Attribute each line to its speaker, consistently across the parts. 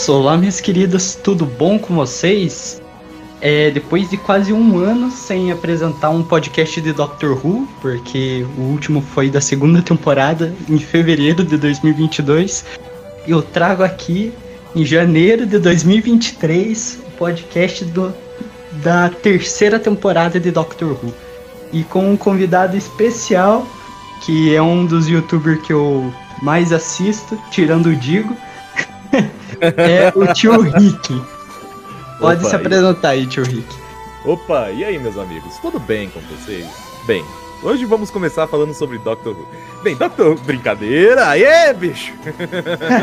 Speaker 1: queridos, olá minhas queridas, tudo bom com vocês? É, depois de quase um ano sem apresentar um podcast de Doctor Who, porque o último foi da segunda temporada, em fevereiro de 2022, eu trago aqui, em janeiro de 2023, o podcast do, da terceira temporada de Doctor Who. E com um convidado especial, que é um dos youtubers que eu mais assisto, tirando o Digo, é o tio Rick. Pode Opa, se apresentar aí, tio Rick.
Speaker 2: Opa, e aí, meus amigos? Tudo bem com vocês? Bem, hoje vamos começar falando sobre Doctor Who. Bem, Doctor Who, brincadeira, aê, bicho!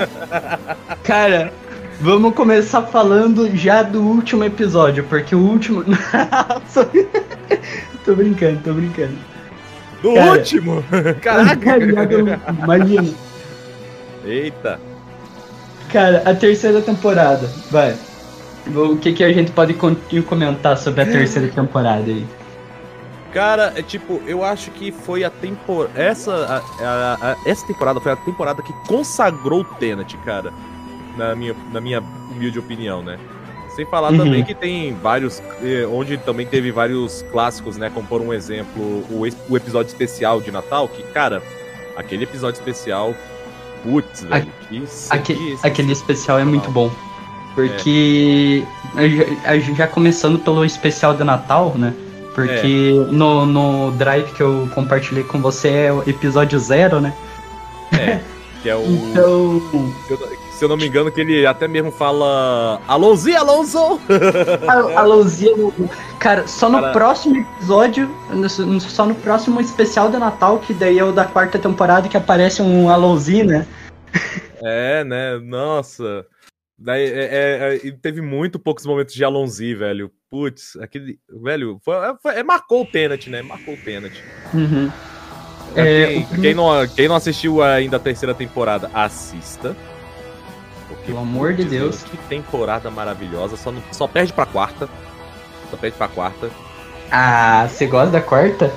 Speaker 1: Cara, vamos começar falando já do último episódio, porque o último. tô brincando, tô brincando.
Speaker 2: Do Cara, último? Caraca!
Speaker 1: Imagina.
Speaker 2: Eita.
Speaker 1: Cara, a terceira temporada, vai. O que, que a gente pode comentar sobre a terceira temporada aí?
Speaker 2: Cara, é tipo, eu acho que foi a temporada. Essa, a, a, a, essa temporada foi a temporada que consagrou o Tenet, cara. Na minha, na minha humilde opinião, né? Sem falar uhum. também que tem vários. Eh, onde também teve vários clássicos, né? Como por um exemplo, o, o episódio especial de Natal, que, cara, aquele episódio especial Putz, velho. Que
Speaker 1: aquele, aquele especial é muito bom. Porque. É. Já começando pelo especial de Natal, né? Porque é. no, no drive que eu compartilhei com você é o episódio zero, né?
Speaker 2: É. Que é o. então... Se eu não me engano, que ele até mesmo fala. Alôzinho, Alonso!
Speaker 1: Alôzinho. Cara, só no Cara... próximo episódio, só no próximo especial de Natal, que daí é o da quarta temporada, que aparece um Alôzinho, né?
Speaker 2: É, né? Nossa. Daí, é, é, é, teve muito poucos momentos de Alonzi, velho. Putz, aquele. Velho, foi, foi, é, marcou o Tenet, né? Marcou o Tenet.
Speaker 1: Uhum.
Speaker 2: É, quem, quem, não, quem não assistiu ainda a terceira temporada, assista.
Speaker 1: Pelo amor de Deus.
Speaker 2: Que temporada maravilhosa. Só, não, só perde pra quarta. Só perde pra quarta.
Speaker 1: Ah, você gosta da quarta?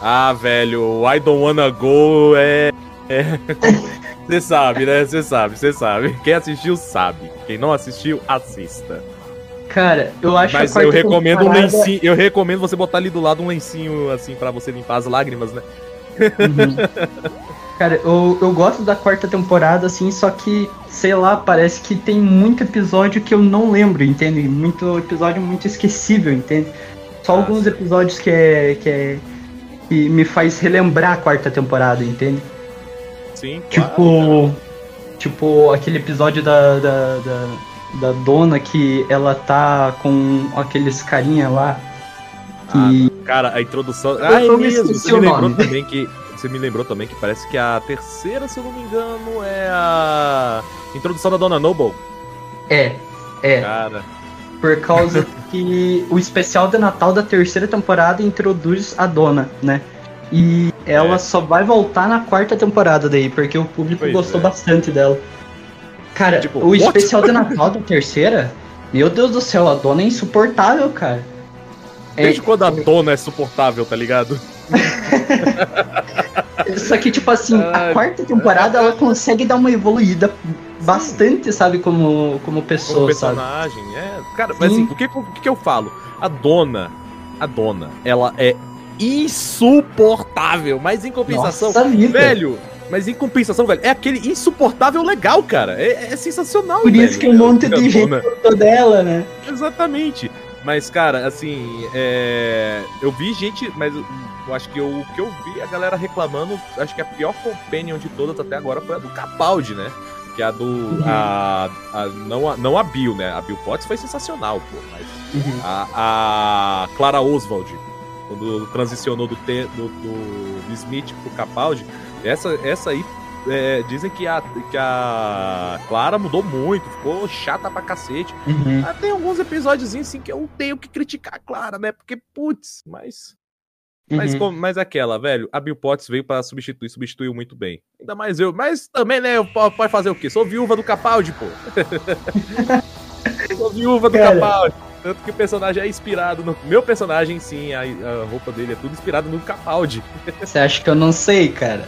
Speaker 2: Ah, velho, I Don't Wanna Go é. Você é... sabe, né? Você sabe, você sabe. Quem assistiu sabe. Quem não assistiu, assista.
Speaker 1: Cara, eu acho
Speaker 2: Mas eu recomendo temporada... um lencinho. Eu recomendo você botar ali do lado um lencinho assim para você limpar as lágrimas, né?
Speaker 1: Uhum. Cara, eu, eu gosto da quarta temporada, assim, só que, sei lá, parece que tem muito episódio que eu não lembro, entende? Muito episódio muito esquecível, entende? Só ah, alguns episódios que é, que é. que me faz relembrar a quarta temporada, entende?
Speaker 2: Sim,
Speaker 1: Tipo. Claro. Tipo, aquele episódio da, da, da, da, dona que ela tá com aqueles carinha lá.
Speaker 2: Que... Ah, cara, a introdução. Ah, é mesmo, você me lembrou também que você me lembrou também que parece que a terceira, se eu não me engano, é a introdução da Dona Noble.
Speaker 1: É, é.
Speaker 2: Cara.
Speaker 1: Por causa que o especial de Natal da terceira temporada introduz a Dona, né? E ela é. só vai voltar na quarta temporada daí, porque o público pois gostou é. bastante dela. Cara, tipo, o what? especial de Natal da terceira, meu Deus do céu, a Dona é insuportável, cara.
Speaker 2: Desde é, quando a Dona é suportável, tá ligado?
Speaker 1: Só que, tipo assim, a quarta temporada ela consegue dar uma evoluída bastante, sabe, como, como pessoa, como
Speaker 2: personagem, sabe? é. Cara, mas assim, o que, o que eu falo? A dona, a dona, ela é insuportável, mas em compensação, Nossa, velho, mas em compensação, velho, é aquele insuportável legal, cara. É, é sensacional,
Speaker 1: Por
Speaker 2: velho,
Speaker 1: isso que um monte de gente gostou dela, né?
Speaker 2: Exatamente. Mas, cara, assim, é... eu vi gente, mas eu acho que eu, o que eu vi a galera reclamando, acho que a pior companion de todas até agora foi a do Capaldi, né? Que é a do. Uhum. A, a, não, a, não a Bill, né? A Bill Potts foi sensacional, pô. Mas uhum. a, a Clara Oswald, quando transicionou do, te, do, do, Smith pro Capaldi, essa, essa aí é, dizem que a, que a Clara mudou muito, ficou chata pra cacete. Uhum. Ah, tem alguns episódios assim que eu tenho que criticar a Clara, né? Porque, putz, mas mas, uhum. mas aquela, velho, a Bill Potts veio para substituir, substituiu muito bem. Ainda mais eu. Mas também, né, pode fazer o quê? Sou viúva do Capaldi, pô. Sou viúva do Cara. Capaldi. Tanto que o personagem é inspirado no. Meu personagem, sim, a, a roupa dele é tudo inspirado no Capaldi.
Speaker 1: Você acha que eu não sei, cara?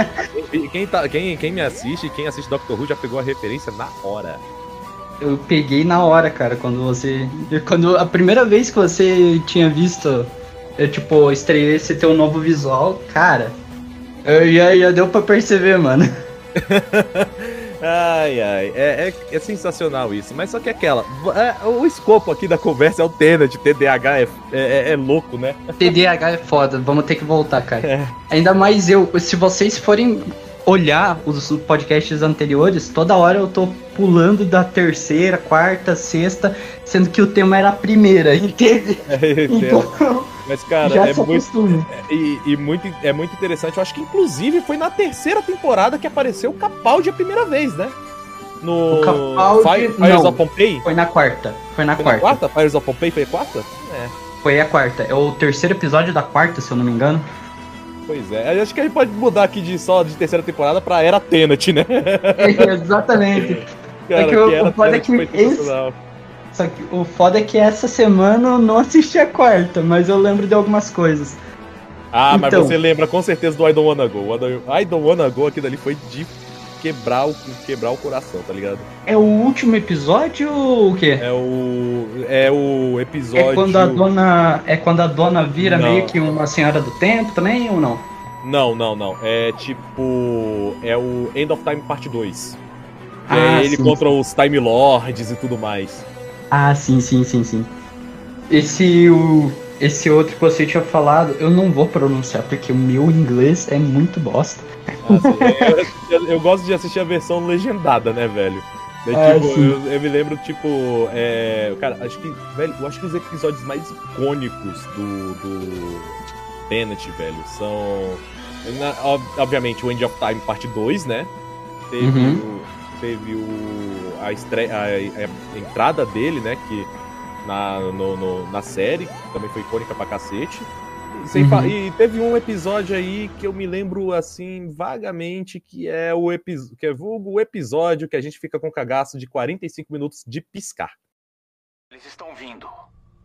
Speaker 2: quem, tá, quem, quem me assiste, quem assiste Doctor Who já pegou a referência na hora.
Speaker 1: eu peguei na hora, cara, quando você. Quando a primeira vez que você tinha visto, eu, tipo, estreiei esse teu novo visual, cara. Eu, já, já deu pra perceber, mano.
Speaker 2: ai, ai. É, é, é, sensacional isso. Mas só que aquela. É, o escopo aqui da conversa é o Tenet. TDAH é, é, é, louco, né?
Speaker 1: TDAH é foda. Vamos ter que voltar, cara. É. Ainda mais eu. Se vocês forem olhar os podcasts anteriores, toda hora eu tô pulando da terceira, quarta, sexta, sendo que o tema era a primeira, entende?
Speaker 2: É, então, Mas, cara, é muito, é, e, e, muito, é muito interessante. Eu acho que, inclusive, foi na terceira temporada que apareceu o Capaldi a primeira vez, né? No
Speaker 1: o Capaldi, Fire,
Speaker 2: Fires of Pompeii?
Speaker 1: Foi na quarta. Foi na
Speaker 2: foi
Speaker 1: quarta.
Speaker 2: Na quarta? Fires of Pompeii foi a quarta?
Speaker 1: É. Foi a quarta. É o terceiro episódio da quarta, se eu não me engano.
Speaker 2: Pois é, acho que a gente pode mudar aqui de só de terceira temporada pra Era Tenet, né?
Speaker 1: É, exatamente. Cara, é que, o, o foda é que esse... Só que o foda é que essa semana eu não assisti a quarta, mas eu lembro de algumas coisas.
Speaker 2: Ah, então... mas você lembra com certeza do I Don't Wanna Go. I Don't Wanna Go, aquilo ali foi de quebrar o, quebrar o coração, tá ligado?
Speaker 1: É o último episódio ou o quê?
Speaker 2: É o. É o episódio.
Speaker 1: É quando a dona. É quando a dona vira não. meio que uma senhora do tempo também ou não?
Speaker 2: Não, não, não. É tipo. É o End of Time Parte 2. Ah, é ele sim. contra os Time Lords e tudo mais.
Speaker 1: Ah, sim, sim, sim, sim. Esse o. Esse outro que você tinha falado, eu não vou pronunciar porque o meu inglês é muito bosta.
Speaker 2: Assim, eu, eu, gosto de assistir a versão legendada, né, velho? É, tipo, eu, eu, me lembro, tipo, é, cara, acho que, velho, eu acho que os episódios mais icônicos do, do Tenet, velho, são, obviamente, o End of Time parte 2, né? Teve, uhum. o, teve o, a, estreia, a, a, entrada dele, né, que na, no, no, na série, também foi icônica pra cacete. Uhum. E teve um episódio aí que eu me lembro assim vagamente que é o episódio que é vulgo o episódio que a gente fica com cagaço de 45 minutos de piscar.
Speaker 3: Eles estão vindo.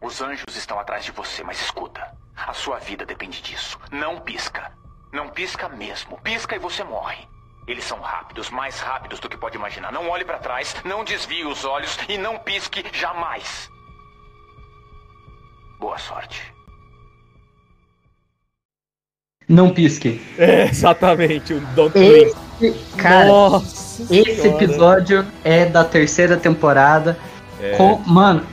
Speaker 3: Os anjos estão atrás de você, mas escuta. A sua vida depende disso. Não pisca. Não pisca mesmo. Pisca e você morre. Eles são rápidos, mais rápidos do que pode imaginar. Não olhe para trás, não desvie os olhos e não pisque jamais. Boa sorte.
Speaker 1: Não pisque.
Speaker 2: É, exatamente, o Don't
Speaker 1: esse, Cara, Nossa esse senhora. episódio é da terceira temporada. É. Com, mano,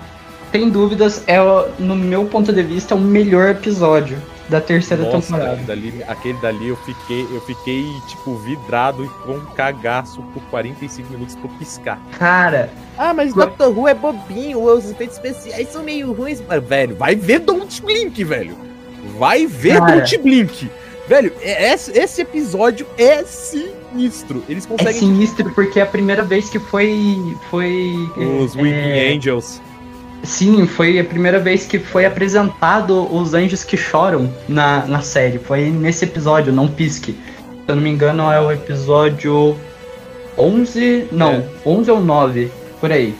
Speaker 1: tem dúvidas, é no meu ponto de vista o melhor episódio da terceira Nossa, temporada.
Speaker 2: Dali, aquele dali eu fiquei, eu fiquei tipo vidrado e com cagaço por 45 minutos por piscar.
Speaker 1: Cara,
Speaker 2: ah, mas Doctor Who é bobinho, os efeitos especiais são meio ruins, mas velho, vai ver Don't Blink, velho. Vai ver Cara, Don't Blink. Velho, é, esse episódio é sinistro. Eles é conseguem.
Speaker 1: É sinistro porque é a primeira vez que foi. foi
Speaker 2: Os é, Weeping Angels.
Speaker 1: Sim, foi a primeira vez que foi apresentado os anjos que choram na, na série. Foi nesse episódio, não pisque. Se eu não me engano, é o episódio 11. Não, é. 11 ou 9, por aí.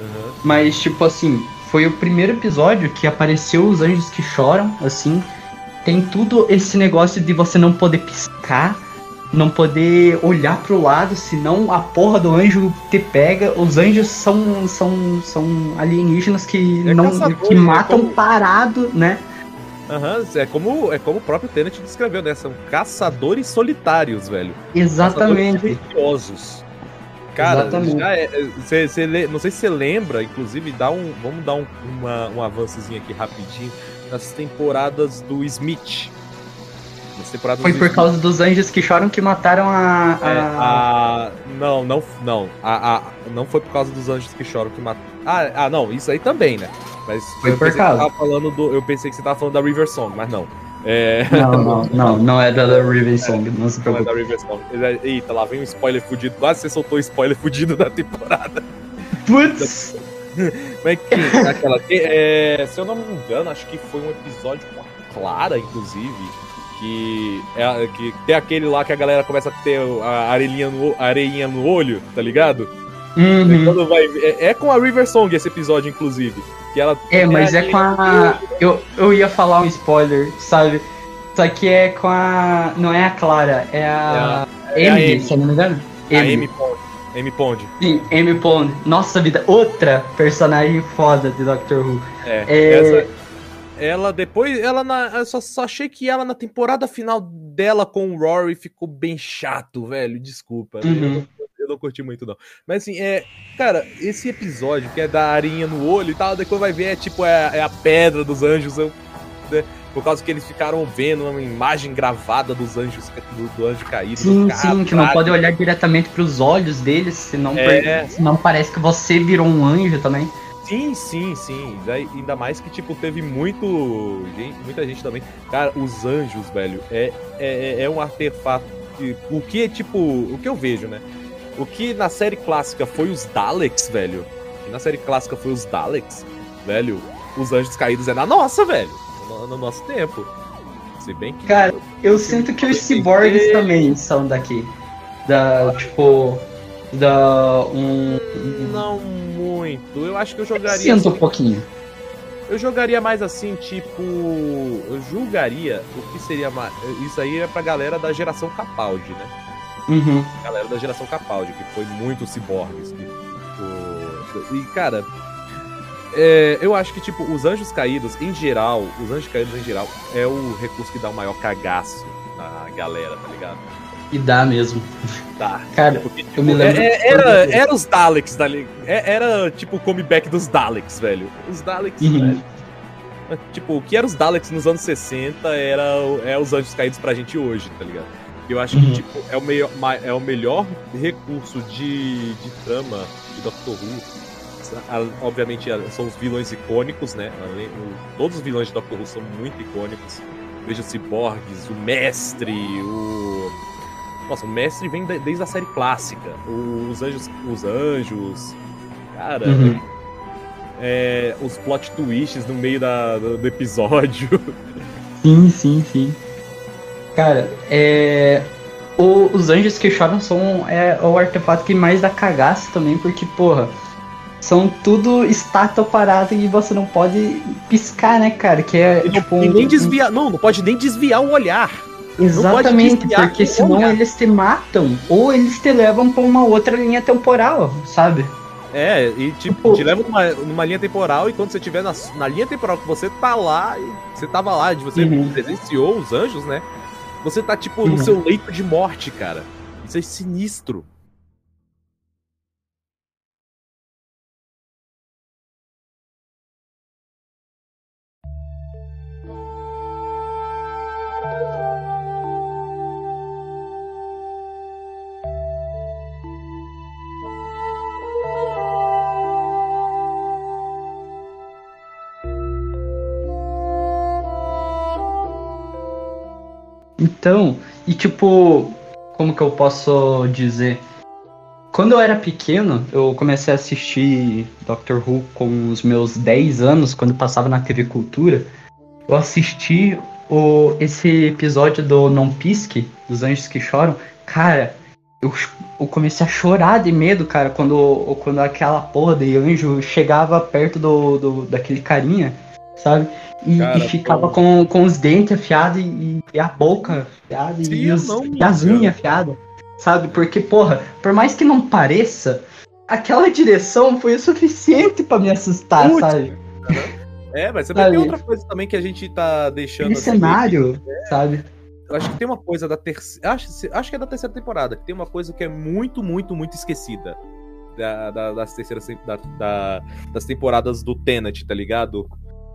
Speaker 1: Uhum. Mas, tipo assim, foi o primeiro episódio que apareceu os anjos que choram, assim tem tudo esse negócio de você não poder piscar, não poder olhar pro lado, senão a porra do anjo te pega. Os anjos são são, são alienígenas que é não que matam é como... parado, né?
Speaker 2: Aham, uhum, é como é como o próprio Tenet descreveu, né? São caçadores solitários, velho.
Speaker 1: Exatamente.
Speaker 2: Caçadores Cara, já é, cê, cê, não sei se você lembra, inclusive, dá um, vamos dar um, uma, um avançozinho aqui rapidinho nas temporadas do Smith.
Speaker 1: Nas temporadas Foi por causa dos anjos que choram que mataram a.
Speaker 2: a... É, a... Não, não, não. A, a... Não foi por causa dos anjos que choram que mataram. Ah, ah, não, isso aí também, né? Mas
Speaker 1: foi por causa.
Speaker 2: falando do... Eu pensei que você tava falando da River Song, mas não.
Speaker 1: É... Não, não, não, não é da River Song, não se preocupe. Não é da River
Speaker 2: Song. É, eita, lá vem um spoiler fudido. Quase você soltou o spoiler fudido da temporada.
Speaker 1: Putz!
Speaker 2: Mas que, aquela, é, se eu não me engano, acho que foi um episódio com a Clara, inclusive, que é que tem aquele lá que a galera começa a ter a areinha no, a areinha no olho, tá ligado?
Speaker 1: Uhum.
Speaker 2: Vai, é, é, com a River Song esse episódio, inclusive. Que ela
Speaker 1: é, mas é com a. Eu, eu ia falar um spoiler, sabe? Só que é com a. Não é a Clara, é a. É a... É Emily, se não me engano.
Speaker 2: A Amy Amy Pond.
Speaker 1: Sim, Amy Pond. Nossa vida, outra personagem foda de Doctor Who.
Speaker 2: É,
Speaker 1: É.
Speaker 2: essa. Ela depois. Ela na. Eu só, só achei que ela na temporada final dela com o Rory ficou bem chato, velho. Desculpa. né?
Speaker 1: Uhum.
Speaker 2: Eu, não, eu não curti muito, não. Mas assim, é. Cara, esse episódio que é da arinha no olho e tal, depois vai ver, é tipo, é, é a pedra dos anjos. né? Por causa que eles ficaram vendo uma imagem gravada dos anjos, do, do anjo caído.
Speaker 1: Sim, sim, que não pode olhar diretamente pros olhos deles, senão,
Speaker 2: É.
Speaker 1: senão parece que você virou um anjo também.
Speaker 2: Sim, sim, sim. Ainda mais que, tipo, teve muito. gente- muita gente também. Cara, os anjos, velho, é, é, é um artefato. Que, o que é, tipo. O que eu vejo, né? O que na série clássica foi os Daleks, velho. E na série clássica foi os Daleks, velho. Os anjos caídos é na nossa, velho. No, no nosso tempo. Se bem que.
Speaker 1: Cara, Eu sinto que os ciborgues também são daqui. Da, tipo, da um...
Speaker 2: Não muito. Eu acho que eu jogaria.
Speaker 1: Um
Speaker 2: assim-
Speaker 1: pouquinho.
Speaker 2: Eu jogaria mais assim, tipo. Eu julgaria o que seria mais. Isso aí é pra galera da geração Capaldi, né?
Speaker 1: Uhum.
Speaker 2: Galera da geração Capaldi, que foi muito ciborgues. Que, tipo, e, cara. é, eu acho que, tipo, os anjos caídos, em geral, os anjos caídos em geral, é o recurso que dá o maior cagaço na galera, tá ligado?
Speaker 1: E dá mesmo.
Speaker 2: Tá.
Speaker 1: Cara,
Speaker 2: Porque,
Speaker 1: eu me lembro.
Speaker 2: É- é- era, era os Daleks dali. é- Era tipo o comeback dos Daleks, velho. Os Daleks,
Speaker 1: Uhum.
Speaker 2: velho. Tipo, o que era os Daleks nos anos 60 era é os anjos caídos pra gente hoje, tá ligado? Eu acho
Speaker 1: Uhum.
Speaker 2: que, tipo, é o, melhor, ma- é o melhor recurso de, de trama de Doctor Who. Obviamente, são os vilões icônicos, né? Todos os vilões de Doctor Who são muito icônicos. Veja os ciborgues, o mestre, o. Nossa, o mestre vem de- desde a série clássica. Os anjos. Os anjos. Cara,
Speaker 1: Uhum.
Speaker 2: é, os plot twists no meio da, do, do episódio.
Speaker 1: Sim, sim, sim. Cara, é. o- os anjos que choram são é, o artefato que mais dá cagaço também, porque, porra, são tudo estátua parada e você não pode piscar, né, cara? Que é
Speaker 2: E,
Speaker 1: tipo
Speaker 2: e
Speaker 1: um-
Speaker 2: nem desviar. Não, não pode nem desviar o olhar.
Speaker 1: Exatamente, porque senão
Speaker 2: olhar.
Speaker 1: eles te matam ou eles te levam pra uma outra linha temporal, sabe?
Speaker 2: É, e tipo,
Speaker 1: Tipo-
Speaker 2: te leva numa, numa linha temporal e quando você estiver na, na linha temporal que você tá lá, e você tava lá, de você
Speaker 1: Uhum.
Speaker 2: presenciou os anjos, né? Você tá, tipo, no
Speaker 1: Uhum.
Speaker 2: seu leito de morte, cara. Isso é sinistro.
Speaker 1: Então, e tipo, como que eu posso dizer? Quando eu era pequeno, eu comecei a assistir Doctor Who com os meus 10 anos, quando passava na TV Cultura. Eu assisti o, esse episódio do Não Pisque, dos Anjos que Choram. Cara, eu, eu comecei a chorar de medo, cara, quando, quando aquela porra de anjo chegava perto do, do daquele carinha, sabe? E,
Speaker 2: Cara,
Speaker 1: e ficava
Speaker 2: pô.
Speaker 1: com, com os dentes afiados e, e a boca afiada
Speaker 2: Sim,
Speaker 1: e, os,
Speaker 2: não,
Speaker 1: e as unhas afiadas, sabe? Porque, porra, por mais que não pareça, aquela direção foi o suficiente pra me assustar,
Speaker 2: Putz,
Speaker 1: sabe?
Speaker 2: É, mas
Speaker 1: Sabe?
Speaker 2: tem outra coisa também que a gente tá deixando. Assim,
Speaker 1: cenário, sabe?
Speaker 2: Eu acho que tem uma coisa da terceira. Acho, acho que é da terceira temporada, que tem uma coisa que é muito, muito, muito esquecida. Da, da- das terceiras da- da- das temporadas do Tenet, tá ligado?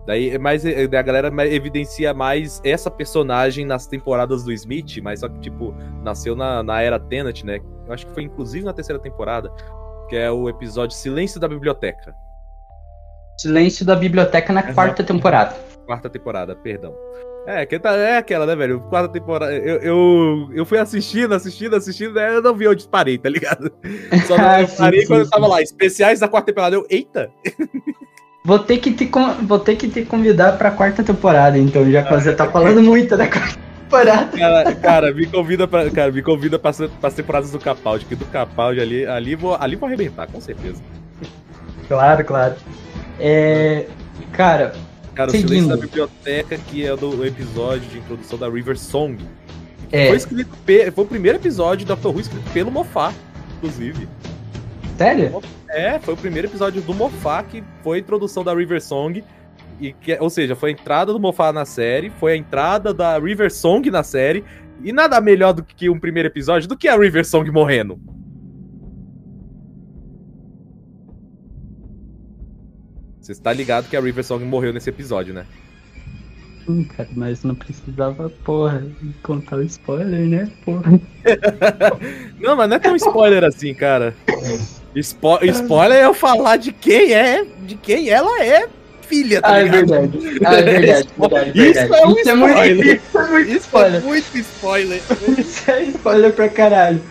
Speaker 2: Daí é mais, é, a galera evidencia mais essa personagem nas temporadas do Smith, mas só que, tipo, nasceu na, na era Tenet, né? Eu acho que foi inclusive na terceira temporada, que é o episódio Silêncio da Biblioteca.
Speaker 1: Silêncio da biblioteca na
Speaker 2: Exato.
Speaker 1: quarta temporada.
Speaker 2: Quarta temporada, perdão. É, que tá, é aquela, né, velho? Quarta temporada. Eu, eu, eu fui assistindo, assistindo, assistindo, né, eu não vi onde parei, tá ligado? Só não
Speaker 1: Ah,
Speaker 2: eu
Speaker 1: sim,
Speaker 2: parei
Speaker 1: sim,
Speaker 2: quando eu
Speaker 1: sim.
Speaker 2: tava lá. Especiais da quarta temporada. Eu, eita!
Speaker 1: Vou ter que te, vou ter que te convidar pra quarta temporada, então, já que você tá falando muito da quarta temporada.
Speaker 2: Cara, cara, me convida pra. Cara, me convida pra, as temporadas do Capaldi, que do Capaldi ali, ali vou, ali vou arrebentar, com certeza.
Speaker 1: Claro, claro. É. Cara,
Speaker 2: Cara, o
Speaker 1: Seguindo.
Speaker 2: Silêncio da Biblioteca, que é do episódio de introdução da River Song.
Speaker 1: é.
Speaker 2: Foi escrito foi o primeiro episódio de Doctor Who escrito pelo Moffat, inclusive.
Speaker 1: Sério?
Speaker 2: É, foi o primeiro episódio do Mofá, que foi a introdução da River Song. E que, ou seja, foi a entrada do Mofá na série, foi a entrada da River Song na série. E nada melhor do que um primeiro episódio do que a River Song morrendo. Você está ligado que a River Song morreu nesse episódio, né?
Speaker 1: Hum, cara, mas não precisava, porra, contar o spoiler, né? Porra.
Speaker 2: não, mas não é tão spoiler assim, cara. Spo spoiler é eu falar de quem é, de quem ela é filha, tá
Speaker 1: ah, é ligado? É verdade. Ah, é verdade, verdade,
Speaker 2: Isso
Speaker 1: verdade.
Speaker 2: é um
Speaker 1: isso
Speaker 2: spoiler.
Speaker 1: É muito, isso é muito
Speaker 2: Isso
Speaker 1: spoiler.
Speaker 2: é muito spoiler.
Speaker 1: Isso é spoiler pra caralho.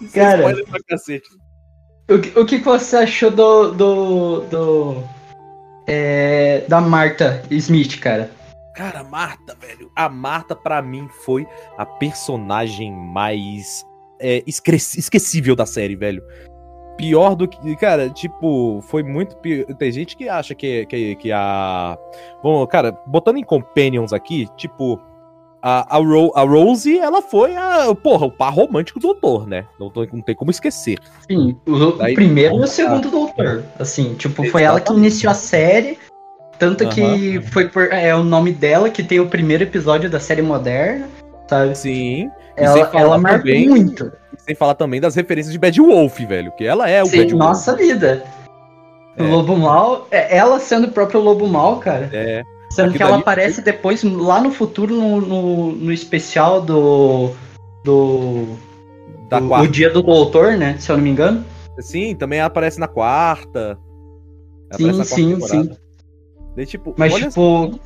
Speaker 2: Isso
Speaker 1: Cara.
Speaker 2: é spoiler pra cacete.
Speaker 1: O que, o que você achou do. do. do. É, da Marta Smith, cara?
Speaker 2: Cara, Marta, velho. A Marta, pra mim, foi a personagem mais é, esque- esquecível da série, velho. Pior do que. Cara, tipo, foi muito. pi- Tem gente que acha que, que, que a. Bom, cara, botando em Companions aqui, tipo. A, a, Ro- a Rose, ela foi a. Porra, o par romântico do doutor, né? Não, tem como esquecer.
Speaker 1: Sim, o,
Speaker 2: Daí-
Speaker 1: primeiro e o segundo doutor. Assim, tipo, foi ela que iniciou a série. Tanto que
Speaker 2: Aham.
Speaker 1: foi por. É o nome dela que tem o primeiro episódio da série moderna, sabe?
Speaker 2: Sim.
Speaker 1: Ela, ela marcou
Speaker 2: também-
Speaker 1: muito.
Speaker 2: Sem falar também das referências de Bad Wolf, velho. Que ela é o
Speaker 1: Sim,
Speaker 2: Bad Wolf.
Speaker 1: nossa vida. O
Speaker 2: É.
Speaker 1: Lobo Mal, é, ela sendo o próprio Lobo Mal, cara.
Speaker 2: É.
Speaker 1: Sendo
Speaker 2: Aquilo
Speaker 1: que ela aparece depois, lá no futuro, no, no, no especial do. Do.
Speaker 2: Da
Speaker 1: do-
Speaker 2: quarta.
Speaker 1: O Dia do Doutor, né? Se eu não me engano.
Speaker 2: Sim, também aparece na quarta.
Speaker 1: Sim,
Speaker 2: Aparece na quarta
Speaker 1: sim,
Speaker 2: temporada. Daí, tipo,
Speaker 1: Mas, tipo.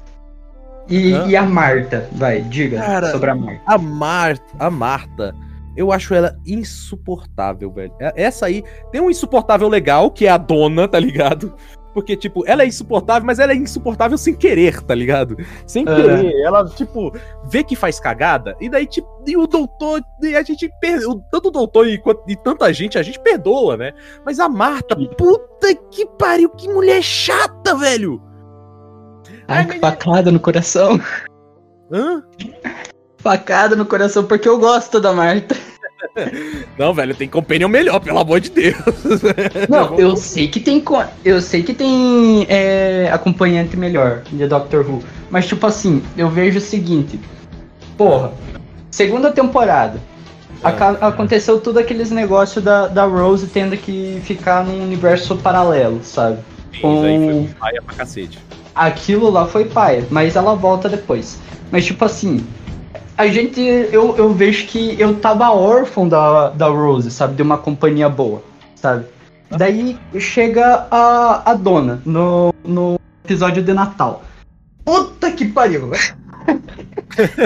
Speaker 1: E, e a Marta? Vai, diga
Speaker 2: Cara,
Speaker 1: sobre a Marta.
Speaker 2: a Marta, a Marta, eu acho ela insuportável, velho. É- Essa aí tem um insuportável legal, que é a dona, tá ligado? Porque, tipo, ela é insuportável, mas ela é insuportável sem querer, tá ligado? Sem querer. Ela, tipo, vê que faz cagada, e daí, tipo, e o doutor, e a gente perdoa. Tanto o doutor e, e tanta gente, a gente perdoa, né? Mas a Marta, puta que pariu, que mulher chata, velho!
Speaker 1: Ai, que facada no coração.
Speaker 2: Hã?
Speaker 1: Facada no coração, porque eu gosto da Marta.
Speaker 2: Não, velho, tem companion melhor, pelo amor de Deus.
Speaker 1: Não, eu sei que tem. Eu sei que tem é, acompanhante melhor de Doctor Who. Mas, tipo assim, eu vejo o seguinte. Porra, segunda temporada.
Speaker 2: Ah.
Speaker 1: aconteceu tudo aqueles negócios da, da Rose tendo que ficar num universo paralelo, sabe?
Speaker 2: Isso aí foi paia pra cacete.
Speaker 1: Aquilo lá foi paia, mas ela volta depois. Mas tipo assim, a gente. Eu, eu vejo que eu tava órfão da, da Rose, sabe? De uma companhia boa, sabe? Daí chega a, a dona no, no episódio de Natal. Puta que pariu!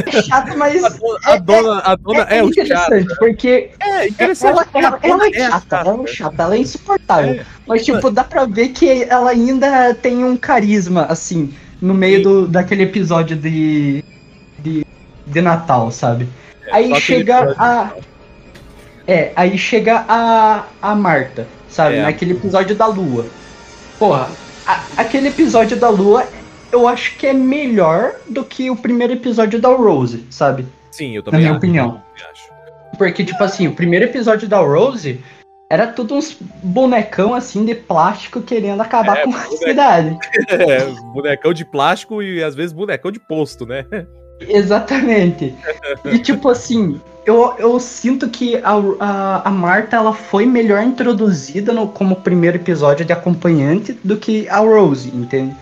Speaker 1: É chato, mas.
Speaker 2: A dona, a dona, a dona é, o chato.
Speaker 1: interessante, porque
Speaker 2: É interessante.
Speaker 1: ela, ela, ela
Speaker 2: dona
Speaker 1: é chata,
Speaker 2: chata.
Speaker 1: ela é chata, ela é insuportável.
Speaker 2: É.
Speaker 1: Mas, tipo, dá pra ver que ela ainda tem um carisma, assim, no meio
Speaker 2: Sim.
Speaker 1: do, daquele episódio de, de, de Natal, sabe? aí chega a. É, aí chega a, a Marta, sabe?
Speaker 2: É.
Speaker 1: Naquele episódio da Lua. Porra, a- aquele episódio da Lua eu acho que é melhor do que o primeiro episódio da Rose, sabe?
Speaker 2: Sim, eu
Speaker 1: Na
Speaker 2: também
Speaker 1: minha
Speaker 2: acho,
Speaker 1: opinião.
Speaker 2: acho.
Speaker 1: Porque, tipo assim, o primeiro episódio da Rose era tudo uns bonecão assim de plástico querendo acabar
Speaker 2: É,
Speaker 1: com a cidade.
Speaker 2: É, bonecão de plástico e às vezes bonecão de posto, né?
Speaker 1: Exatamente. E tipo assim, eu, eu sinto que a, a, a Marta ela foi melhor introduzida no, como primeiro episódio de acompanhante do que a Rose, entende?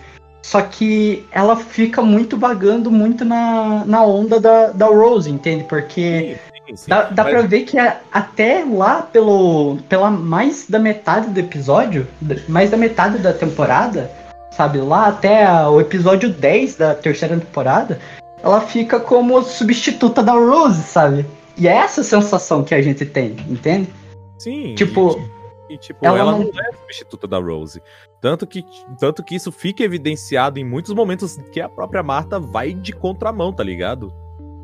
Speaker 1: Só que ela fica muito vagando muito na, na onda da, da Rose, entende? Porque
Speaker 2: Sim, sim.
Speaker 1: Dá, dá
Speaker 2: Mas-
Speaker 1: pra ver que a- até lá pelo pela mais da metade do episódio, mais da metade da temporada, sabe, lá até a- o episódio 10 da terceira temporada, ela fica como substituta da Rose, sabe? E é essa sensação que a gente tem, entende?
Speaker 2: Sim.
Speaker 1: Tipo,
Speaker 2: e, e, tipo
Speaker 1: ela
Speaker 2: ela,
Speaker 1: não-
Speaker 2: não... é substituta da Rose. Tanto que, tanto que isso fica evidenciado em muitos momentos que a própria Marta vai de contramão, tá ligado?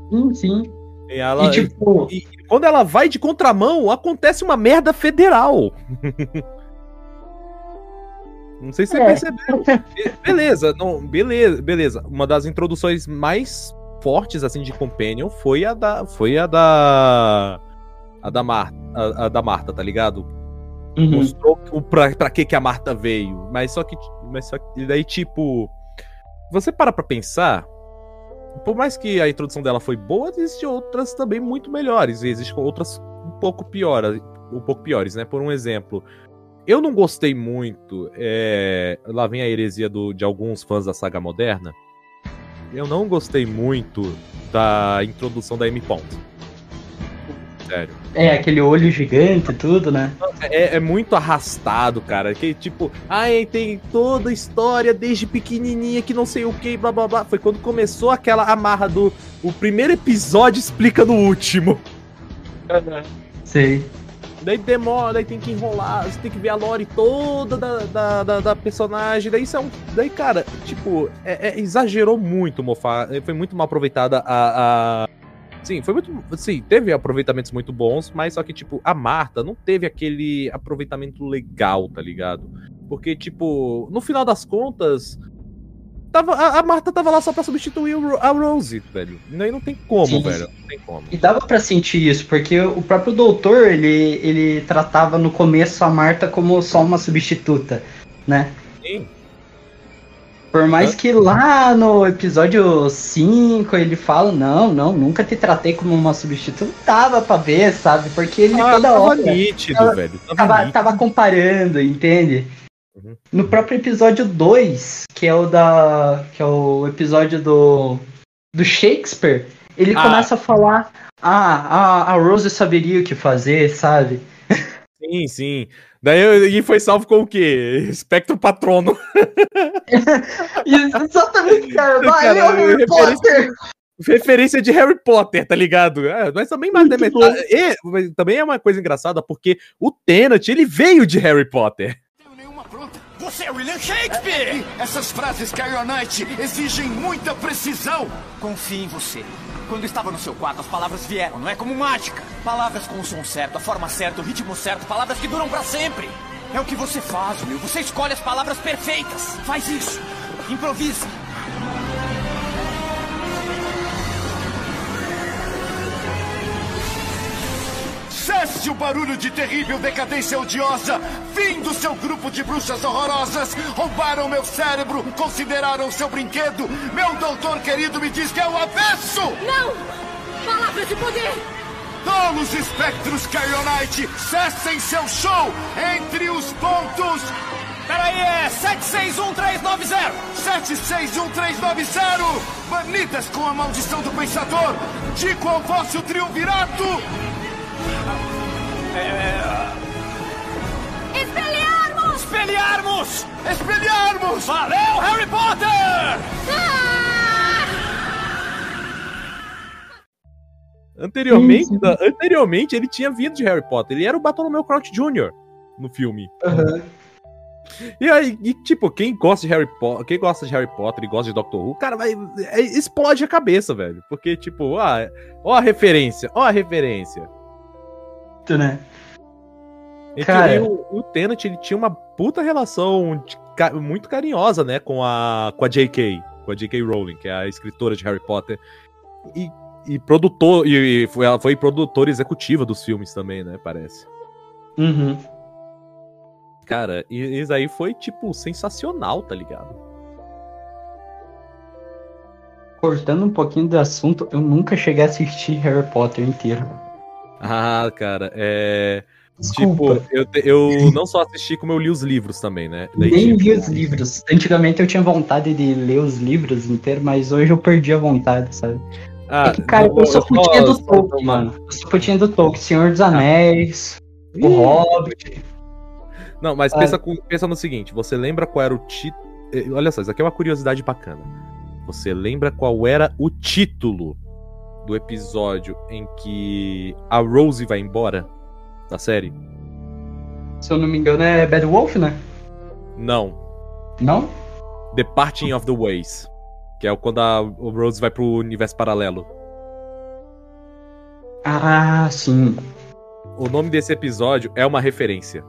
Speaker 1: sim, sim.
Speaker 2: E, ela,
Speaker 1: E tipo,
Speaker 2: e quando ela vai de contramão, acontece uma merda federal. Não sei se você
Speaker 1: É.
Speaker 2: percebeu. Be- Beleza, não, beleza, beleza. Uma das introduções mais fortes assim de Companion foi a da foi a da a da Marta, a, a da Marta, tá ligado?
Speaker 1: Uhum.
Speaker 2: Mostrou o pra, pra que, que a Marta veio. Mas só que. Mas só que. Daí, tipo. Você para pra pensar. Por mais que a introdução dela foi boa, existem outras também muito melhores. E existem outras um pouco piores. Um pouco piores, né? Por um exemplo. Eu não gostei muito. É... Lá vem a heresia do, de alguns fãs da saga moderna. Eu não gostei muito da introdução da M. Pond. Sério.
Speaker 1: É, aquele olho gigante e tudo, né?
Speaker 2: É, é muito arrastado, cara. Que tipo, ai, tem toda a história desde pequenininha que não sei o que, blá blá blá. Foi quando começou aquela amarra do. O primeiro episódio explica no último.
Speaker 1: Sei.
Speaker 2: Daí demora, daí tem que enrolar, você tem que ver a lore toda da, da, da, da personagem. Daí isso é um. Daí, cara, tipo, é, é- exagerou muito, Mofá. Foi muito mal aproveitada a. a... Sim, foi muito. Sim, teve aproveitamentos muito bons, mas só que, tipo, a Marta não teve aquele aproveitamento legal, tá ligado? Porque, tipo, no final das contas. Tava, a, a Marta tava lá só pra substituir o a Rose, velho. Daí não tem como,
Speaker 1: Sim.
Speaker 2: velho. Não tem como.
Speaker 1: E dava pra sentir isso, porque o próprio doutor, ele, ele tratava no começo a Marta como só uma substituta, né?
Speaker 2: Sim.
Speaker 1: Por mais que lá no episódio 5 ele fala, não, não, nunca te tratei como uma substituta, dava pra ver, sabe? Porque ele
Speaker 2: Ah,
Speaker 1: toda
Speaker 2: tava
Speaker 1: hora
Speaker 2: nítido,
Speaker 1: Tava-
Speaker 2: velho. Tava,
Speaker 1: tava,
Speaker 2: nítido.
Speaker 1: tava comparando, entende?
Speaker 2: Uhum.
Speaker 1: No próprio episódio 2, que é o da. que é o episódio do. do Shakespeare, ele
Speaker 2: Ah.
Speaker 1: começa a falar. Ah, a, a Rose saberia o que fazer, sabe?
Speaker 2: Sim, sim. Daí e foi salvo com o quê? Espectro Patrono.
Speaker 1: Exatamente, cara. Vai, é o Harry
Speaker 2: referência-
Speaker 1: Potter!
Speaker 2: Referência de Harry Potter, tá ligado? É, mas também mais da metade. E, mas também é uma coisa engraçada, porque o Tenet, ele veio de Harry Potter.
Speaker 4: tenho nenhuma pronta. Você é William Shakespeare! Essas frases Carol Knight exigem muita precisão. Confie em você. Quando estava no seu quarto, as palavras vieram, não é como mágica. Palavras com o som certo, a forma certa, o ritmo certo, palavras que duram pra sempre. É o que você faz, Will. Você escolhe as palavras perfeitas. Faz isso. Improvisa. Cesse o barulho de terrível decadência odiosa! Fim do seu grupo de bruxas horrorosas! Roubaram meu cérebro, consideraram seu brinquedo! Meu doutor querido me diz que é o avesso!
Speaker 5: Não! Palavras de poder!
Speaker 4: Tolos espectros Carionite, cessem seu show entre os pontos! Peraí, é 761390! 761390! Banidas com a maldição do pensador! Digo ao vosso triunvirato!
Speaker 5: Espelharmos!
Speaker 4: Espelharmos! Espelharmos! Valeu, Harry Potter!
Speaker 5: Ah!
Speaker 2: Anteriormente,
Speaker 1: Sim, sim.
Speaker 2: da- anteriormente, ele tinha vindo de Harry Potter. Ele era o Bartolomeu Crouch Jr. no filme. E aí, e, tipo, quem gosta de Harry Potter, quem gosta de Harry Potter e gosta de Doctor Who, cara, vai é, explode a cabeça, velho. Porque, tipo, ah, ó a referência, ó a referência.
Speaker 1: Né?
Speaker 2: E,
Speaker 1: Cara.
Speaker 2: o, o ele tinha uma puta relação de muito carinhosa, né, com a, com a J.K., com a J.K. Rowling, que é a escritora de Harry Potter. E, e produtor, e, e foi, ela foi produtora executiva dos filmes também, né, parece.
Speaker 1: Uhum.
Speaker 2: Cara, e isso aí foi, tipo, sensacional, tá ligado?
Speaker 1: Cortando um pouquinho do assunto, eu nunca cheguei a assistir Harry Potter inteiro.
Speaker 2: Ah, cara, é.
Speaker 1: Desculpa.
Speaker 2: Tipo, eu, eu não só assisti, como eu li os livros também, né? Daí,
Speaker 1: Nem
Speaker 2: tipo,
Speaker 1: li os livros. Antigamente eu tinha vontade de ler os livros inteiros, mas hoje eu perdi a vontade, sabe?
Speaker 2: Ah,
Speaker 1: É que, cara,
Speaker 2: não,
Speaker 1: eu sou putinha do Tolkien, mano. Eu sou putinha do Tolkien. Senhor dos Anéis, o
Speaker 2: Ih,
Speaker 1: Hobbit.
Speaker 2: Não, mas
Speaker 1: Ah.
Speaker 2: pensa, pensa no seguinte: você lembra qual era o título. Olha só, isso aqui é uma curiosidade bacana. Você lembra qual era o título do episódio em que a Rose vai embora da série?
Speaker 1: Se eu não me engano é Bad Wolf, né?
Speaker 2: Não.
Speaker 1: Não?
Speaker 2: The Parting of the Ways. Que é quando a Rose vai pro universo paralelo.
Speaker 1: Ah, sim.
Speaker 2: O nome desse episódio é uma referência.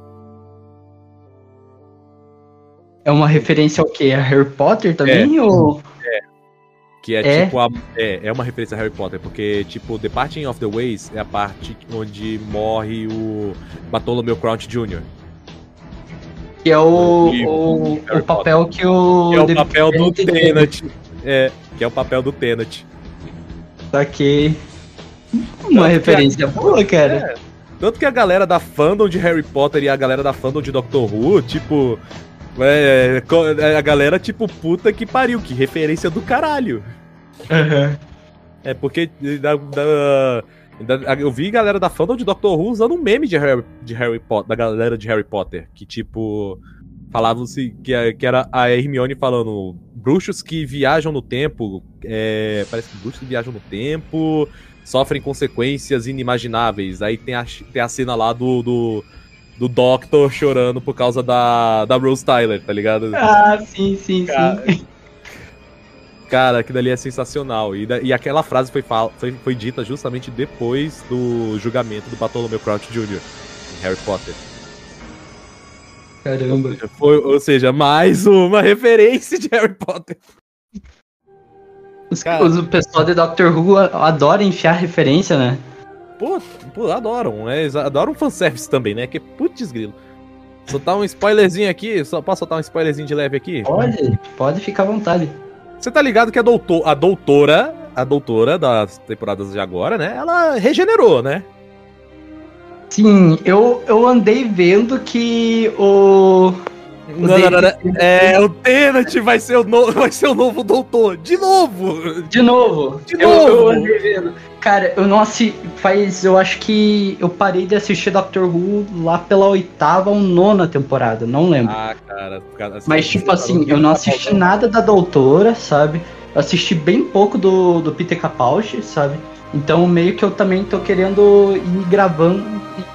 Speaker 1: É uma referência ao quê? A Harry Potter também? Ou...
Speaker 2: Que é,
Speaker 1: É?
Speaker 2: tipo a. É, é uma referência a Harry Potter, porque, tipo, The Parting of the Ways é a parte onde morre o Bartholomew Crouch Jr.
Speaker 1: Que é o, o, o papel que o.
Speaker 2: Que é o papel do. Tenet. É, que é o papel do Tenet.
Speaker 1: Saquei. Uma
Speaker 2: que
Speaker 1: referência boa, cara.
Speaker 2: Tanto que a galera da fandom de Harry Potter e a galera da fandom de Doctor Who, tipo. É, co- é, a galera, tipo, puta que pariu, que referência do caralho.
Speaker 1: Aham.
Speaker 2: É porque da, da- da- eu vi galera da fandom de Doctor Who usando um meme de Harry, de Harry Potter, da galera de Harry Potter, que tipo. Falavam-se que, é- que era a Hermione falando bruxos que viajam no tempo. é, parece que bruxos que viajam no tempo sofrem consequências inimagináveis. Aí tem a, tem a cena lá do, do, do Doctor chorando por causa da, da Rose Tyler, tá ligado?
Speaker 1: Ah, sim, sim,
Speaker 2: Cara,
Speaker 1: sim.
Speaker 2: Cara, aquilo ali é sensacional. E, da- e aquela frase foi, fal- foi, foi dita justamente depois do julgamento do Bartholomew Crouch Jr. em Harry Potter.
Speaker 1: Caramba.
Speaker 2: Foi, ou seja, mais uma referência de Harry Potter.
Speaker 1: Os,
Speaker 2: Cara.
Speaker 1: os- o pessoal de Doctor Who adora enfiar referência, né?
Speaker 2: Pô, pô adoram. né? Eles adoram fanservice também, né? Que putz grilo. Soltar um spoilerzinho aqui, só posso soltar um spoilerzinho de leve aqui?
Speaker 1: Pode, pode ficar à vontade.
Speaker 2: Você tá ligado que a, doutor, a doutora, a doutora das temporadas de agora, né? Ela regenerou, né?
Speaker 1: Sim, eu, eu andei vendo que o.
Speaker 2: não, não, não. É, o Tenet vai ser o, no... vai ser o novo doutor. De novo!
Speaker 1: De novo.
Speaker 2: De
Speaker 1: eu,
Speaker 2: novo.
Speaker 1: eu vendo. Cara, eu não assisti. Faz. Eu acho que eu parei de assistir Doctor Who lá pela oitava ou nona temporada, não lembro.
Speaker 2: Ah, cara. cara
Speaker 1: Mas, tipo assim, eu não assisti nada da Doutora, sabe? Eu assisti bem pouco do, do Peter Capaldi, sabe? Então, meio que eu também tô querendo ir gravando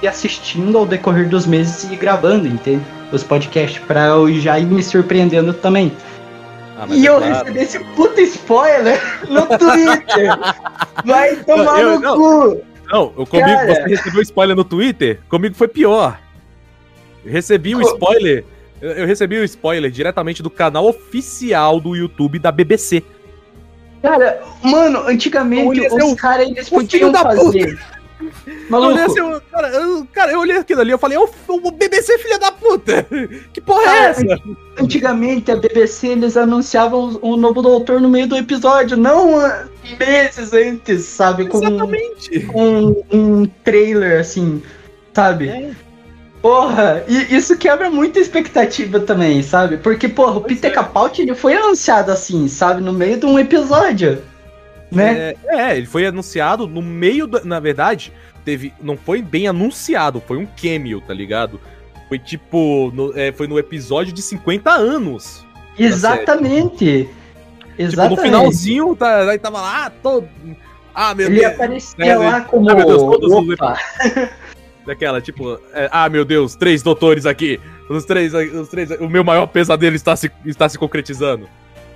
Speaker 1: e assistindo ao decorrer dos meses e ir gravando, entende? Os podcasts, pra eu já ir me surpreendendo também.
Speaker 2: Ah,
Speaker 1: E
Speaker 2: é
Speaker 1: eu
Speaker 2: claro.
Speaker 1: recebi esse puta spoiler no Twitter! Vai tomar
Speaker 2: Eu-
Speaker 1: no
Speaker 2: não.
Speaker 1: cu!
Speaker 2: Não, eu, comigo,
Speaker 1: Cara.
Speaker 2: você recebeu spoiler no Twitter? Comigo foi pior. Eu recebi um
Speaker 1: Co-
Speaker 2: spoiler. Eu, recebi um spoiler diretamente do canal oficial do YouTube da BBC.
Speaker 1: Cara, mano, antigamente os
Speaker 2: seu-
Speaker 1: caras eles
Speaker 2: o
Speaker 1: podiam
Speaker 2: da
Speaker 1: fazer. Maluco,
Speaker 2: assim, eu- cara, eu, cara, eu olhei aquilo ali, eu falei, o BBC, filha da puta! Que porra é
Speaker 1: Cara,
Speaker 2: essa?
Speaker 1: Antigamente a BBC eles anunciavam o novo doutor no meio do episódio, não meses antes, sabe? Com,
Speaker 2: Exatamente.
Speaker 1: com um trailer assim, sabe?
Speaker 2: É.
Speaker 1: Porra, e isso quebra muita expectativa também, sabe? Porque, porra, o Peter
Speaker 2: é.
Speaker 1: Capaldi ele foi anunciado assim, sabe? No meio de um episódio, né?
Speaker 2: É, é, ele foi anunciado no meio da. Na verdade, teve. Não foi bem anunciado, foi um cameo, tá ligado? Foi tipo. no- é, foi no episódio de 50 anos.
Speaker 1: Exatamente.
Speaker 2: Tipo,
Speaker 1: Exatamente.
Speaker 2: no finalzinho, tá, aí tava lá, todo. Ah, meu
Speaker 1: ele
Speaker 2: Deus.
Speaker 1: aparecia
Speaker 2: É,
Speaker 1: lá como.
Speaker 2: Ah, meu Deus, todos os
Speaker 1: Opa.
Speaker 2: Daquela, tipo, é, ah, meu Deus, três doutores aqui. Os três, os três. O meu maior pesadelo está se, está se concretizando.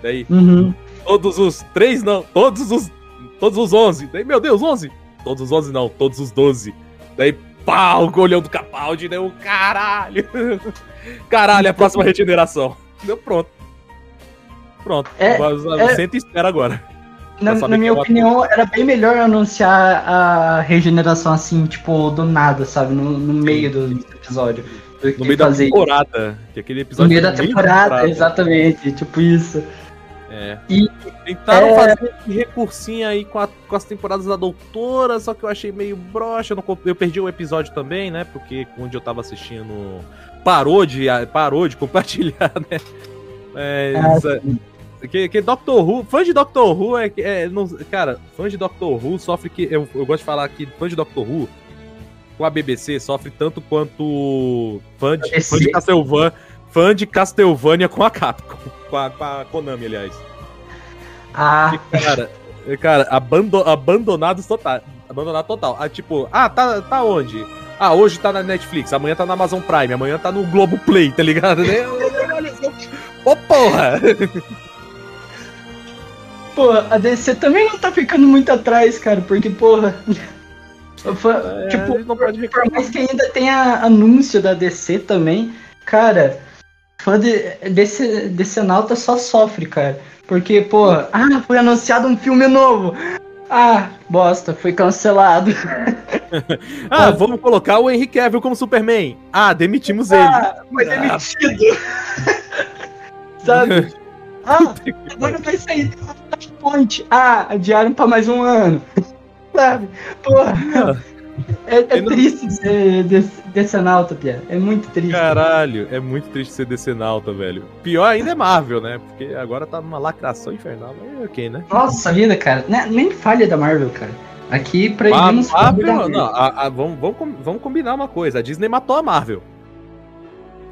Speaker 2: Daí,
Speaker 1: Uhum.
Speaker 2: todos os três não, todos os. Todos os onze. Daí, meu Deus, onze. Todos os onze não, todos os doze. Daí, pau, o olhão do Capaldi, deu caralho. Caralho, é a próxima regeneração. Deu pronto. Pronto.
Speaker 1: É,
Speaker 2: Mas,
Speaker 1: é-
Speaker 2: Senta e espera agora.
Speaker 1: Na, na minha opinião, era bem melhor anunciar a regeneração assim, tipo, do nada, sabe? No, no meio do episódio. Do
Speaker 2: No meio da temporada. Que aquele
Speaker 1: No
Speaker 2: episódio
Speaker 1: meio
Speaker 2: foi
Speaker 1: da
Speaker 2: no
Speaker 1: temporada, exatamente, tipo isso.
Speaker 2: É.
Speaker 1: E-
Speaker 2: Tentaram
Speaker 1: é-
Speaker 2: fazer esse recursinho aí com, a- com as temporadas da Doutora, só que eu achei meio broxa. Eu, não eu perdi o episódio também, né? Porque onde eu tava assistindo parou de, parou de compartilhar, né? Mas, é, que, que Doctor Who, fã de Doctor Who é, que- é não, cara, fã de Doctor Who sofre que eu, eu gosto de falar que fã de Doctor Who com a BBC sofre tanto quanto fã de, fã de Castlevania, fã de Castlevania com a Capcom, com a, com a Konami, aliás.
Speaker 1: Ah,
Speaker 2: Que, cara, cara abando, abandonados total. Abandonado total. Ah, tipo, ah, tá, tá onde? Ah, hoje tá na Netflix, amanhã tá na Amazon Prime, amanhã tá no Globo Play, tá ligado? Né? Olha só. Porra!
Speaker 1: pô, a DC também não tá ficando muito atrás, cara, porque, porra. Fã-
Speaker 2: É,
Speaker 1: tipo,
Speaker 2: não pode
Speaker 1: por mais que ainda tenha anúncio da DC também, cara, fã de DC, DC Nauta só sofre, cara. Porque, pô, ah, foi anunciado um filme novo. Ah, bosta, foi cancelado.
Speaker 2: Ah, vamos colocar o Henry Cavill como Superman. Ah, demitimos ele.
Speaker 1: Ah, foi demitido. Sabe? Ah, agora vai sair do Flashpoint. Ah, adiaram pra mais um ano. Sabe? Porra. É, é triste ser decenalta, Pia. É muito triste.
Speaker 2: Caralho, é muito triste ser decenalta, velho. Pior ainda é Marvel, né? Porque agora tá numa lacração infernal. Mas é ok, né?
Speaker 1: Nossa vida, cara. Né- Nem falha da Marvel, cara. Aqui
Speaker 2: A
Speaker 1: proibimos
Speaker 2: Marvel,
Speaker 1: falar da
Speaker 2: não, a- a- vamos, vamos combinar uma coisa. A Disney matou a Marvel.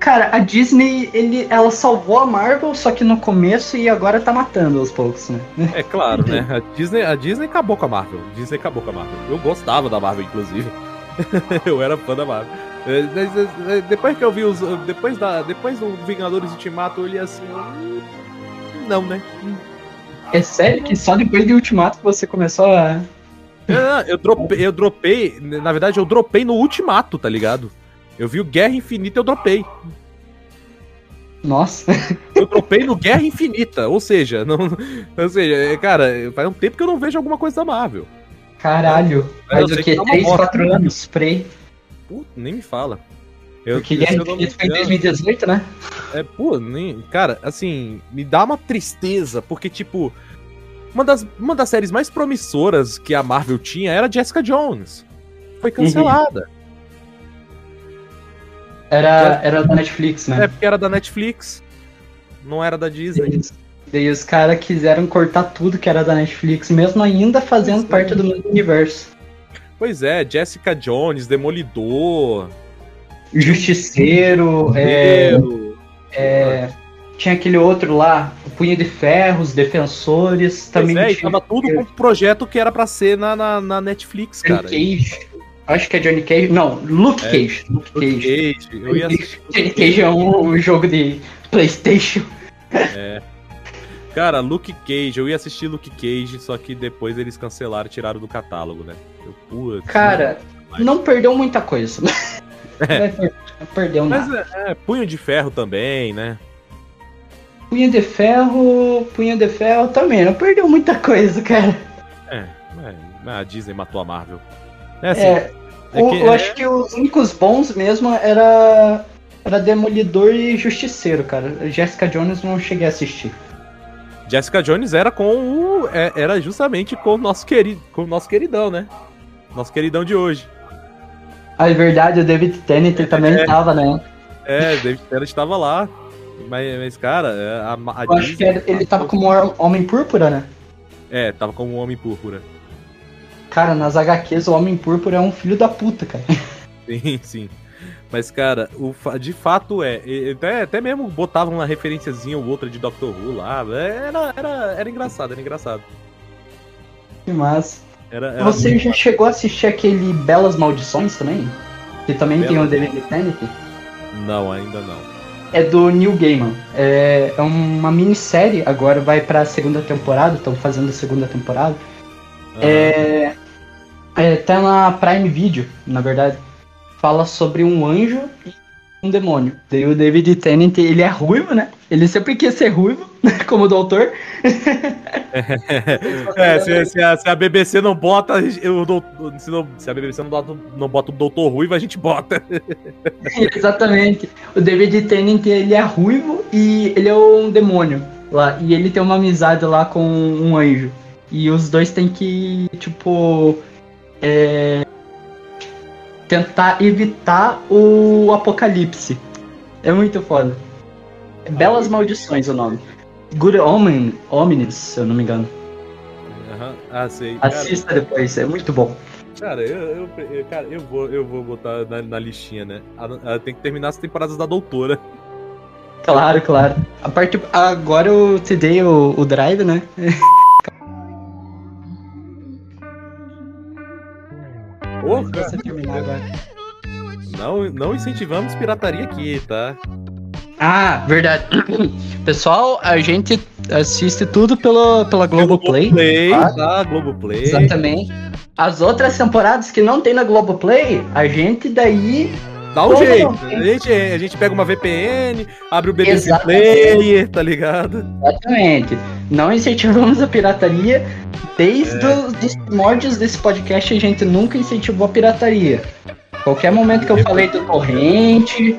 Speaker 1: Cara, a Disney, ele, ela salvou a Marvel, só que no começo e agora tá matando aos poucos, né?
Speaker 2: É claro, né? A Disney, a Disney acabou com a Marvel. A Disney acabou com a Marvel. Eu gostava da Marvel, inclusive. eu era fã da Marvel. É, mas, é, Depois que eu vi os. Depois, da, depois do Vingadores Ultimato, eu olhei assim. hum, Não, né? Hum.
Speaker 1: É sério que só depois de Ultimato você começou a.
Speaker 2: Eu, eu, dropei, eu dropei. Na verdade, eu dropei no Ultimato, tá ligado? Eu vi o Guerra Infinita eu dropei.
Speaker 1: Nossa.
Speaker 2: Eu dropei no Guerra Infinita. Ou seja, não, ou seja, é, cara, faz um tempo que eu não vejo alguma coisa da Marvel.
Speaker 1: Caralho. Faz o quê?
Speaker 2: que tá uma
Speaker 1: 3,
Speaker 2: bosta.
Speaker 1: 4 anos? Prey.
Speaker 2: Puta, nem me fala. Eu,
Speaker 1: Porque Guerra Infinita foi em
Speaker 2: engano-
Speaker 1: 2018, né?
Speaker 2: É, pô, nem. Cara, assim, me dá uma tristeza, porque, tipo, uma das, uma das séries mais promissoras que a Marvel tinha era Jessica Jones. Foi cancelada.
Speaker 1: Era, era da Netflix,
Speaker 2: É
Speaker 1: né?
Speaker 2: porque era da Netflix, não era da Disney.
Speaker 1: Daí, daí os caras quiseram cortar tudo que era da Netflix, mesmo ainda fazendo
Speaker 2: Sim.
Speaker 1: parte do mesmo universo.
Speaker 2: Pois é, Jessica Jones, Demolidor,
Speaker 1: Justiceiro, é,
Speaker 2: Guerreiro.
Speaker 1: é, tinha aquele outro lá, o Punho de Ferro, os Defensores, também
Speaker 2: Pois é, e
Speaker 1: tinha
Speaker 2: tava tudo com um projeto que era pra ser na, na, na Netflix, cara.
Speaker 1: Cage. Acho que é Johnny Cage. Não, Luke
Speaker 2: É,
Speaker 1: Cage. Luke
Speaker 2: Luke
Speaker 1: Cage.
Speaker 2: Cage, eu ia.
Speaker 1: Johnny Cage é um, um jogo de Playstation.
Speaker 2: Cara, Luke Cage, eu ia assistir Luke Cage, só que depois eles cancelaram, tiraram do catálogo, né? Eu, putz,
Speaker 1: Cara,
Speaker 2: Mas-
Speaker 1: não perdeu muita coisa. Não perdeu
Speaker 2: Mas
Speaker 1: nada.
Speaker 2: é, é, Punho de Ferro também, né?
Speaker 1: Punho de Ferro, Punho de Ferro também. Não perdeu muita coisa, cara.
Speaker 2: É, é, a Disney matou a Marvel. É assim,
Speaker 1: É,
Speaker 2: é
Speaker 1: o-
Speaker 2: que-
Speaker 1: eu
Speaker 2: é-
Speaker 1: acho que os únicos bons mesmo era, era Demolidor e Justiceiro, cara. Jessica Jones não cheguei a assistir.
Speaker 2: Jessica Jones era com o. é, era justamente com o nosso querido. Com o nosso queridão, né? Nosso queridão de hoje.
Speaker 1: Ah, é verdade, o David Tennant também tava, né?
Speaker 2: É, David Tennant estava lá. Mas, mas, cara, é, a, a
Speaker 1: Eu acho que era- ele tava como Homem Púrpura, né?
Speaker 2: É, tava como um homem púrpura.
Speaker 1: Cara, nas HQs o Homem Púrpura é um filho da puta, cara.
Speaker 2: Sim, sim. Mas, cara, o, de fato é. Até, até mesmo botavam uma referenciazinha ou outra de Doctor Who lá. Era, era, era engraçado, era engraçado.
Speaker 1: Que massa.
Speaker 2: Era, era
Speaker 1: Você já chegou a assistir aquele Belas Maldições também? Que também tem o David Tennant?
Speaker 2: massa. Não, ainda não.
Speaker 1: É do Neil Gaiman. É, é uma minissérie, agora vai pra segunda temporada, estão fazendo a segunda temporada.
Speaker 2: Aham.
Speaker 1: É, é, tá na Prime Video, na verdade. Fala sobre um anjo e um demônio. Daí o David Tennant, ele é ruivo, né? Ele sempre quis ser ruivo, como doutor.
Speaker 2: É, se, se a, se a BBC não bota. Eu, se, não- se a BBC não bota, não bota o Doutor Ruivo, a gente bota.
Speaker 1: Exatamente. O David Tennant, ele é ruivo e ele é um demônio lá. E ele tem uma amizade lá com um anjo. E os dois têm que, tipo. É, tentar evitar o apocalipse. É muito foda. É Belas Maldições o nome. Good Omen, Omens, se eu não me engano.
Speaker 2: Aham, Ah, sei. Cara,
Speaker 1: Assista depois, é muito bom.
Speaker 2: Cara, eu, eu, cara, eu vou, eu vou botar na, na listinha, né? Tem que terminar as temporadas da Doutora.
Speaker 1: Claro, claro. A parte, agora eu te dei o, o drive, né?
Speaker 2: Porra,
Speaker 1: Você terminar agora.
Speaker 2: não, não incentivamos pirataria aqui, tá?
Speaker 1: Ah, verdade. Pessoal, a gente assiste tudo pelo, pela Globoplay.
Speaker 2: Globoplay,
Speaker 1: tá?
Speaker 2: tá? Globoplay.
Speaker 1: Exatamente. As outras temporadas que não tem na Globoplay, a gente daí
Speaker 2: Dá um jeito. A gente, a gente pega uma VPN, abre o BBC
Speaker 1: Exatamente.
Speaker 2: Player, tá ligado?
Speaker 1: Exatamente. Não incentivamos a pirataria. Desde
Speaker 2: É.
Speaker 1: os primórdios desse podcast, a gente nunca incentivou a pirataria. Qualquer momento que eu falei do torrente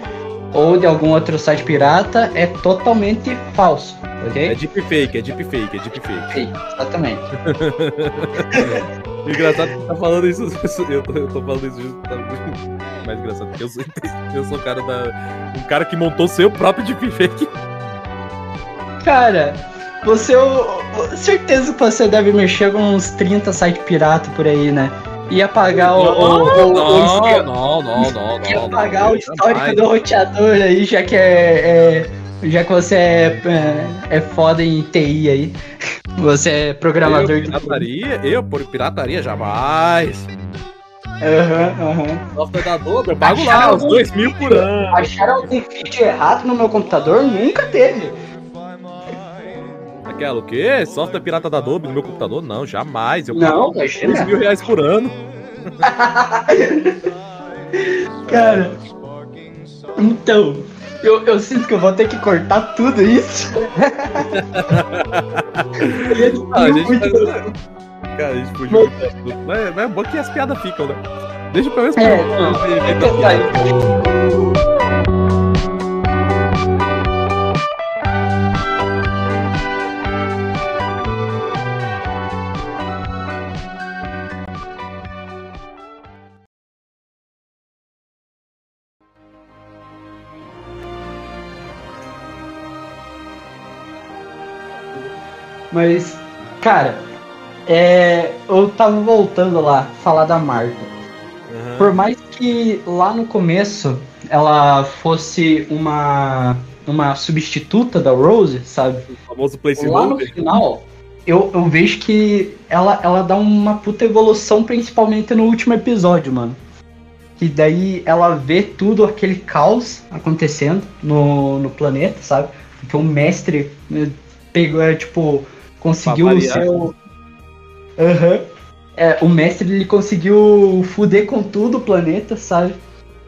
Speaker 1: ou de algum outro site pirata, é totalmente falso,
Speaker 2: É
Speaker 1: ok?
Speaker 2: deepfake, é deepfake, é deepfake.
Speaker 1: Exatamente.
Speaker 2: Engraçado é que tá falando isso. Eu tô, eu tô falando isso justo. Mais engraçado porque eu sou, eu sou o cara da. Um cara que montou seu próprio deepfake.
Speaker 1: Cara, você, eu, eu- certeza que você deve mexer com uns 30 sites pirata por aí, né? E apagar o, o, o, o,
Speaker 2: não, não, não, não,
Speaker 1: e
Speaker 2: não.
Speaker 1: apagar o histórico
Speaker 2: jamais.
Speaker 1: do roteador aí, já que é, é- já que você é, é, é foda em TI aí. Você é programador
Speaker 2: Eu,
Speaker 1: de
Speaker 2: pirataria? Eu, por pirataria, jamais.
Speaker 1: Aham, aham.
Speaker 2: Software da dobra, eu pago lá
Speaker 1: Acharam
Speaker 2: os
Speaker 1: algum
Speaker 2: 2 mil por ano.
Speaker 1: Acharam algum feed errado no meu computador? Nunca teve.
Speaker 2: Aquela, o quê? Software pirata da Adobe no meu computador? Não, jamais. Eu
Speaker 1: Não,
Speaker 2: pago 2 mil reais por ano.
Speaker 1: Cara. Então, eu, eu sinto que eu vou ter que cortar tudo isso.
Speaker 2: Ah, a gente Cara, a gente fugiu. Mas, mas é bom que as piadas ficam, né? Deixa pelo menos
Speaker 1: É, não, é. Mas, cara, é, eu tava voltando lá, falar da Marta.
Speaker 2: Aham.
Speaker 1: Por mais que lá no começo ela fosse uma, uma substituta da Rose, sabe?
Speaker 2: O famoso place
Speaker 1: Lá no final, eu, eu vejo que ela, ela dá uma puta evolução, principalmente no último episódio, mano. Que daí ela vê tudo aquele caos acontecendo no, no planeta, sabe? Porque o mestre né, pegou, é, tipo, conseguiu o seu. Aham. É, o mestre ele conseguiu fuder com tudo o planeta, sabe?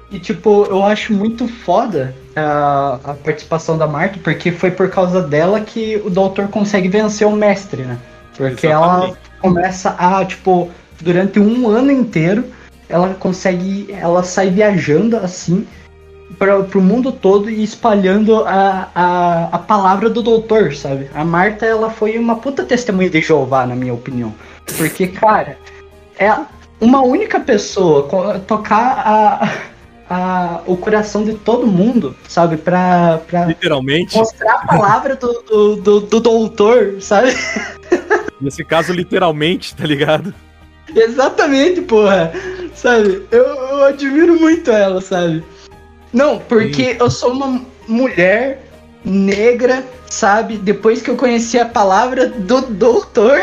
Speaker 1: E tipo, eu acho muito foda a, a participação da Marta, porque foi por causa dela que o doutor consegue vencer o mestre, né? Porque ela
Speaker 2: Exatamente.
Speaker 1: começa a, tipo, durante um ano inteiro, ela consegue. Ela sai viajando assim para pro mundo todo e espalhando a, a, a palavra do doutor, sabe? A Marta, ela foi uma puta testemunha de Jeová, na minha opinião. Porque, cara, é uma única pessoa tocar a, a, o coração de todo mundo, sabe? Pra, pra
Speaker 2: Literalmente.
Speaker 1: mostrar a palavra do, do, do, do doutor, sabe?
Speaker 2: Nesse caso, literalmente, tá ligado?
Speaker 1: Exatamente, porra. Sabe? Eu, eu admiro muito ela, sabe? Não, porque eu sou uma mulher negra, sabe? Depois que eu conheci a palavra do doutor.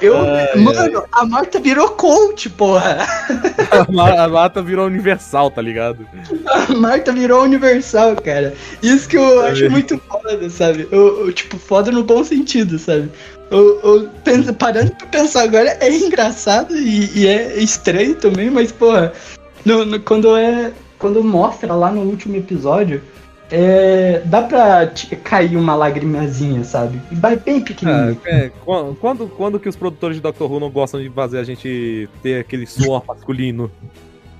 Speaker 1: Eu,
Speaker 2: Ai,
Speaker 1: mano, a Marta virou coach, porra.
Speaker 2: A, ma- a mata virou universal, tá ligado?
Speaker 1: A Marta virou universal, cara. Isso que eu acho
Speaker 2: É.
Speaker 1: muito foda, sabe? Eu, eu, tipo, foda no bom sentido, sabe? Eu, eu penso, parando pra pensar agora, é engraçado e, e é estranho também, mas, porra, no, no- quando é. Quando mostra lá no último episódio, é, dá pra cair uma lagrimazinha, sabe? E vai bem pequenininho.
Speaker 2: é, quan- quando, quando que os produtores de Doctor Who não gostam de fazer a gente ter aquele suor masculino?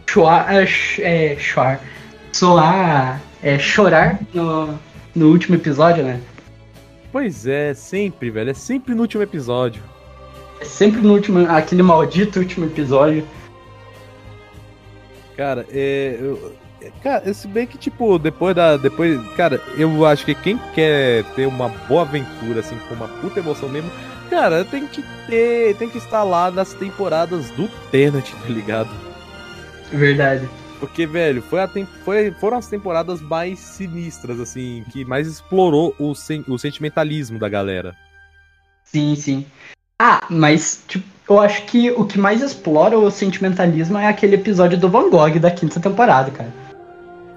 Speaker 1: Chorar, é, é, chorar, soar, é, chorar no, no último episódio, né?
Speaker 2: Pois é, sempre, velho. É sempre no último episódio.
Speaker 1: É sempre no último, aquele maldito último episódio.
Speaker 2: Cara, é. eu- é, cara, se bem que, tipo, depois da. Depois. Cara, eu acho que quem quer ter uma boa aventura, assim, com uma puta emoção mesmo, cara, tem que ter. Tem que estar lá nas temporadas do Tenet, tá ligado?
Speaker 1: Verdade.
Speaker 2: Porque, velho, foi a tem- foi, foram as temporadas mais sinistras, assim, que mais explorou o, sen- o sentimentalismo da galera.
Speaker 1: Sim, sim. Ah, mas tipo, eu acho que o que mais explora o sentimentalismo é aquele episódio do Van Gogh da quinta temporada, cara.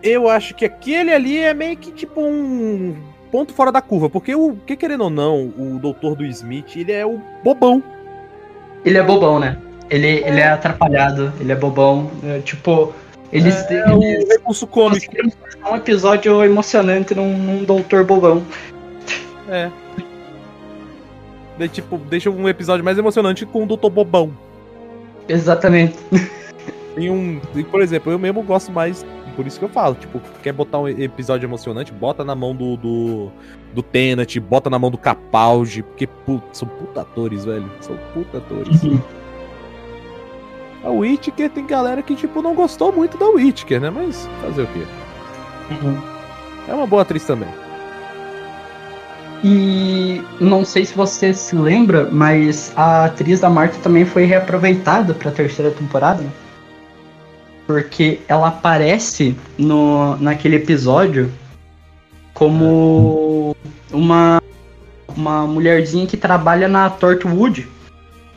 Speaker 2: Eu acho que aquele ali é meio que tipo um ponto fora da curva, porque o que querendo ou não, o doutor do Smith, ele é o bobão.
Speaker 1: Ele é bobão, né? Ele, ele é atrapalhado, ele é bobão. é, tipo, Eles,
Speaker 2: É o
Speaker 1: eles
Speaker 2: recurso cômico.
Speaker 1: um episódio emocionante num, num doutor bobão.
Speaker 2: É. De, tipo, deixa um episódio mais emocionante com o Doutor Bobão.
Speaker 1: Exatamente.
Speaker 2: Tem um. Por exemplo, eu mesmo gosto mais. Por isso que eu falo, tipo, quer botar um episódio emocionante, bota na mão do. do, do Tenet, bota na mão do Capaldi, porque put, são puta atores, velho. São puta atores. A Whittaker tem galera que, tipo, não gostou muito da Whittaker, né? Mas fazer o quê? É uma boa atriz também.
Speaker 1: E não sei se você se lembra, mas a atriz da Marta também foi reaproveitada pra terceira temporada. Porque ela aparece no, naquele episódio como uma, uma mulherzinha que trabalha na Torchwood.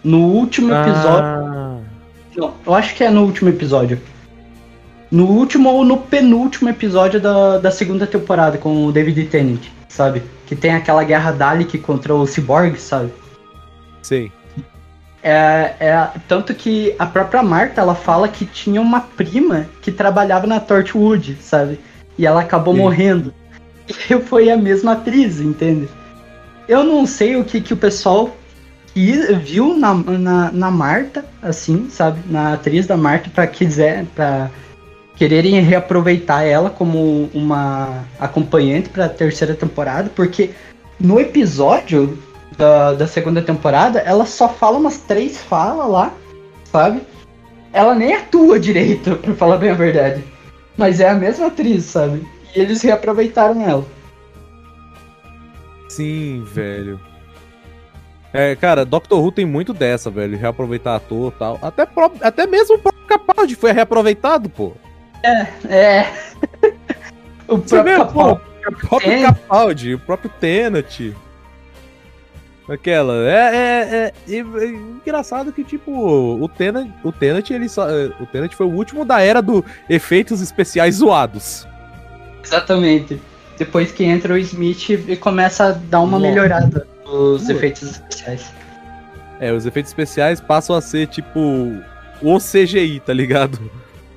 Speaker 1: No último episódio.
Speaker 2: Ah,
Speaker 1: Não, eu acho que é no último episódio. No último ou no penúltimo episódio da, da segunda temporada com o David Tennant, sabe? Que tem aquela guerra Dalek contra o Cyborg, sabe?
Speaker 2: sei.
Speaker 1: É, é, tanto que a própria Marta, ela fala que tinha uma prima que trabalhava na Torchwood, sabe? E ela acabou
Speaker 2: Sim.
Speaker 1: morrendo. E foi a mesma atriz, entende? Eu não sei o que, que o pessoal viu na, na, na Marta, assim, sabe? Na atriz da Marta, pra quiser, pra quererem reaproveitar ela como uma acompanhante pra terceira temporada, porque no episódio da, da segunda temporada, ela só fala umas três falas lá, sabe? Ela nem atua direito, pra falar bem a verdade. Mas é a mesma atriz, sabe? E eles reaproveitaram ela.
Speaker 2: Sim, velho. É, cara, Doctor Who tem muito dessa, velho. Reaproveitar ator e tal. Até, pró- até mesmo o próprio Capaldi foi reaproveitado, pô.
Speaker 1: É. o
Speaker 2: Você vê,
Speaker 1: próprio
Speaker 2: pô,
Speaker 1: Capaldi.
Speaker 2: o próprio
Speaker 1: É.
Speaker 2: Capaldi, o próprio Tenet. Aquela. É, é, é, é engraçado que, tipo, o Tenet, o Tenet, ele só. é, O Tenet foi o último da era do efeitos especiais zoados.
Speaker 1: Exatamente. Depois que entra o Smith e começa a dar uma
Speaker 2: Nossa.
Speaker 1: melhorada nos efeitos especiais.
Speaker 2: É, os efeitos especiais passam a ser, tipo, o CGI, tá ligado?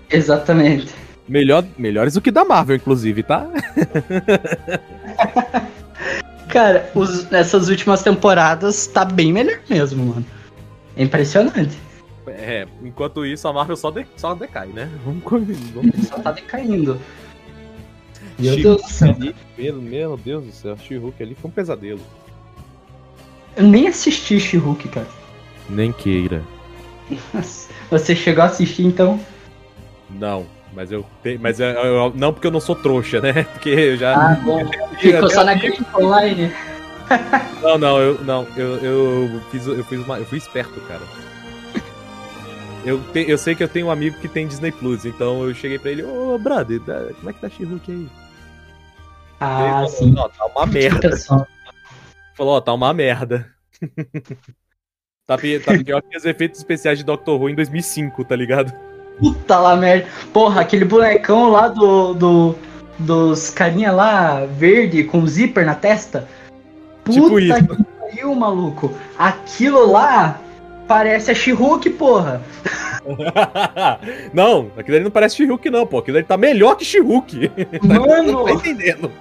Speaker 1: Exatamente.
Speaker 2: Melhor, melhores do que da Marvel, inclusive, tá?
Speaker 1: Cara, os- essas últimas temporadas tá bem melhor mesmo, mano. É impressionante.
Speaker 2: É, enquanto isso, a Marvel só, de- só decai, né? Vamos comigo. Vamos
Speaker 1: Só tá decaindo. Meu Deus do céu.
Speaker 2: ali, Meu, meu Deus do céu, She-Hulk ali foi um pesadelo.
Speaker 1: Eu nem assisti She-Hulk, cara.
Speaker 2: Nem queira.
Speaker 1: Você chegou a assistir, então?
Speaker 2: Não, mas eu, mas eu, eu- não porque eu não sou trouxa, né? Porque eu já
Speaker 1: Ah, bom. Ficou só na Online.
Speaker 2: Não, não, eu não, eu, eu fiz eu fiz uma, eu fui esperto, cara. Eu, te- eu sei que eu tenho um amigo que tem Disney Plus, então eu cheguei pra ele, ô brother, tá- como é que tá She-Hulk aí?
Speaker 1: Ah,
Speaker 2: ele
Speaker 1: sim.
Speaker 2: falou, "Ó, tá uma merda. Falou, ó, tá uma merda. tá, tá pior que os efeitos especiais de Doctor Who em 2005, tá ligado?
Speaker 1: Puta lá, merda. Porra, aquele bonecão lá do, do dos carinha lá verde com zíper na testa. Puta
Speaker 2: Tipo isso.
Speaker 1: que pariu, maluco. Aquilo lá parece a She-Hulk, porra.
Speaker 2: não, aquilo ali não parece She-Hulk não, pô. Aquilo ali tá melhor que She-Hulk. Não
Speaker 1: Mano,
Speaker 2: tá entendendo.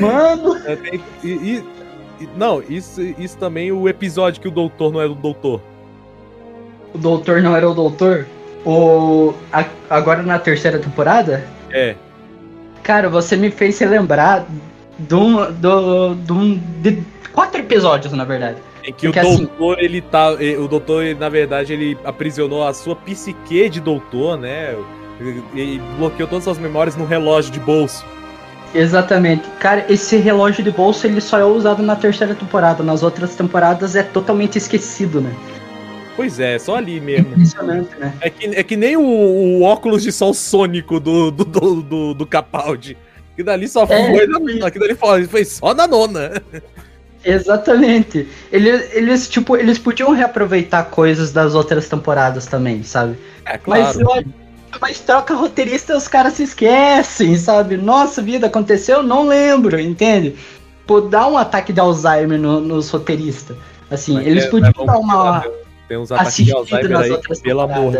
Speaker 1: mano.
Speaker 2: É, e- e- e- não, isso, isso também o episódio que o doutor não é do doutor.
Speaker 1: O doutor não era o doutor? O, a- agora na terceira temporada?
Speaker 2: É.
Speaker 1: Cara, você me fez relembrar de um, do, de um- de quatro episódios, na verdade.
Speaker 2: Em que o
Speaker 1: Porque assim-
Speaker 2: doutor, ele tá. O doutor, ele, na verdade, ele aprisionou a sua psique de doutor, né? E, e bloqueou todas as memórias no relógio de bolso.
Speaker 1: Exatamente. Cara, esse relógio de bolso ele só é usado na terceira temporada. Nas outras temporadas é totalmente esquecido, né?
Speaker 2: Pois é, só ali mesmo.
Speaker 1: Impressionante, né?
Speaker 2: É que, é que nem o, o óculos de sol sônico do, do, do, do, do Capaldi. Que dali só
Speaker 1: É.
Speaker 2: foi. na- Que dali foi, foi só na nona.
Speaker 1: Exatamente. Eles, eles, tipo, eles podiam reaproveitar coisas das outras temporadas também, sabe?
Speaker 2: É,
Speaker 1: Mas, olha, mas troca roteirista os caras se esquecem, sabe? Nossa vida, aconteceu? Não lembro, entende? Pô, dá um ataque de Alzheimer no- nos roteiristas. Assim,
Speaker 2: Mas
Speaker 1: eles
Speaker 2: é,
Speaker 1: podiam
Speaker 2: mas
Speaker 1: dar uma.
Speaker 2: Tem uns ataques de Alzheimer aí, pelo amor, né?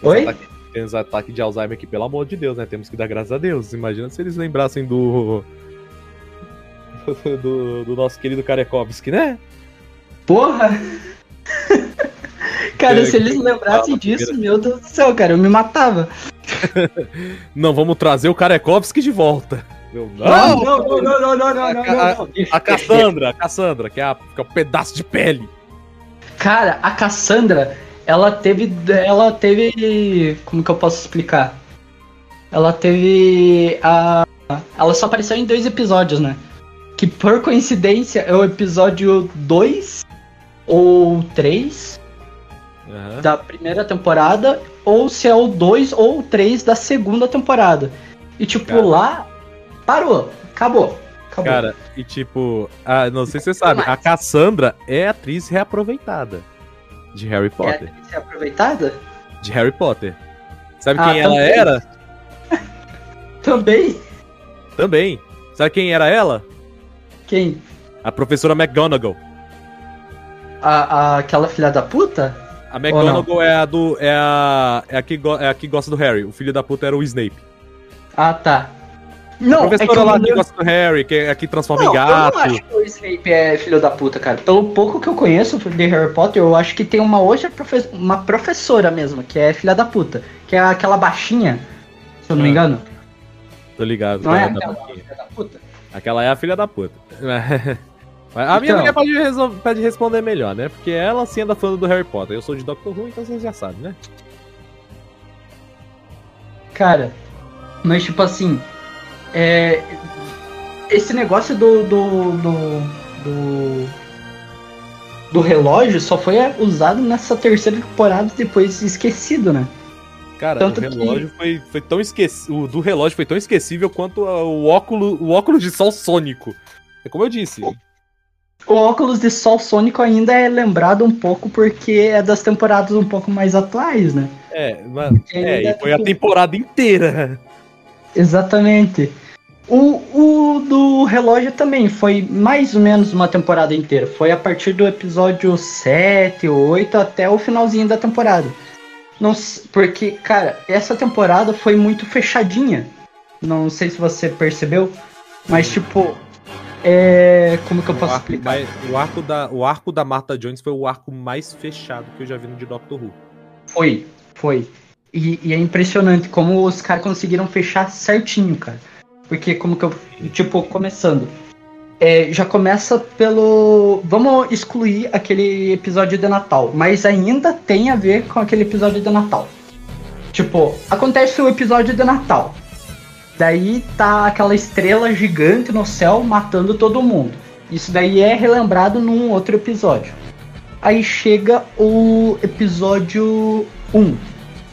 Speaker 2: Uns
Speaker 1: Oi?
Speaker 2: ataques- tem uns ataques de Alzheimer aqui, pelo amor de Deus, né? Temos que dar graças a Deus. Imagina se eles lembrassem do. do, do nosso querido Karekovski, né?
Speaker 1: Porra! cara,
Speaker 2: É,
Speaker 1: se eles lembrassem disso, meu Deus do céu, cara, eu me matava.
Speaker 2: Não, vamos trazer o Karekovski de volta.
Speaker 1: Não, não, não, não, não, não, não,
Speaker 2: A-
Speaker 1: não,
Speaker 2: a-
Speaker 1: não.
Speaker 2: A Cassandra, a Cassandra, que é, a, que é um pedaço de pele.
Speaker 1: Cara, a Cassandra, ela teve. Ela teve. Como que eu posso explicar? Ela teve. A, ela só apareceu em dois episódios, né? Que por coincidência é o episódio 2 ou 3
Speaker 2: Aham.
Speaker 1: da primeira temporada, ou se é o 2 ou o 3 da segunda temporada. E tipo,
Speaker 2: Cara.
Speaker 1: lá parou, acabou. Acabou.
Speaker 2: Cara, e tipo, a, não sei se você sabe, a Cassandra é atriz reaproveitada de Harry
Speaker 1: é
Speaker 2: Potter.
Speaker 1: a ser aproveitada?
Speaker 2: De Harry Potter. Sabe
Speaker 1: Ah,
Speaker 2: quem ela
Speaker 1: também.
Speaker 2: era?
Speaker 1: Também?
Speaker 2: Também. Sabe quem era ela?
Speaker 1: Quem?
Speaker 2: A professora McGonagall.
Speaker 1: A, a- aquela filha da puta?
Speaker 2: A McGonagall é a do. É a. É a, que go- é a que gosta do Harry. O filho da puta era o Snape.
Speaker 1: Ah, tá.
Speaker 2: A
Speaker 1: Não, é que
Speaker 2: professora
Speaker 1: eu
Speaker 2: lá que gosta do Harry, que, é a que transforma
Speaker 1: Não,
Speaker 2: em
Speaker 1: eu
Speaker 2: gato.
Speaker 1: não acho que o Snape é filho da puta, cara. Pelo pouco que eu conheço de Harry Potter, eu acho que tem uma outra profe- uma professora mesmo, que é filha da puta. Que é aquela baixinha, se eu não me
Speaker 2: Ah,
Speaker 1: engano.
Speaker 2: Tô ligado.
Speaker 1: Não é aquela filha da puta?
Speaker 2: Aquela é a filha da puta. A minha
Speaker 1: Então.
Speaker 2: mulher pode, pode responder melhor, né? Porque ela sim anda falando do Harry Potter. Eu sou de Doctor Who, então vocês já sabem, né?
Speaker 1: Cara, mas tipo assim, é, esse negócio do do, do do do relógio só foi usado nessa terceira temporada e depois esquecido, né?
Speaker 2: Cara,
Speaker 1: Tanto
Speaker 2: o
Speaker 1: que-
Speaker 2: relógio foi, foi tão esquecível. O do relógio foi tão esquecível quanto a- o óculos, o óculos de sol sônico. É como eu disse.
Speaker 1: O óculos de sol sônico ainda é lembrado um pouco porque é das temporadas um pouco mais atuais, né?
Speaker 2: É, mas, é, e foi a temporada inteira.
Speaker 1: Exatamente. O, o do relógio também foi mais ou menos uma temporada inteira. Foi a partir do episódio 7, 8 até o finalzinho da temporada. Não, porque, cara, essa temporada foi muito fechadinha. Não sei se você percebeu, mas tipo. É. Como que eu
Speaker 2: O
Speaker 1: posso
Speaker 2: arco,
Speaker 1: explicar?
Speaker 2: mais- o, arco da, o arco da Martha Jones foi o arco mais fechado que eu já vi no de Doctor Who.
Speaker 1: Foi, foi. E, e é impressionante como os caras conseguiram fechar certinho, cara. Porque como que eu. Tipo, começando. É, já começa pelo. Vamos excluir aquele episódio de Natal, mas ainda tem a ver com aquele episódio de Natal. Tipo, acontece o episódio de Natal. Daí tá aquela estrela gigante no céu matando todo mundo. Isso daí é relembrado num outro episódio. Aí chega o episódio 1,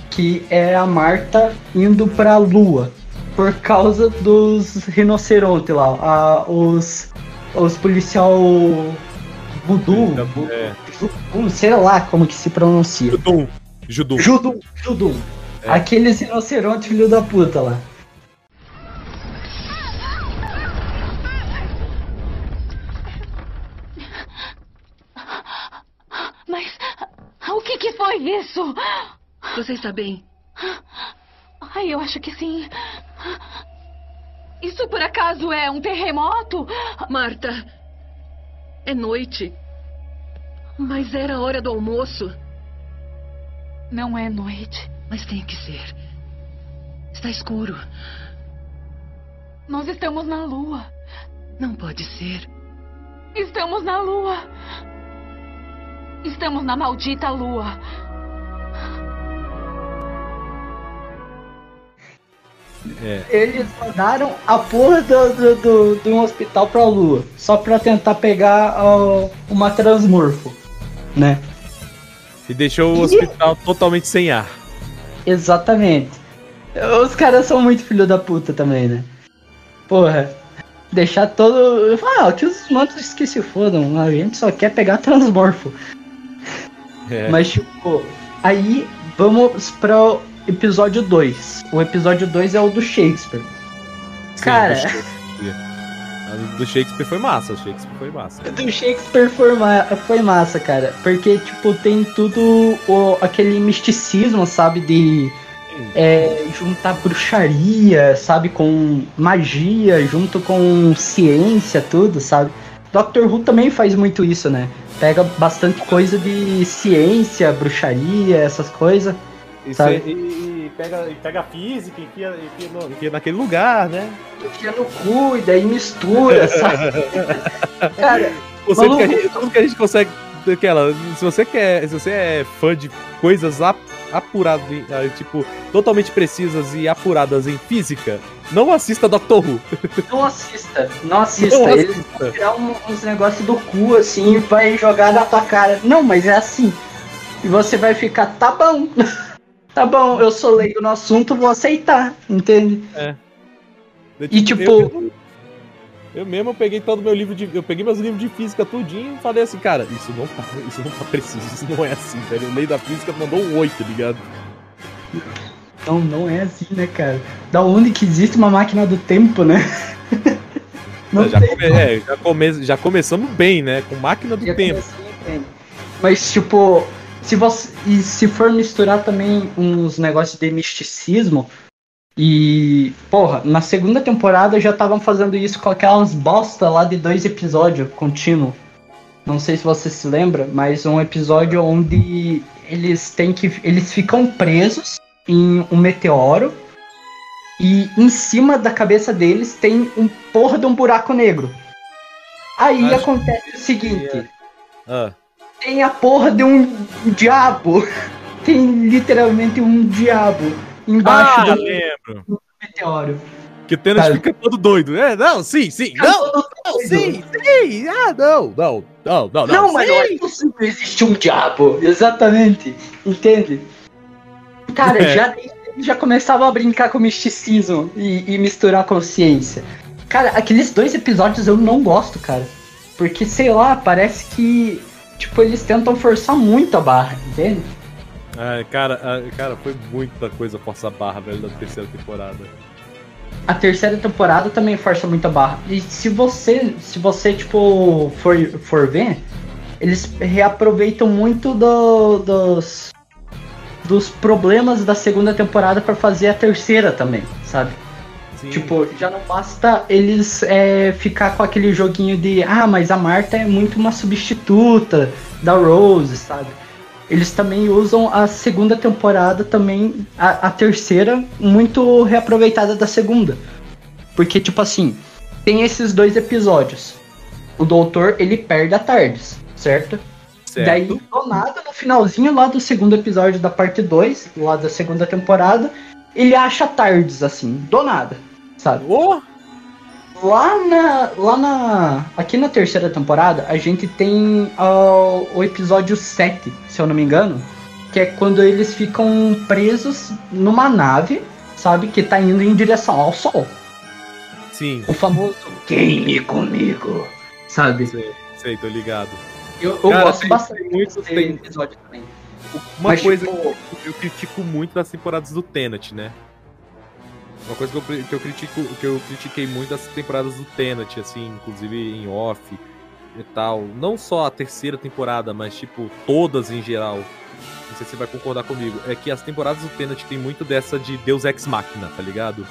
Speaker 1: que é a Marta indo pra lua por causa dos rinocerontes lá, a- os, os policial voodoo,
Speaker 2: É.
Speaker 1: voodoo, sei lá como que se pronuncia.
Speaker 2: Judum. Judum.
Speaker 1: Judum, Judum.
Speaker 2: É.
Speaker 1: Aqueles rinocerontes filho da puta lá.
Speaker 5: Mas o que, que foi isso?
Speaker 6: Você está bem?
Speaker 5: Ai, eu acho que sim. Isso por acaso é um terremoto?
Speaker 6: Marta, é noite. Mas era a hora do almoço.
Speaker 5: Não é noite.
Speaker 6: Mas tem que ser. Está escuro.
Speaker 5: Nós estamos na lua.
Speaker 6: Não pode ser.
Speaker 5: Estamos na lua. Estamos na maldita lua.
Speaker 1: Eles mandaram a porra do, do, do, de um hospital pra lua, só pra tentar pegar ó, uma transmorfo, né?
Speaker 2: E deixou o hospital totalmente sem ar.
Speaker 1: Exatamente. Os caras são muito filho da puta também, né? Porra. Deixar todo. Ah, que os monstros que se fodam. A gente só quer pegar transmorfo.
Speaker 2: É.
Speaker 1: Mas, tipo, aí vamos pro episódio 2. O episódio 2 é o do Shakespeare.
Speaker 2: Sim,
Speaker 1: cara.
Speaker 2: do Shakespeare. Do Shakespeare foi massa, o Shakespeare foi massa.
Speaker 1: Do Shakespeare foi, ma- foi massa, cara. Porque, tipo, tem tudo o, aquele misticismo, sabe? De é, juntar bruxaria, sabe, com magia, junto com ciência, tudo, sabe? Doctor Who também faz muito isso, né? Pega bastante coisa de ciência, bruxaria, essas coisas.
Speaker 2: E, e pega, e pega a física, enfia, enfia, no- enfia naquele lugar, né?
Speaker 1: Enfia no cu e daí mistura, sabe? Cara,
Speaker 2: Você,
Speaker 1: Maluco.
Speaker 2: que a gente, tudo que a gente consegue. Aquela, se você quer. Se você é fã de coisas ap- apuradas, ah, tipo, totalmente precisas e apuradas em física, não assista Doctor Who.
Speaker 1: não assista, não assista.
Speaker 2: Não
Speaker 1: Eles vão tirar um- uns negócios do cu assim e vai jogar na tua cara. Não, mas é assim. E você vai ficar, tá bom. tá bom, eu sou leigo no assunto, vou aceitar, entende? E, tipo-
Speaker 2: Eu, eu mesmo eu peguei todo meu livro de. Eu peguei meus livros de física tudinho e falei assim, cara, isso não tá, isso não tá preciso, isso não é assim, velho. O lei da física mandou um 8, tá ligado?
Speaker 1: Não, não é assim, né, cara? Da onde que existe uma máquina do tempo, né? Não
Speaker 2: já,
Speaker 1: tem
Speaker 2: come- é, já, come- já começamos bem, né? Com máquina do
Speaker 1: Já
Speaker 2: tempo.
Speaker 1: Mas, tipo, se você. E se for misturar também uns negócios de misticismo. E. Porra, na segunda temporada já estavam fazendo isso com aquelas bosta lá de dois episódios contínuo. Não sei se você se lembra, mas um episódio onde eles têm que. Eles ficam presos em um meteoro. E em cima da cabeça deles tem um porra de um buraco negro. Aí
Speaker 2: Acho
Speaker 1: acontece o seguinte
Speaker 2: Ah,
Speaker 1: tem a porra de um diabo. Tem literalmente um diabo embaixo
Speaker 2: ah
Speaker 1: do
Speaker 2: lembro.
Speaker 1: meteoro.
Speaker 2: Que o Tênis
Speaker 1: Sabe?
Speaker 2: fica todo doido. É, não, sim, sim. Não, não, sim, sim. Ah, não, não, não, não,
Speaker 1: Não, mas não é possível existir um diabo. Exatamente. Entende? Cara,
Speaker 2: É.
Speaker 1: já, já começava a brincar com misticismo e, e misturar com ciência. Cara, aqueles dois episódios eu não gosto, cara. Porque, sei lá, parece que. Tipo, eles tentam forçar muito a barra, entende?
Speaker 2: Ah, cara, cara, foi muita coisa força barra, velho, da terceira temporada.
Speaker 1: A terceira temporada também força muito a barra. E se você, se você tipo, for, for ver, eles reaproveitam muito do- dos, dos problemas da segunda temporada pra fazer a terceira também, sabe?
Speaker 2: Sim.
Speaker 1: Tipo, já não basta eles é, ficar com aquele joguinho de ah, mas a Marta é muito uma substituta da Rose, sabe? Eles também usam a segunda temporada também, a, a terceira, muito reaproveitada da segunda. Porque, tipo assim, tem esses dois episódios. O doutor, ele perde a Tardes, certo?
Speaker 2: certo.
Speaker 1: Daí, do nada, no finalzinho lá do segundo episódio da parte 2, lá da segunda temporada, ele acha Tardes, assim, do nada, sabe?
Speaker 2: Oh,
Speaker 1: Lá na. Lá na. Aqui na terceira temporada, a gente tem ah, o episódio 7, se eu não me engano. Que é quando eles ficam presos numa nave, sabe? Que tá indo em direção ao sol.
Speaker 2: sim,
Speaker 1: O famoso Game comigo. Sabe?
Speaker 2: sei, sei, tô ligado.
Speaker 1: Eu, eu
Speaker 2: Cara,
Speaker 1: gosto
Speaker 2: tem-
Speaker 1: bastante
Speaker 2: tem muito-
Speaker 1: desse
Speaker 2: tem-
Speaker 1: episódio também.
Speaker 2: Uma
Speaker 1: Mas,
Speaker 2: coisa
Speaker 1: tipo,
Speaker 2: que eu critico muito das temporadas do Tenet, né? Uma coisa que eu, que eu critico, que eu critiquei muito das temporadas do Tenet, assim, inclusive em off e tal. Não só a terceira temporada, mas tipo, todas em geral. Não sei se você vai concordar comigo. É que as temporadas do Tenet tem muito dessa de Deus Ex Machina, tá ligado?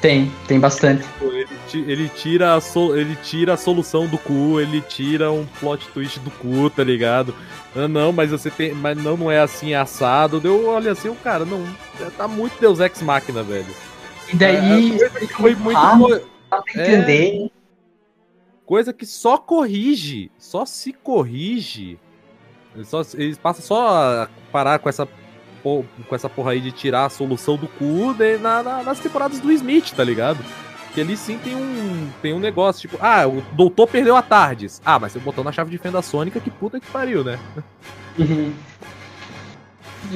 Speaker 1: Tem, tem bastante.
Speaker 2: Ele, ti- ele tira a so- ele tira a solução do cu, ele tira um plot twist do cu, tá ligado? Ah, não, mas você tem. Mas não, não é assim, é assado. Deu, olha assim, o cara, não. Tá muito Deus Ex Machina, velho.
Speaker 1: E daí.
Speaker 2: É, coisa que foi muito.
Speaker 1: rápido, dá pra
Speaker 2: É.
Speaker 1: entender.
Speaker 2: Coisa que só corrige, só se corrige. Só, eles passam só a parar com essa, com essa porra aí de tirar a solução do cu na- na- nas temporadas do Smith, tá ligado? Que ali sim tem um, tem um negócio, tipo, ah, o doutor perdeu a Tardes. Ah, mas você botou na chave de fenda sônica, que puta que pariu, né?
Speaker 1: Uhum.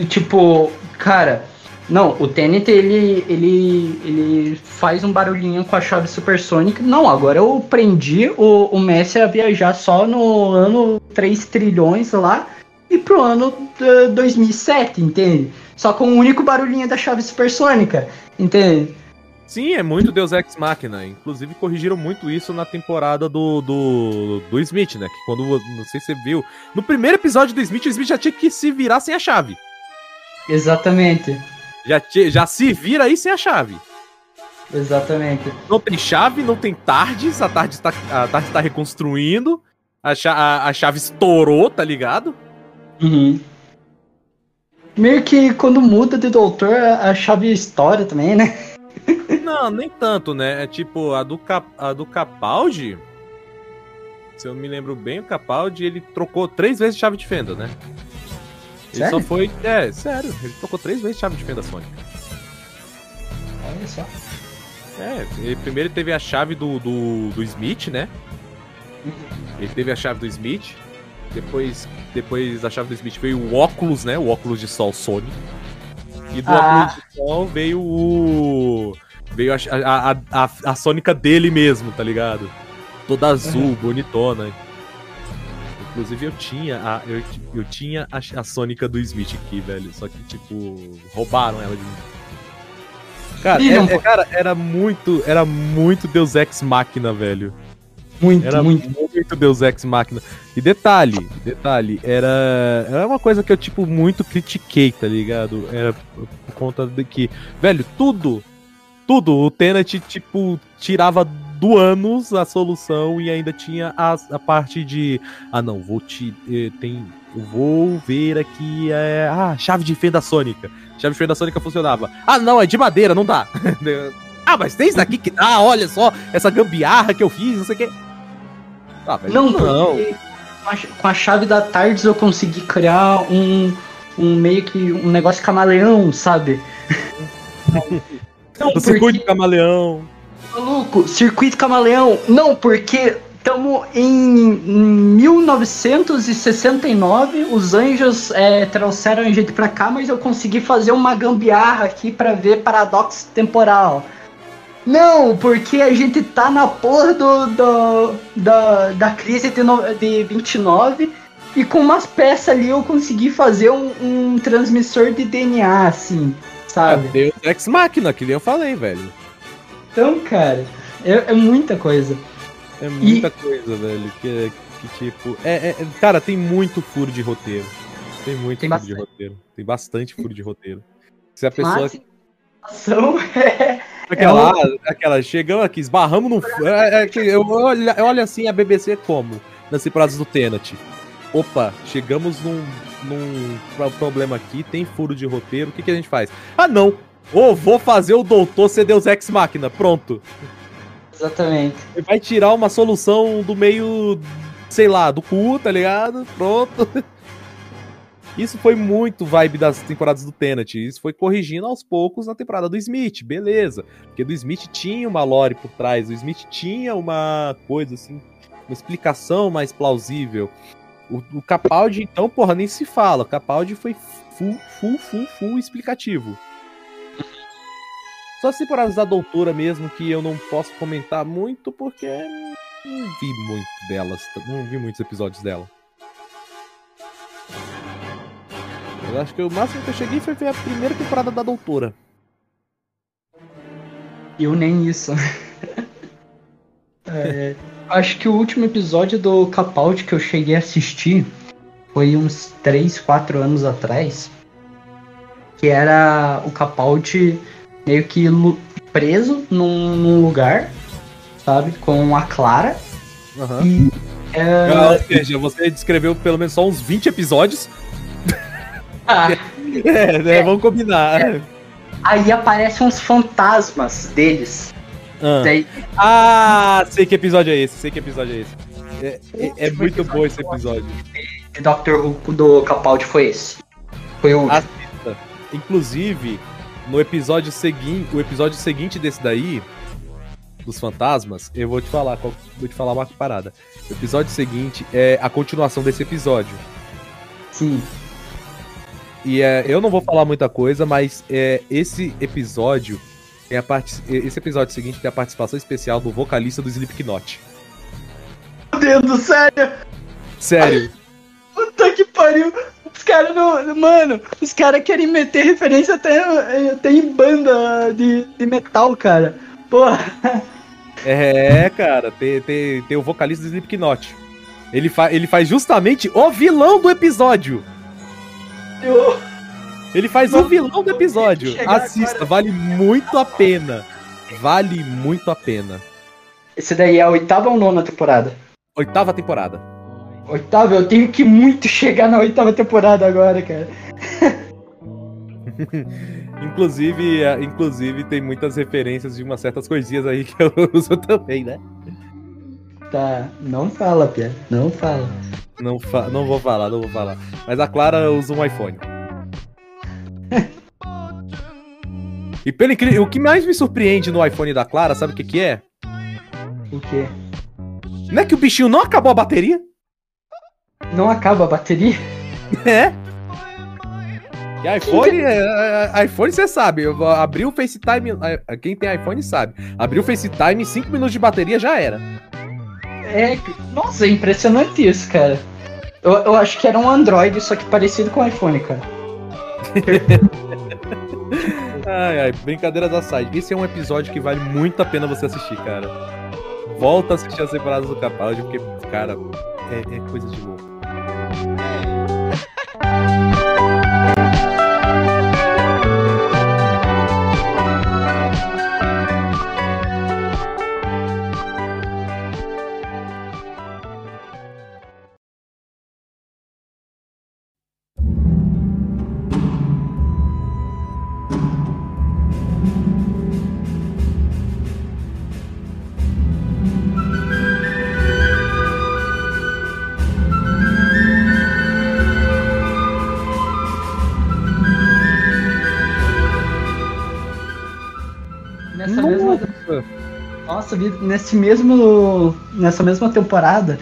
Speaker 1: Tipo, cara, não, o Tenet ele, ele, ele faz um barulhinho com a chave supersônica. Não, agora eu prendi o, o Messi a viajar só no ano 3 trilhões lá pro ano eh, 2007, entende? Só com o único barulhinho da chave supersônica, entende?
Speaker 2: Sim, é muito Deus Ex Machina. Inclusive, corrigiram muito isso na temporada do, do, do Smith, né? Que quando, não sei se você viu, no primeiro episódio do Smith, o Smith já tinha que se virar sem a chave.
Speaker 1: Exatamente.
Speaker 2: Já, já se vira aí sem a chave.
Speaker 1: Exatamente.
Speaker 2: Não tem chave, não tem tardes, a tarde está, a tarde está reconstruindo, a, cha- a- a chave estourou, tá ligado?
Speaker 1: Uhum. Meio que quando muda de doutor, a a chave estoura também, né?
Speaker 2: Não, nem tanto, né? É tipo, a do, Cap, a do Capaldi, se eu me lembro bem, o Capaldi, ele trocou três vezes chave de fenda, né? Ele
Speaker 1: Sério?
Speaker 2: só foi. É, sério, ele trocou três vezes chave de fenda Sonic.
Speaker 1: Olha só.
Speaker 2: É, ele, primeiro ele teve a chave do, do, do Smith, né? Ele teve a chave do Smith. Depois, depois da chave do Smith veio o óculos, né? O óculos de sol Sony. E do
Speaker 1: Ah.
Speaker 2: óculos de sol veio o. Veio a, a, a, a, Sônica dele mesmo, tá ligado? Toda azul, bonitona. Inclusive eu tinha a, eu, eu tinha a, a Sônica do Smith aqui, velho. Só que, tipo, roubaram ela de mim. Cara, é- é- cara, era muito. Era muito Deus Ex Machina, velho.
Speaker 1: Muito,
Speaker 2: Era
Speaker 1: muito.
Speaker 2: muito Deus Ex Machina. E detalhe, detalhe, era, era uma coisa que eu, tipo, muito critiquei, tá ligado? Era por conta de que, velho, tudo, tudo, o Tenet, tipo, tirava do ânus a solução e ainda tinha a, a parte de, ah, não, vou te, eh, tem, eu vou ver aqui, é, ah, chave de fenda sônica. Chave de fenda sônica funcionava. Ah, não, é de madeira, não dá. ah, mas tem isso daqui que dá, olha só, essa gambiarra que eu fiz, não sei o que. Ah,
Speaker 1: Não, porque com a, com a chave da Tardes eu consegui criar um, um meio que um negócio camaleão, sabe? Não,
Speaker 2: O circuito
Speaker 1: porque,
Speaker 2: de camaleão.
Speaker 1: maluco, circuito camaleão. Não, porque estamos em 1969, os anjos é, trouxeram a gente pra cá, mas eu consegui fazer uma gambiarra aqui pra ver paradoxo temporal. Não, porque a gente tá na porra do, do- da, da crise de, no, de 29 e com umas peças ali eu consegui fazer um, um transmissor de DNA, assim, sabe?
Speaker 2: Deus Ex Machina, que nem eu falei, velho.
Speaker 1: Então, cara, é, é muita coisa.
Speaker 2: É muita coisa, velho. Que, que tipo. É, é- cara, tem muito furo de roteiro. Tem muito
Speaker 1: Tem
Speaker 2: furo de
Speaker 1: bastante.
Speaker 2: roteiro. Tem bastante furo de roteiro. Se a pessoa.
Speaker 1: Mas, ação é,
Speaker 2: Aquela, aquela, chegamos aqui, esbarramos no. É, é eu, olho, eu olho assim a BBC como? Nas temporadas do Tenet. Opa, chegamos num, num pro- problema aqui, tem furo de roteiro, o que, que a gente faz? Ah, não! Ô, vou fazer o doutor ser Deus Ex Machina, pronto.
Speaker 1: exatamente.
Speaker 2: Ele vai tirar uma solução do meio, sei lá, do cu, tá ligado? Pronto. Isso foi muito vibe das temporadas do Tenet. Isso foi corrigindo aos poucos na temporada do Smith, beleza. Porque do Smith tinha uma lore por trás, o Smith tinha uma coisa assim, uma explicação mais plausível. O, o Capaldi, então, porra, nem se fala. O Capaldi foi full, full, full, full explicativo. Só as temporadas da Doutora mesmo que eu não posso comentar muito porque não vi muito delas, não vi muitos episódios dela. Eu acho que o máximo que eu cheguei foi ver a primeira temporada da Doutora.
Speaker 1: Eu nem isso. É, acho que o último episódio do Capaldi que eu cheguei a assistir foi uns 3, 4 anos atrás. Que era o Capaldi meio que preso num, num lugar, sabe? Com a Clara. E. é,
Speaker 2: Ah, ou seja, você descreveu pelo menos só uns 20 episódios.
Speaker 1: Ah,
Speaker 2: É, né? Vamos combinar.
Speaker 1: aí aparecem uns fantasmas deles.
Speaker 2: Ah.
Speaker 1: Daí,
Speaker 2: Ah, sei que episódio é esse, sei que episódio é esse. É, é- é muito bom esse episódio.
Speaker 1: o Doctor Who do Capaldi foi esse. Foi o.
Speaker 2: Assista. Inclusive, no episódio seguinte, o episódio seguinte desse daí, dos fantasmas, eu vou te falar, vou te falar uma parada. O episódio seguinte é a continuação desse episódio.
Speaker 1: Sim.
Speaker 2: E é, eu não vou falar muita coisa, mas é, esse episódio tem a parte, esse episódio seguinte tem a participação especial do vocalista do Slipknot.
Speaker 1: Meu Deus do céu!
Speaker 2: Sério.
Speaker 1: Puta que pariu! Os caras não. Mano, os caras querem meter referência até, até em banda de, de metal, cara. Porra.
Speaker 2: É, cara, tem, tem, tem o vocalista do Slipknot. Ele, fa ele faz justamente o vilão do episódio.
Speaker 1: Eu...
Speaker 2: Ele faz o vilão do episódio. Assista,
Speaker 1: agora.
Speaker 2: vale muito a pena. Vale muito a pena.
Speaker 1: Esse daí é a oitava ou nona temporada?
Speaker 2: Oitava temporada.
Speaker 1: Oitava, eu tenho que muito chegar na oitava temporada agora, cara.
Speaker 2: Inclusive, é, inclusive, tem muitas referências de umas certas coisinhas aí que eu uso também, né?
Speaker 1: Tá, não fala, Pia. Não fala.
Speaker 2: Não, fa- não vou falar, não vou falar. Mas a Clara usa um iPhone. E pelo incrível, o que mais me surpreende no iPhone da Clara, sabe o que que é?
Speaker 1: O quê?
Speaker 2: Não é que o bichinho não acabou a bateria?
Speaker 1: Não acaba a bateria?
Speaker 2: É. E iPhone, é, é, iPhone você sabe, abrir o FaceTime, é, quem tem iPhone sabe. Abrir o FaceTime, 5 minutos de bateria já era.
Speaker 1: É, nossa, é impressionante isso, cara. Eu, eu acho que era um Android, só que parecido com o iPhone, cara.
Speaker 2: Ai, ai, brincadeiras à. Esse é um episódio que vale muito a pena você assistir, cara. Volta a assistir as temporadas do Capaldi, porque, cara, é, é coisa de louco.
Speaker 1: Nesse mesmo. Nessa mesma temporada,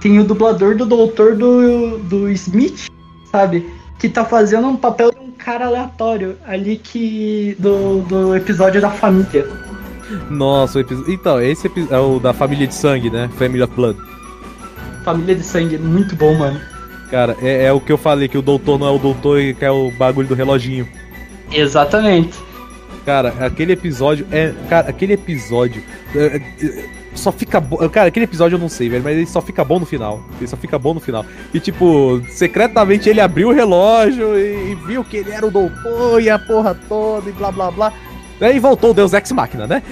Speaker 1: tem o dublador do doutor do, do Smith, sabe? Que tá fazendo um papel de um cara aleatório ali que. do, do episódio da família.
Speaker 2: Nossa, o episódio. Então, esse é o da família de sangue, né? Family of Blood.
Speaker 1: Família de sangue, muito bom, mano.
Speaker 2: Cara, é, é o que eu falei, que o doutor não é o doutor e que é o bagulho do reloginho.
Speaker 1: Exatamente.
Speaker 2: Cara, aquele episódio é. Cara, aquele episódio. é, é, só fica bom. Cara, aquele episódio eu não sei, velho, mas ele só fica bom no final. Ele só fica bom no final. E, tipo, secretamente ele abriu o relógio e, e viu que ele era o doutor e a porra toda e blá blá blá. Aí voltou o Deus Ex Machina, né?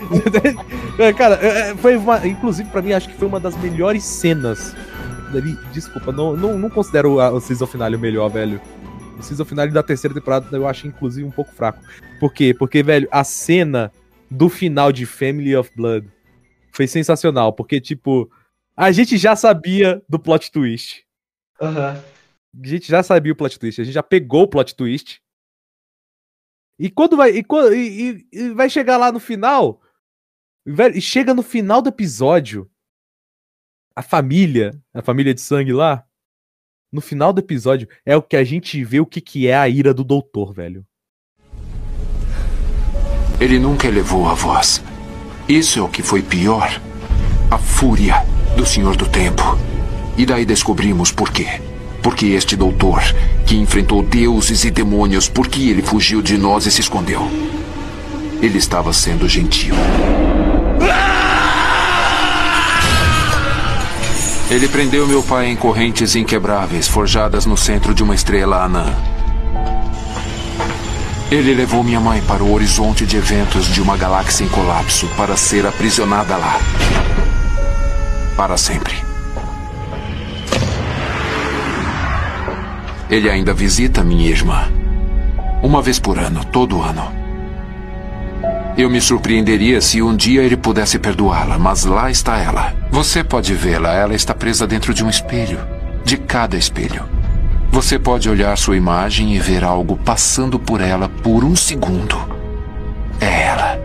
Speaker 2: Cara, é, é, foi uma. Inclusive, pra mim, acho que foi uma das melhores cenas. Desculpa, não, não, não considero a- o season finale o melhor, velho. O season finale da terceira temporada eu acho, inclusive, um pouco fraco. Por quê? Porque, velho, a cena do final de Family of Blood foi sensacional. Porque, tipo, a gente já sabia do plot twist.
Speaker 1: Aham.
Speaker 2: A gente já sabia o plot twist. A gente já pegou o plot twist. E quando vai. E, e- e- e vai chegar lá no final. velho, e chega no final do episódio. A família, a família de sangue lá. No final do episódio é o que a gente vê o que, que é a ira do doutor, velho.
Speaker 7: Ele nunca elevou a voz. Isso é o que foi pior. A fúria do Senhor do Tempo. E daí descobrimos por quê. Porque este doutor, que enfrentou deuses e demônios, por que ele fugiu de nós e se escondeu? Ele estava sendo gentil. Ele prendeu meu pai em correntes inquebráveis, forjadas no centro de uma estrela anã. Ele levou minha mãe para o horizonte de eventos de uma galáxia em colapso para ser aprisionada lá. Para sempre. Ele ainda visita minha irmã. Uma vez por ano, todo ano. Eu me surpreenderia se um dia ele pudesse perdoá-la, mas lá está ela. Você pode vê-la, ela está presa dentro de um espelho. De cada espelho. Você pode olhar sua imagem e ver algo passando por ela por um segundo. É ela.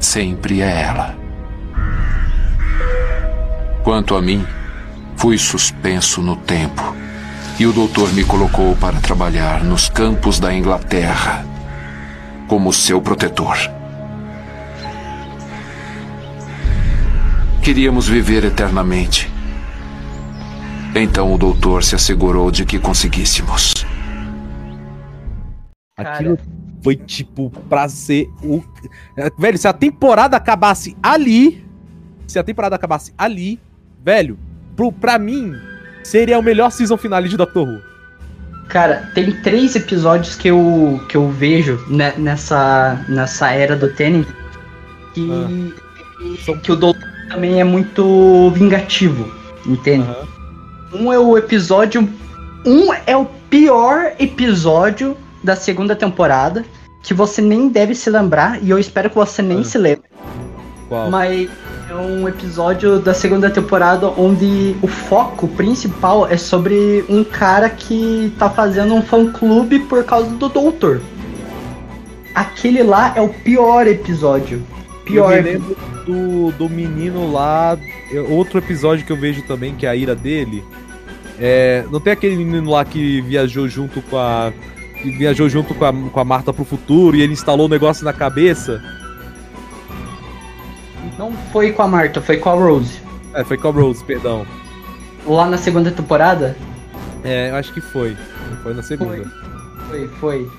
Speaker 7: Sempre é ela. Quanto a mim, fui suspenso no tempo. E o doutor me colocou para trabalhar nos campos da Inglaterra como seu protetor. Queríamos viver eternamente. Então o doutor se assegurou de que conseguíssemos.
Speaker 2: Aquilo foi tipo pra ser o. Velho, se a temporada acabasse ali. Se a temporada acabasse ali, velho, pro, pra mim, seria o melhor season finale de Doctor Who.
Speaker 1: Cara, tem três episódios que eu, que eu vejo né, nessa, nessa era do Tennant que,
Speaker 2: São-
Speaker 1: que o Doutor também é muito vingativo, entende?
Speaker 2: Aham.
Speaker 1: Um é o episódio. Um é o pior episódio da segunda temporada, que você nem deve se lembrar, e eu espero que você nem
Speaker 2: Ah.
Speaker 1: se lembre.
Speaker 2: Qual?
Speaker 1: Mas é um episódio da segunda temporada onde o foco principal é sobre um cara que tá fazendo um fã clube por causa do doutor. Aquele lá é o pior episódio. Pior
Speaker 2: Eu me lembro do, do menino lá. Outro episódio que eu vejo também, que é a ira dele. É, não tem aquele menino lá que viajou junto com a. Que viajou junto com a, com a Marta pro futuro e ele instalou o negócio na cabeça?
Speaker 1: Não foi com a Marta, foi com a Rose.
Speaker 2: É, foi com a Rose, perdão.
Speaker 1: Lá na segunda temporada?
Speaker 2: É, eu acho que foi. Foi na segunda.
Speaker 1: Foi, foi.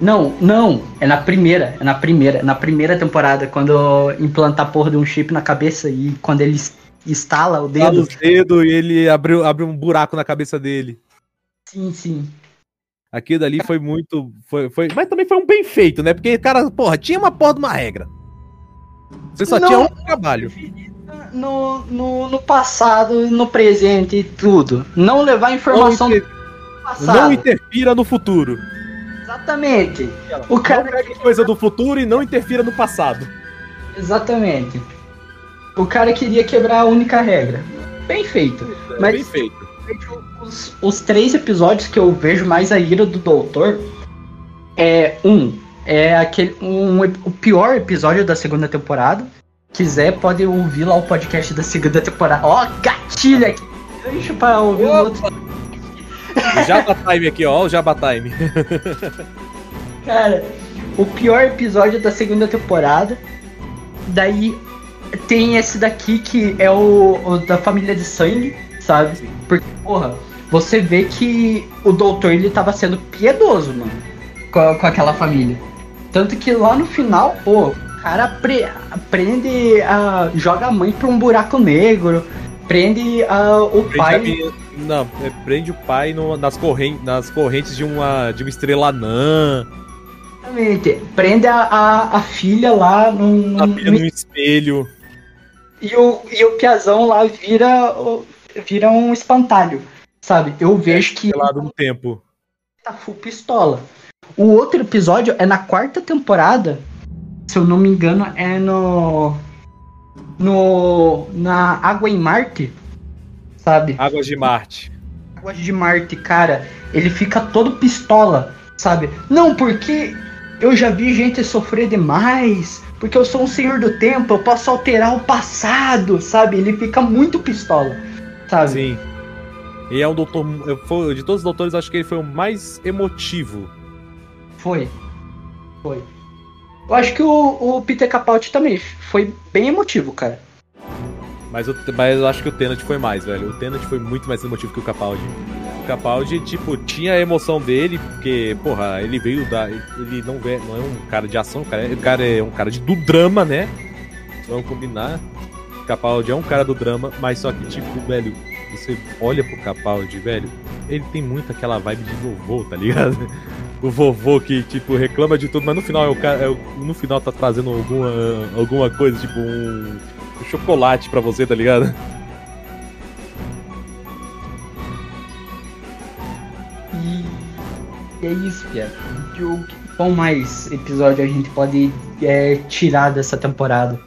Speaker 1: Não, não, é na primeira, é na primeira, é na primeira temporada, quando implanta a porra de um chip na cabeça e quando ele instala o dedo.
Speaker 2: nos dedos e ele abriu, abriu um buraco na cabeça dele.
Speaker 1: Sim, sim.
Speaker 2: Aquilo dali foi muito. Foi, foi, mas também foi um bem feito, né? Porque, cara, porra, tinha uma porra de uma regra. Você só
Speaker 1: Não.
Speaker 2: tinha um trabalho.
Speaker 1: No, no, no passado, no presente e tudo. Não levar informação
Speaker 2: Não
Speaker 1: do passado.
Speaker 2: Não interfira no futuro.
Speaker 1: Exatamente. O
Speaker 2: Não
Speaker 1: cara.
Speaker 2: pegue coisa do futuro e não interfira no passado.
Speaker 1: Exatamente. O cara queria quebrar a única regra. Bem feito. Mas
Speaker 2: Bem feito.
Speaker 1: os, os três episódios que eu vejo mais a ira do doutor é um é aquele um, o pior episódio da segunda temporada quiser pode ouvir lá o podcast da segunda temporada ó gatilho aqui deixa para ouvir o outro
Speaker 2: Jabba Time aqui, ó. O Jabba Time.
Speaker 1: cara o pior episódio da segunda temporada daí tem esse daqui que é o, o da família de sangue sabe porque porra você vê que o doutor ele tava sendo piedoso mano com, com aquela família tanto que lá no final pô o cara pre- prende a joga a mãe pra um buraco negro prende a, o
Speaker 2: Prende
Speaker 1: pai
Speaker 2: a Não, é, prende o pai no- nas, correntes, nas correntes de uma, de uma estrela anã.
Speaker 1: Exatamente. prende a, a, a filha lá num,
Speaker 2: Na
Speaker 1: num-
Speaker 2: pilha num espelho.
Speaker 1: E o, e o Piazão lá vira, vira um espantalho, sabe? Eu vejo que
Speaker 2: lá, de um tempo.
Speaker 1: tá full pistola. O outro episódio é na quarta temporada, se eu não me engano, é no. No. Na Água em Marte, sabe?
Speaker 2: Águas de Marte.
Speaker 1: Água de Marte, cara, ele fica todo pistola, sabe? Não, porque eu já vi gente sofrer demais, porque eu sou um senhor do tempo, eu posso alterar o passado, sabe? Ele fica muito pistola, sabe?
Speaker 2: Sim. E é um doutor. foi- De todos os doutores, acho que ele foi o mais emotivo.
Speaker 1: Foi. Foi. Eu acho que o, o Peter Capaldi também foi bem emotivo, cara.
Speaker 2: Mas eu, mas eu acho que o Tenant foi mais, velho. O Tenant foi muito mais emotivo que o Capaldi. O Capaldi, tipo, tinha a emoção dele, porque, porra, ele veio da. Ele não, é, não é um cara de ação, o cara é, o cara é um cara de, do drama, né? Vamos combinar. O Capaldi é um cara do drama, mas só que, tipo, velho, você olha pro Capaldi, velho, ele tem muito aquela vibe de vovô, tá ligado? O vovô que, tipo, reclama de tudo, mas no final é o cara. é no final tá trazendo alguma, alguma coisa, tipo, um um chocolate pra você, tá ligado?
Speaker 1: E é isso, Pia. O Qual mais episódio a gente pode é, tirar dessa temporada?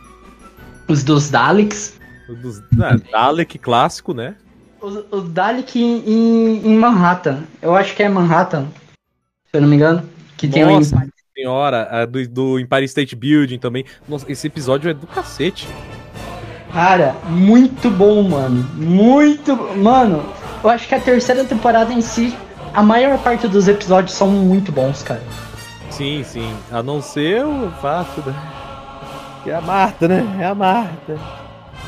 Speaker 1: Os dos Daleks.
Speaker 2: Dos, ah, Dalek clássico, né?
Speaker 1: Os, os Dalek em, em- Manhattan. Eu acho que é Manhattan, se eu não me engano. Que tem um
Speaker 2: Nossa senhora, a do, do Empire State Building também. Nossa, esse episódio é do cacete.
Speaker 1: Cara, muito bom, mano. Muito. Mano, eu acho que a terceira temporada em si, a maior parte dos episódios são muito bons, cara.
Speaker 2: Sim, sim. A não ser o fato da. Que é a Marta, né? É a Marta.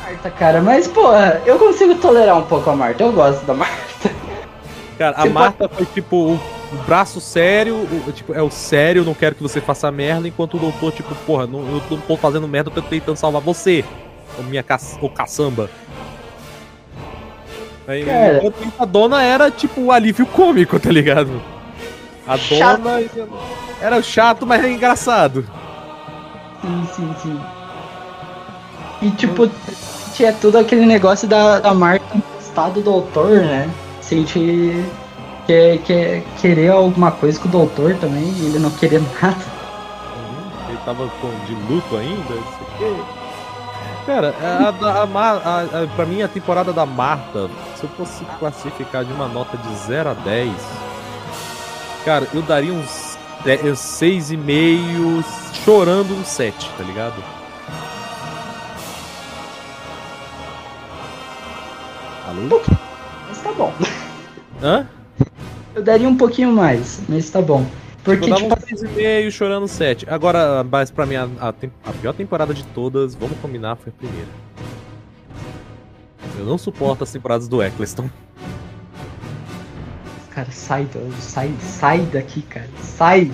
Speaker 1: Marta, cara, mas, pô, eu consigo tolerar um pouco a Marta. Eu gosto da Marta.
Speaker 2: Cara, a
Speaker 1: Você
Speaker 2: Marta foi tipo o, o braço sério, o- tipo, é o sério, não quero que você faça merda, enquanto o doutor, tipo, porra, não, eu não tô fazendo merda, eu tô tentando salvar você. Ô minha ca, ô caçamba. Aí,
Speaker 1: Cara.
Speaker 2: a dona era tipo o alívio cômico, tá ligado? A
Speaker 1: Chato.
Speaker 2: dona era chato, mas é engraçado.
Speaker 1: Sim, sim, sim. E tipo, tinha tudo aquele negócio da, da marca emprestada do doutor, né? Se a gente quer, quer querer alguma coisa com o doutor também, e ele não querer nada.
Speaker 2: Ele tava com, de luto ainda, não sei o quê. Cara, a, a, a, pra mim a temporada da Marta, se eu fosse classificar de uma nota de 0 a 10, cara, eu daria uns 6,5, chorando um 7, tá ligado? Alô?
Speaker 1: Mas tá bom.
Speaker 2: Hã?
Speaker 1: Eu daria um pouquinho mais, mas tá bom. Porque, tipo,
Speaker 2: 6,5 chorando 7. Agora, mas pra mim, a, a, a pior temporada de todas, vamos combinar, foi a primeira. Eu não suporto as temporadas do Eccleston.
Speaker 1: cara, sai, sai, sai daqui, cara. Sai!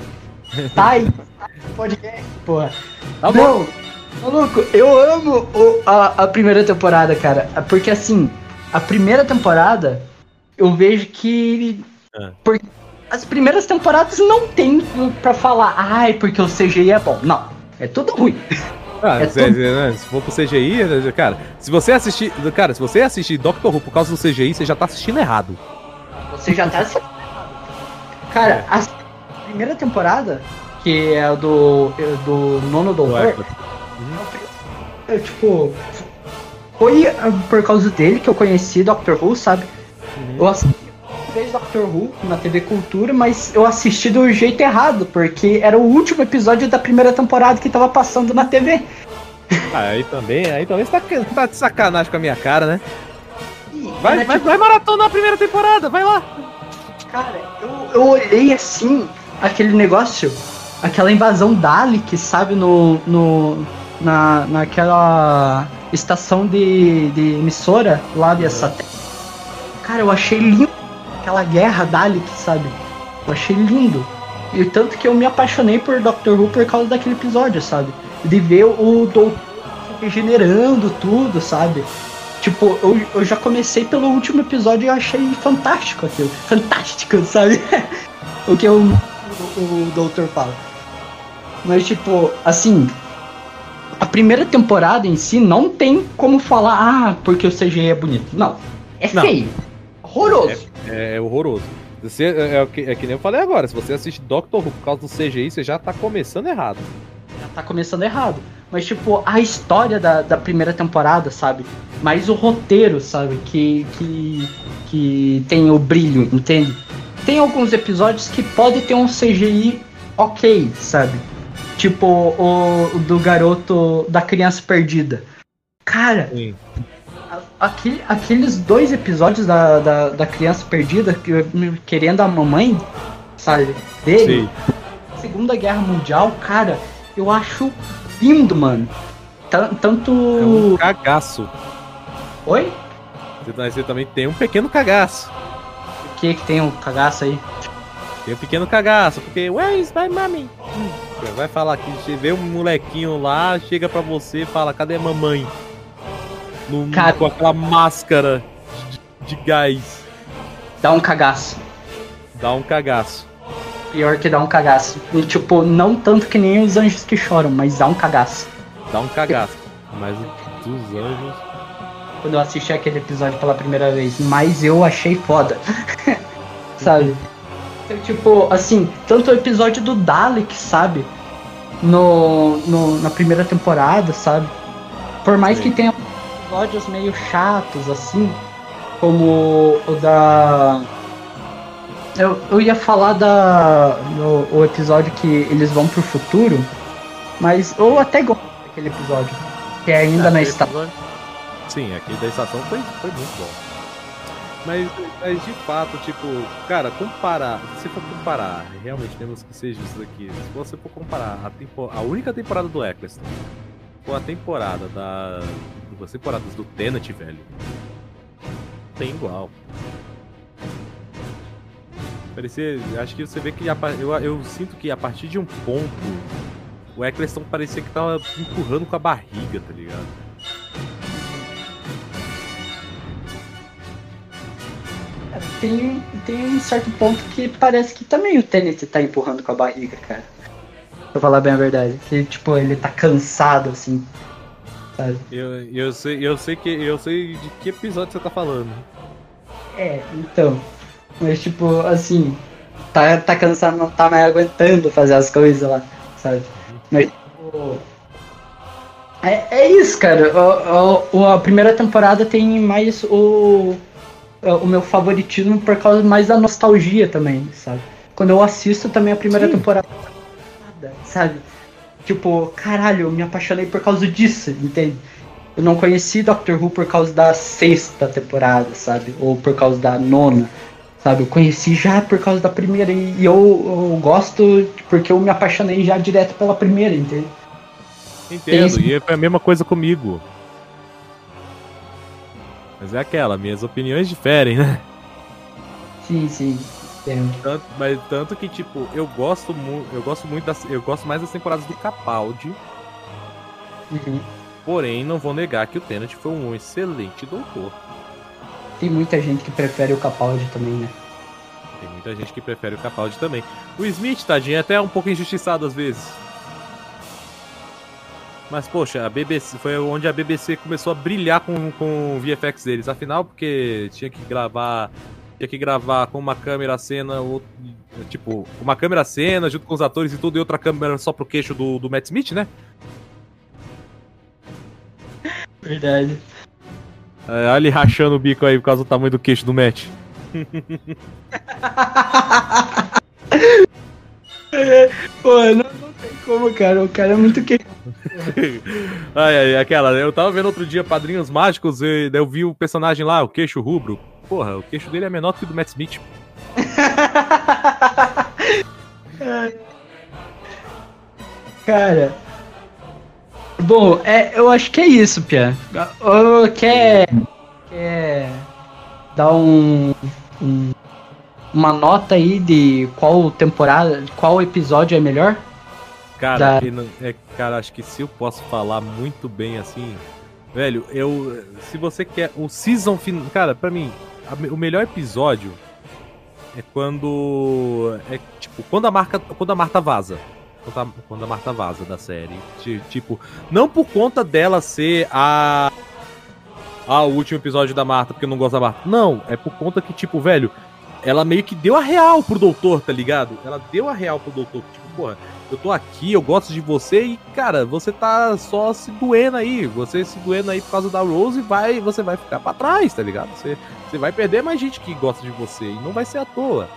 Speaker 1: Sai! sai do podcast, porra.
Speaker 2: Tá
Speaker 1: Não, maluco, eu amo o- a, a primeira temporada, cara. Porque assim, a primeira temporada, eu vejo que.
Speaker 2: Ah.
Speaker 1: Porque as primeiras temporadas não tem pra falar, ai, porque o CGI é bom. Não, é tudo ruim.
Speaker 2: Ah,
Speaker 1: É
Speaker 2: se,
Speaker 1: tudo-
Speaker 2: se- se for pro CGI, né, cara, se você assistir. Cara, se você assistir Doctor Who por causa do CGI, você já tá assistindo errado.
Speaker 1: Você já tá. se- Cara, a primeira temporada, que é a do, é do nono
Speaker 2: Do
Speaker 1: doutor,
Speaker 2: Eccleston.
Speaker 1: é, tipo. Foi ah, por causa dele que eu conheci Doctor Who, sabe? Eu assisti vez Doctor Who na TV Cultura, mas eu assisti do jeito errado, porque era o último episódio da primeira temporada que tava passando na TV.
Speaker 2: Ah, aí também, aí também você tá, tá de sacanagem com a minha cara, né? Vai, vai,
Speaker 1: tipo,
Speaker 2: vai maratonar a primeira temporada, vai lá.
Speaker 1: Cara, eu, eu olhei assim, aquele negócio, aquela invasão Dalek, sabe, no. no na, naquela estação de, de emissora lá de satélite. Cara, eu achei lindo aquela guerra Dalek, sabe? Eu achei lindo. E tanto que eu me apaixonei por Doctor Who por causa daquele episódio, sabe? De ver o doutor regenerando tudo, sabe? Tipo, eu, eu já comecei pelo último episódio e eu achei fantástico aquilo. Fantástico, sabe? o que o, o, o doutor fala. Mas, tipo, assim. A primeira temporada em si não tem como falar, ah, porque o CGI é bonito. Não. É
Speaker 2: Não.
Speaker 1: feio. Horroroso.
Speaker 2: É, é horroroso. Você, é, é o que, é que nem eu falei agora, se você assiste Doctor Who por causa do CGI, você já tá começando errado.
Speaker 1: já tá começando errado. Mas, tipo, a história da, da primeira temporada, sabe? Mais o roteiro, sabe? Que, que, que tem o brilho, entende? Tem alguns episódios que pode ter um CGI ok, sabe? Tipo o, o do garoto da criança perdida. Cara,
Speaker 2: Sim.
Speaker 1: Aquele- aqueles dois episódios da, da, da criança perdida, que, querendo a mamãe, sabe? Dele.
Speaker 2: Sim.
Speaker 1: Segunda Guerra Mundial, cara, eu acho lindo, mano. Tan- Tanto.
Speaker 2: É um cagaço.
Speaker 1: Oi?
Speaker 2: Você, tá- você também tem um pequeno cagaço.
Speaker 1: O que que tem um cagaço aí?
Speaker 2: Tem um pequeno cagaço, porque Where is my mommy? Vai falar que você vê um molequinho lá, chega pra você e fala, cadê a mamãe? No-
Speaker 1: Cara.
Speaker 2: Com aquela máscara de, de gás.
Speaker 1: Dá um cagaço.
Speaker 2: Dá um cagaço.
Speaker 1: Pior que dá um cagaço. E, tipo, não tanto que nem os anjos que choram, mas dá um cagaço.
Speaker 2: Dá um cagaço. Mas dos anjos.
Speaker 1: Quando eu assisti aquele episódio pela primeira vez. Mas eu achei foda. sabe? Tipo, assim, tanto o episódio do Dalek, sabe? No, no, na primeira temporada, sabe? Por mais
Speaker 2: Sim.
Speaker 1: que tenha episódios meio chatos, assim, como o da. Eu, eu ia falar da. do o episódio que eles vão pro futuro, mas eu até gosto daquele episódio. Que é ainda na estação.
Speaker 2: Sim, aquele da estação foi, foi muito bom. Mas, mas de fato, tipo, cara, comparar. Se for comparar, realmente temos que ser justos aqui. Se você for comparar a, tempo, a única temporada do Eccleston com a temporada da. As temporadas do Tenet, velho. Tem igual. Parecia. Acho que você vê que a eu, eu sinto que a partir de um ponto o Eccleston parecia que tava empurrando com a barriga, tá ligado?
Speaker 1: tem, tem um certo ponto que parece que também o Tenet tá empurrando com a barriga, cara. Pra falar bem a verdade. Que, tipo, ele tá cansado, assim. Sabe?
Speaker 2: Eu, eu, sei, eu sei que eu sei de que episódio você tá falando.
Speaker 1: É, então. Mas tipo, assim, tá, tá cansado, não tá mais aguentando fazer as coisas lá, sabe? Mas tipo. É, é isso, cara. O, o, a primeira temporada tem mais o, o meu favoritismo por causa mais da nostalgia também, sabe? Quando eu assisto também a primeira Sim. temporada, sabe? Tipo, caralho, eu me apaixonei por causa disso, entende? Eu não conheci Doctor Who por causa da sexta temporada, sabe? Ou por causa da nona, sabe? Eu conheci já por causa da primeira e eu, eu gosto porque eu me apaixonei já direto pela primeira, entende?
Speaker 2: Entendo, e é a mesma coisa comigo. Mas é aquela, minhas opiniões diferem, né?
Speaker 1: Sim, sim.
Speaker 2: Tanto, mas tanto que, tipo, eu gosto muito. Eu gosto muito das. Eu gosto mais das temporadas do Capaldi. Uhum. Porém, não vou negar que o Tennant foi um excelente doutor.
Speaker 1: Tem muita gente que prefere o Capaldi também, né?
Speaker 2: Tem muita gente que prefere o Capaldi também. O Smith, tadinho, é até um pouco injustiçado às vezes. Mas, poxa, a BBC foi onde a BBC começou a brilhar com, com o VFX deles. Afinal, porque tinha que gravar tinha que gravar com uma câmera cena, ou, tipo, uma câmera cena junto com os atores e tudo, e outra câmera só pro queixo do, do Matt Smith, né?
Speaker 1: Verdade.
Speaker 2: É, olha ele rachando o bico aí por causa do tamanho do queixo do Matt.
Speaker 1: Pô, não, não tem como, cara. O cara é muito queixo.
Speaker 2: ai, ai, aquela, eu tava vendo outro dia Padrinhos Mágicos e eu vi o personagem lá, o queixo rubro porra, o queixo dele é menor que o do Matt Smith.
Speaker 1: Cara. Bom, é, eu acho que é isso, Pia. Quer, quer dar um, um, uma nota aí de qual temporada, qual episódio é melhor?
Speaker 2: Cara, da... é, cara, acho que se eu posso falar muito bem assim, velho, eu se você quer o season final, cara, para mim, o melhor episódio é quando. É tipo, quando a marca. Quando a Marta vaza. Quando a, quando a Marta vaza da série. Tipo, não por conta dela ser a. Ah, o último episódio da Marta, porque eu não gosto da Marta. Não, é por conta que, tipo, velho, ela meio que deu a real pro doutor, tá ligado? Ela deu a real pro doutor. Tipo, porra, eu tô aqui, eu gosto de você e, cara, você tá só se doendo aí. Você se doendo aí por causa da Rose vai, você vai ficar para trás, tá ligado? Você, você vai perder mais gente que gosta de você e não vai ser à toa.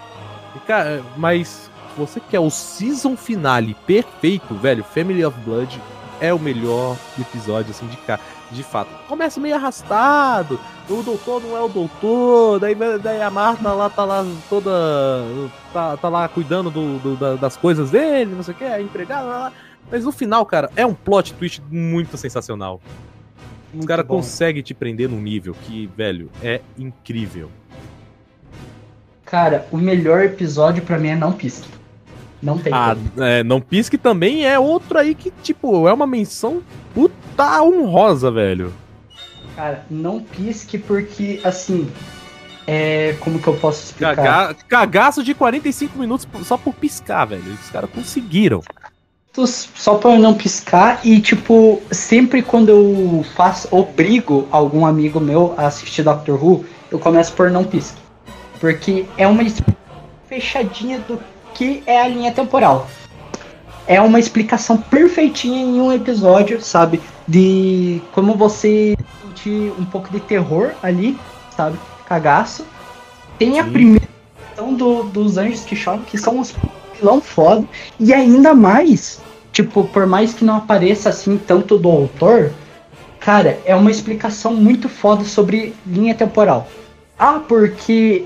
Speaker 2: E, cara, mas você quer o season finale perfeito, velho, Family of Blood é o melhor episódio, assim, de, de fato. Começa meio arrastado, o doutor não é o doutor, daí, daí a Marta lá tá lá toda. tá, tá lá cuidando do, do das coisas dele, não sei o que, a empregada lá. Mas no final, cara, é um plot twist muito sensacional. Muito Os caras conseguem te prender num nível que, velho, é incrível.
Speaker 1: Cara, o melhor episódio para mim é Não Pisque. Não tem.
Speaker 2: Ah, é, Não Pisque também é outro aí que, tipo, é uma menção puta honrosa, velho.
Speaker 1: Cara, não pisque porque, assim. É. Como que eu posso explicar? Caga
Speaker 2: cagaço de 45 minutos só por piscar, velho. Os caras conseguiram.
Speaker 1: Só pra não piscar e, tipo, sempre quando eu faço, obrigo algum amigo meu a assistir Doctor Who, eu começo por não pisque. Porque é uma fechadinha do que é a linha temporal. É uma explicação perfeitinha em um episódio, sabe? De como você sentir um pouco de terror ali, sabe? Cagaço. Tem a Sim. primeira questão do, dos anjos que choram, que são os vilão foda. E ainda mais, tipo, por mais que não apareça assim tanto do autor, cara, é uma explicação muito foda sobre linha temporal. Ah, porque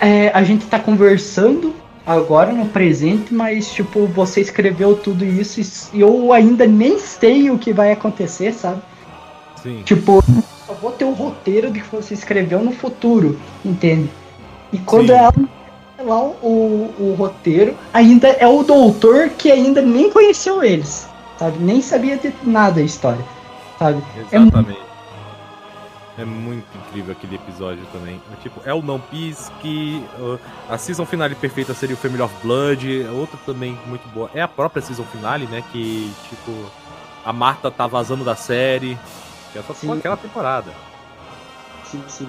Speaker 1: é, a gente tá conversando agora no presente, mas tipo, você escreveu tudo isso e eu ainda nem sei o que vai acontecer, sabe? Sim. Tipo, só vou ter o roteiro de que você escreveu no futuro, entende? E quando Sim. ela lá o, o roteiro, ainda é o doutor que ainda nem conheceu eles, sabe? Nem sabia de nada da história, sabe?
Speaker 2: É Exatamente. É muito incrível aquele episódio também. É, tipo, é o Não Pisque, a season finale perfeita seria o Family of Blood, outra também muito boa. É a própria season finale, né? Que, tipo, a Marta tá vazando da série. Que é só
Speaker 1: Sim.
Speaker 2: aquela temporada.
Speaker 1: Sim, sim.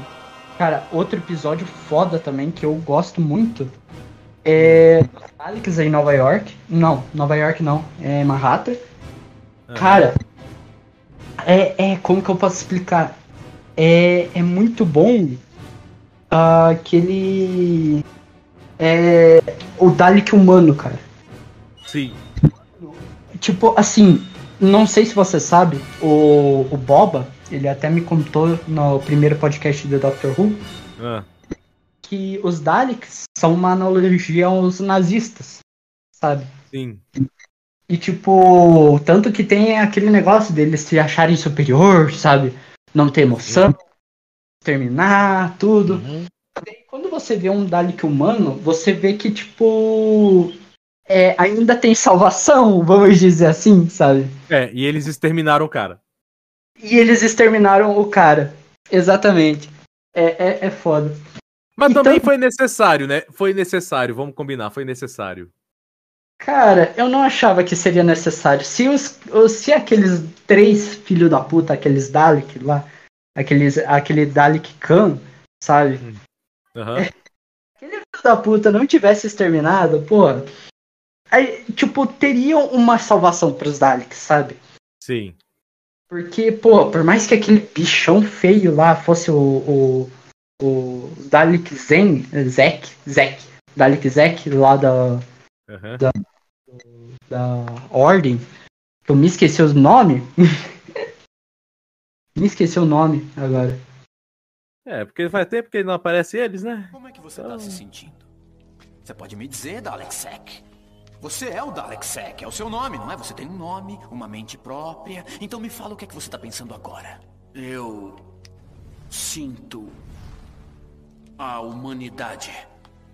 Speaker 1: Cara, outro episódio foda também que eu gosto muito é Alex em Nova York. Não, Nova York não, é Manhattan.
Speaker 2: Ah,
Speaker 1: Cara, é, é como que eu posso explicar? É, é muito bom que ele é o Dalek humano, cara.
Speaker 2: Sim.
Speaker 1: Tipo, assim, não sei se você sabe, o, o Boba, ele até me contou no primeiro podcast do Doctor Who,
Speaker 2: Ah,
Speaker 1: que os Daleks são uma analogia aos nazistas, sabe?
Speaker 2: sim.
Speaker 1: E tipo, tanto que tem aquele negócio deles se acharem superior, sabe? Não ter emoção, terminar, tudo.
Speaker 2: Uhum.
Speaker 1: E quando você vê um Dalek humano, você vê que, tipo, é, ainda tem salvação, vamos dizer assim, sabe?
Speaker 2: É, e eles exterminaram o cara.
Speaker 1: E eles exterminaram o cara. Exatamente. É, é, é foda.
Speaker 2: Mas
Speaker 1: Então-
Speaker 2: também foi necessário, né? Foi necessário, vamos combinar, foi necessário.
Speaker 1: Cara, eu não achava que seria necessário. Se os, se aqueles três filhos da puta, aqueles Dalek lá, aqueles, aquele Dalek Khan, sabe?
Speaker 2: Aham.
Speaker 1: Aquele filho da puta não tivesse exterminado, pô. Aí, tipo, teriam uma salvação pros Daleks, sabe?
Speaker 2: Sim.
Speaker 1: Porque, pô, por mais que aquele bichão feio lá fosse o, o, o Dalek Zen, Zek, Zek, Dalek Zek lá da,
Speaker 2: Aham.
Speaker 1: da Ordem, eu me esqueci o nome. me esqueci o nome agora.
Speaker 2: É, porque faz tempo que não aparece eles, né?
Speaker 4: Como é que você tá se sentindo? Você pode me dizer, Dalek Sec? Você é o Dalek Sec, é o seu nome, não é? Você tem um nome, uma mente própria. Então me fala o que é que você tá pensando agora. Eu sinto a humanidade.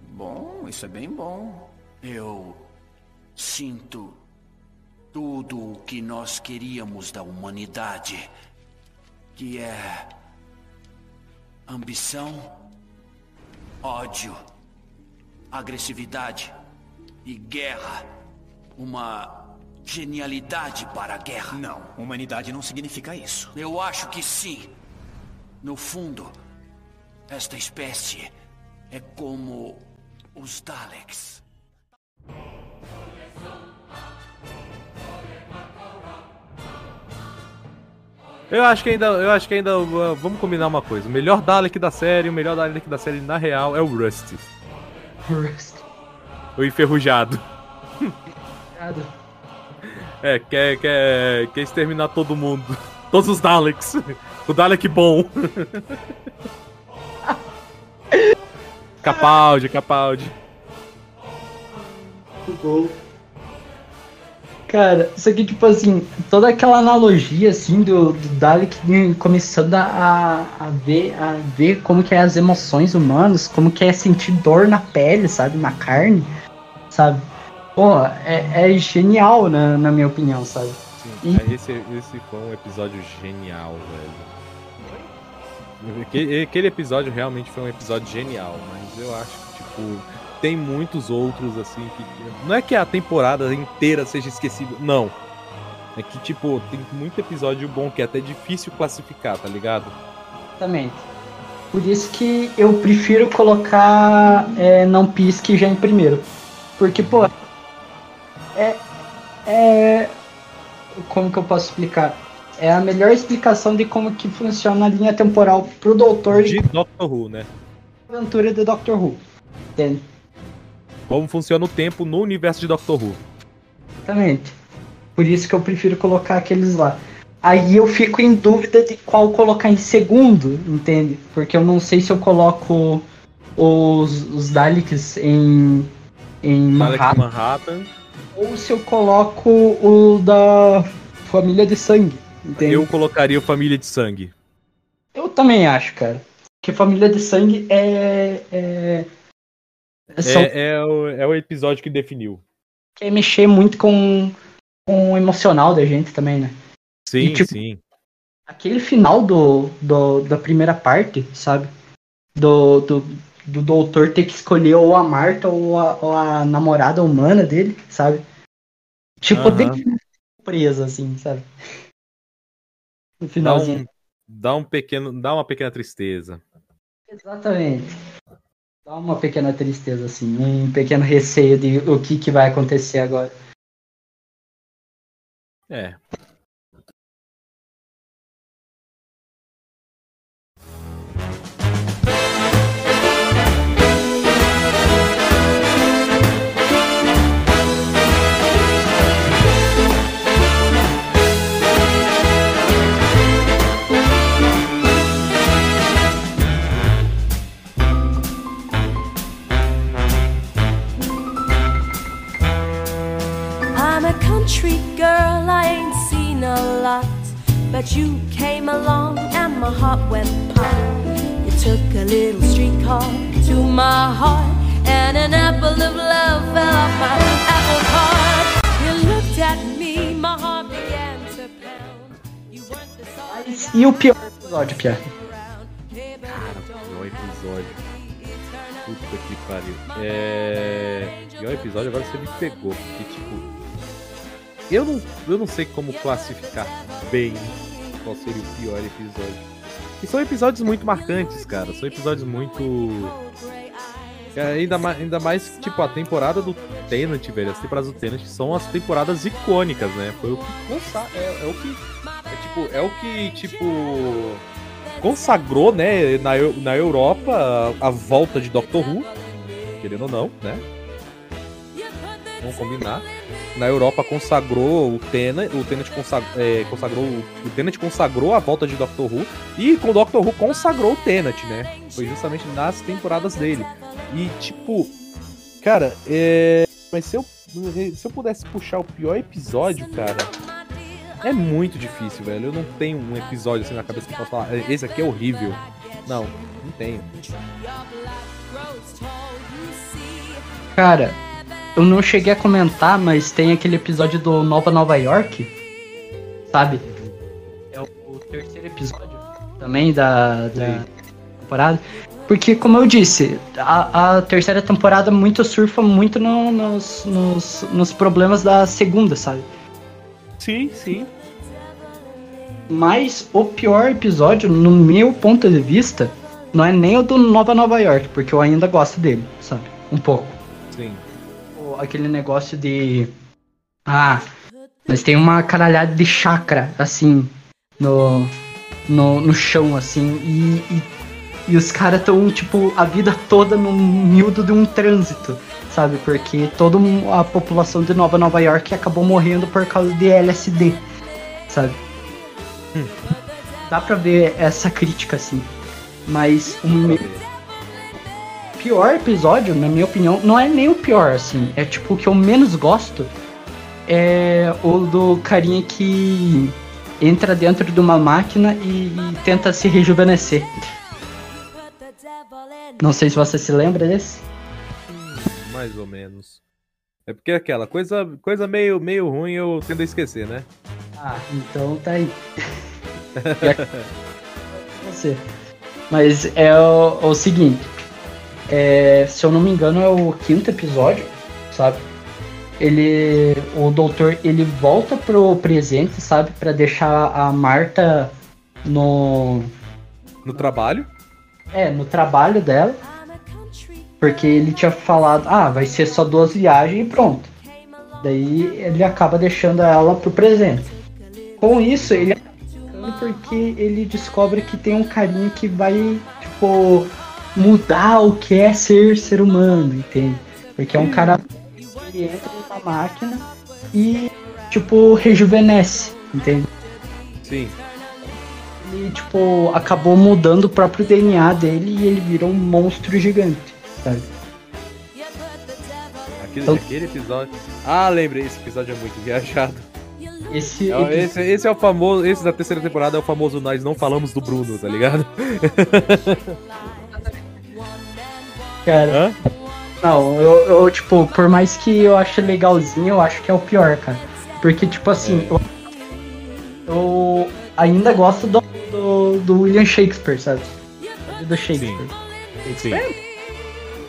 Speaker 4: Bom, isso é bem bom. Eu sinto tudo o que nós queríamos da humanidade, que é ambição, ódio, agressividade e guerra. Uma genialidade para a guerra.
Speaker 3: Não, humanidade não significa isso.
Speaker 4: Eu acho que sim. No fundo, esta espécie é como os Daleks.
Speaker 2: Eu acho que ainda, eu acho que ainda, uh, vamos combinar uma coisa. O melhor Dalek da série, o melhor Dalek da série na real é o Rusty, o enferrujado. É, quer, quer, quer exterminar todo mundo. Todos os Daleks. O Dalek bom. Capaldi, Capaldi.
Speaker 1: Gol. Cara, isso aqui, tipo assim, toda aquela analogia, assim, do, do Dalek começando a, a, ver, a ver como que é as emoções humanas, como que é sentir dor na pele, sabe, na carne, sabe? Pô, é, é genial, na, na minha opinião, sabe?
Speaker 2: Sim, esse, esse foi um episódio genial, velho. Aquele episódio realmente foi um episódio genial, mas eu acho que, tipo, tem muitos outros, assim, que. Não é que a temporada inteira seja esquecível, não. É que, tipo, tem muito episódio bom que é até difícil classificar, tá ligado?
Speaker 1: Exatamente. Por isso que eu prefiro colocar é, Não Pisque já em primeiro. Porque, pô, é. É. Como que eu posso explicar? É a melhor explicação de como que funciona a linha temporal pro doutor
Speaker 2: De
Speaker 1: de
Speaker 2: Doctor Who, né?
Speaker 1: aventura do Doctor Who. Entende?
Speaker 2: Como funciona o tempo no universo de Doctor Who.
Speaker 1: Exatamente. Por isso que eu prefiro colocar aqueles lá. Aí eu fico em dúvida de qual colocar em segundo, entende? Porque eu não sei se eu coloco os, os Daleks em, em
Speaker 2: Dalek
Speaker 1: Manhattan
Speaker 2: Manhattan.
Speaker 1: ou se eu coloco o da família de sangue, entende?
Speaker 2: Eu colocaria o Família de Sangue.
Speaker 1: Eu também acho, cara. Que família de sangue é. é... São,
Speaker 2: É, é, o, é o episódio que definiu.
Speaker 1: quer mexer muito com, com o emocional da gente também, né?
Speaker 2: Sim,
Speaker 1: E, tipo,
Speaker 2: sim.
Speaker 1: aquele final do, do, da primeira parte, sabe? Do, do, do doutor ter que escolher ou a Marta ou a, ou a namorada humana dele, sabe? Tipo,
Speaker 2: Aham.
Speaker 1: bem surpresa, assim, sabe? No
Speaker 2: Dá
Speaker 1: finalzinho.
Speaker 2: um, dá um pequeno, dá uma pequena tristeza.
Speaker 1: Exatamente. Dá uma pequena tristeza, assim, um pequeno receio de o que, que vai acontecer agora.
Speaker 2: É.
Speaker 8: girl, I ain't seen a lot. But you came along and my heart went pop. You took a little streetcar to my heart, and an apple of love fell off my apple cart. You looked at me, my heart began to pound. You weren't the sort
Speaker 1: Mas, e o pior episódio, Pierre?
Speaker 2: Pior episódio. Puta que pariu. É. Pior episódio, agora você me pegou. Porque, tipo. Eu não, eu não sei como classificar bem qual seria o pior episódio. E são episódios muito marcantes, cara. São episódios muito. É, ainda, mais, ainda mais, tipo, a temporada do Tenant, velho. As temporadas do Tenant são as temporadas icônicas, né? Foi o que é, é o que. É tipo, é o que, tipo. Consagrou, né, na, na Europa a, a volta de Doctor Who. Querendo ou não, né? Vamos combinar. Na Europa consagrou o Tenant, o Tenant consag- é, consagrou, o Tenant consagrou a volta de Doctor Who e com o Doctor Who consagrou o Tenant, né? Foi justamente nas temporadas dele. E tipo, cara, é, mas se eu se eu pudesse puxar o pior episódio, cara, é muito difícil, velho. Eu não tenho um episódio assim na cabeça que eu posso falar, "É, esse aqui é horrível. Não, não tenho.
Speaker 1: Cara, eu não cheguei a comentar, mas tem aquele episódio do Nova Nova York, sabe? É o, o terceiro episódio também da, da temporada. Porque, como eu disse, a, a terceira temporada muito surfa muito no- nos, nos, nos problemas da segunda, sabe?
Speaker 2: Sim, sim.
Speaker 1: Mas o pior episódio, no meu ponto de vista, não é nem o do Nova Nova York, porque eu ainda gosto dele, sabe? Um pouco.
Speaker 2: Sim.
Speaker 1: Aquele negócio de. Ah, mas tem uma caralhada de chakra, assim, no, no, no chão, assim, e, e, e os caras estão, tipo, a vida toda no miúdo de um trânsito, sabe? Porque toda a população de Nova Nova York acabou morrendo por causa de LSD, sabe? Dá pra ver essa crítica, assim. Mas pior episódio, na minha opinião, não é nem o pior, assim. É tipo o que eu menos gosto. É o do carinha que entra dentro de uma máquina e, e tenta se rejuvenescer. Não sei se você se lembra desse.
Speaker 2: Mais ou menos. É porque é aquela coisa, coisa meio, meio ruim eu tendo a esquecer, né?
Speaker 1: Ah, então tá aí. você. Mas é o, o seguinte. É, se eu não me engano, é o quinto episódio, sabe? Ele. O doutor ele volta pro presente, sabe? Pra deixar a Marta no.
Speaker 2: No trabalho.
Speaker 1: É, no trabalho dela. Porque ele tinha falado, ah, vai ser só duas viagens e pronto. Daí ele acaba deixando ela pro presente. Com isso, ele ficando porque ele descobre que tem um carinha que vai, tipo, mudar o que é ser ser humano, entende? Porque é um cara que entra numa máquina e, tipo, rejuvenesce, entende?
Speaker 2: Sim.
Speaker 1: Ele, tipo, acabou mudando o próprio DNA dele e ele virou um monstro gigante, sabe?
Speaker 2: Aquele,
Speaker 1: Então-
Speaker 2: aquele episódio. Ah, lembrei, esse episódio é muito viajado.
Speaker 1: Esse,
Speaker 2: É, esse, esse é o famoso. Esse da terceira temporada é o famoso Nós não falamos do Bruno, tá ligado?
Speaker 1: cara,
Speaker 2: Hã?
Speaker 1: não, eu, eu, tipo, por mais que eu ache legalzinho, eu acho que é o pior, cara. Porque, tipo assim,
Speaker 2: É.
Speaker 1: eu, eu- ainda gosto do, do, do William Shakespeare, sabe? Do Shakespeare.
Speaker 2: Sim.
Speaker 1: Shakespeare?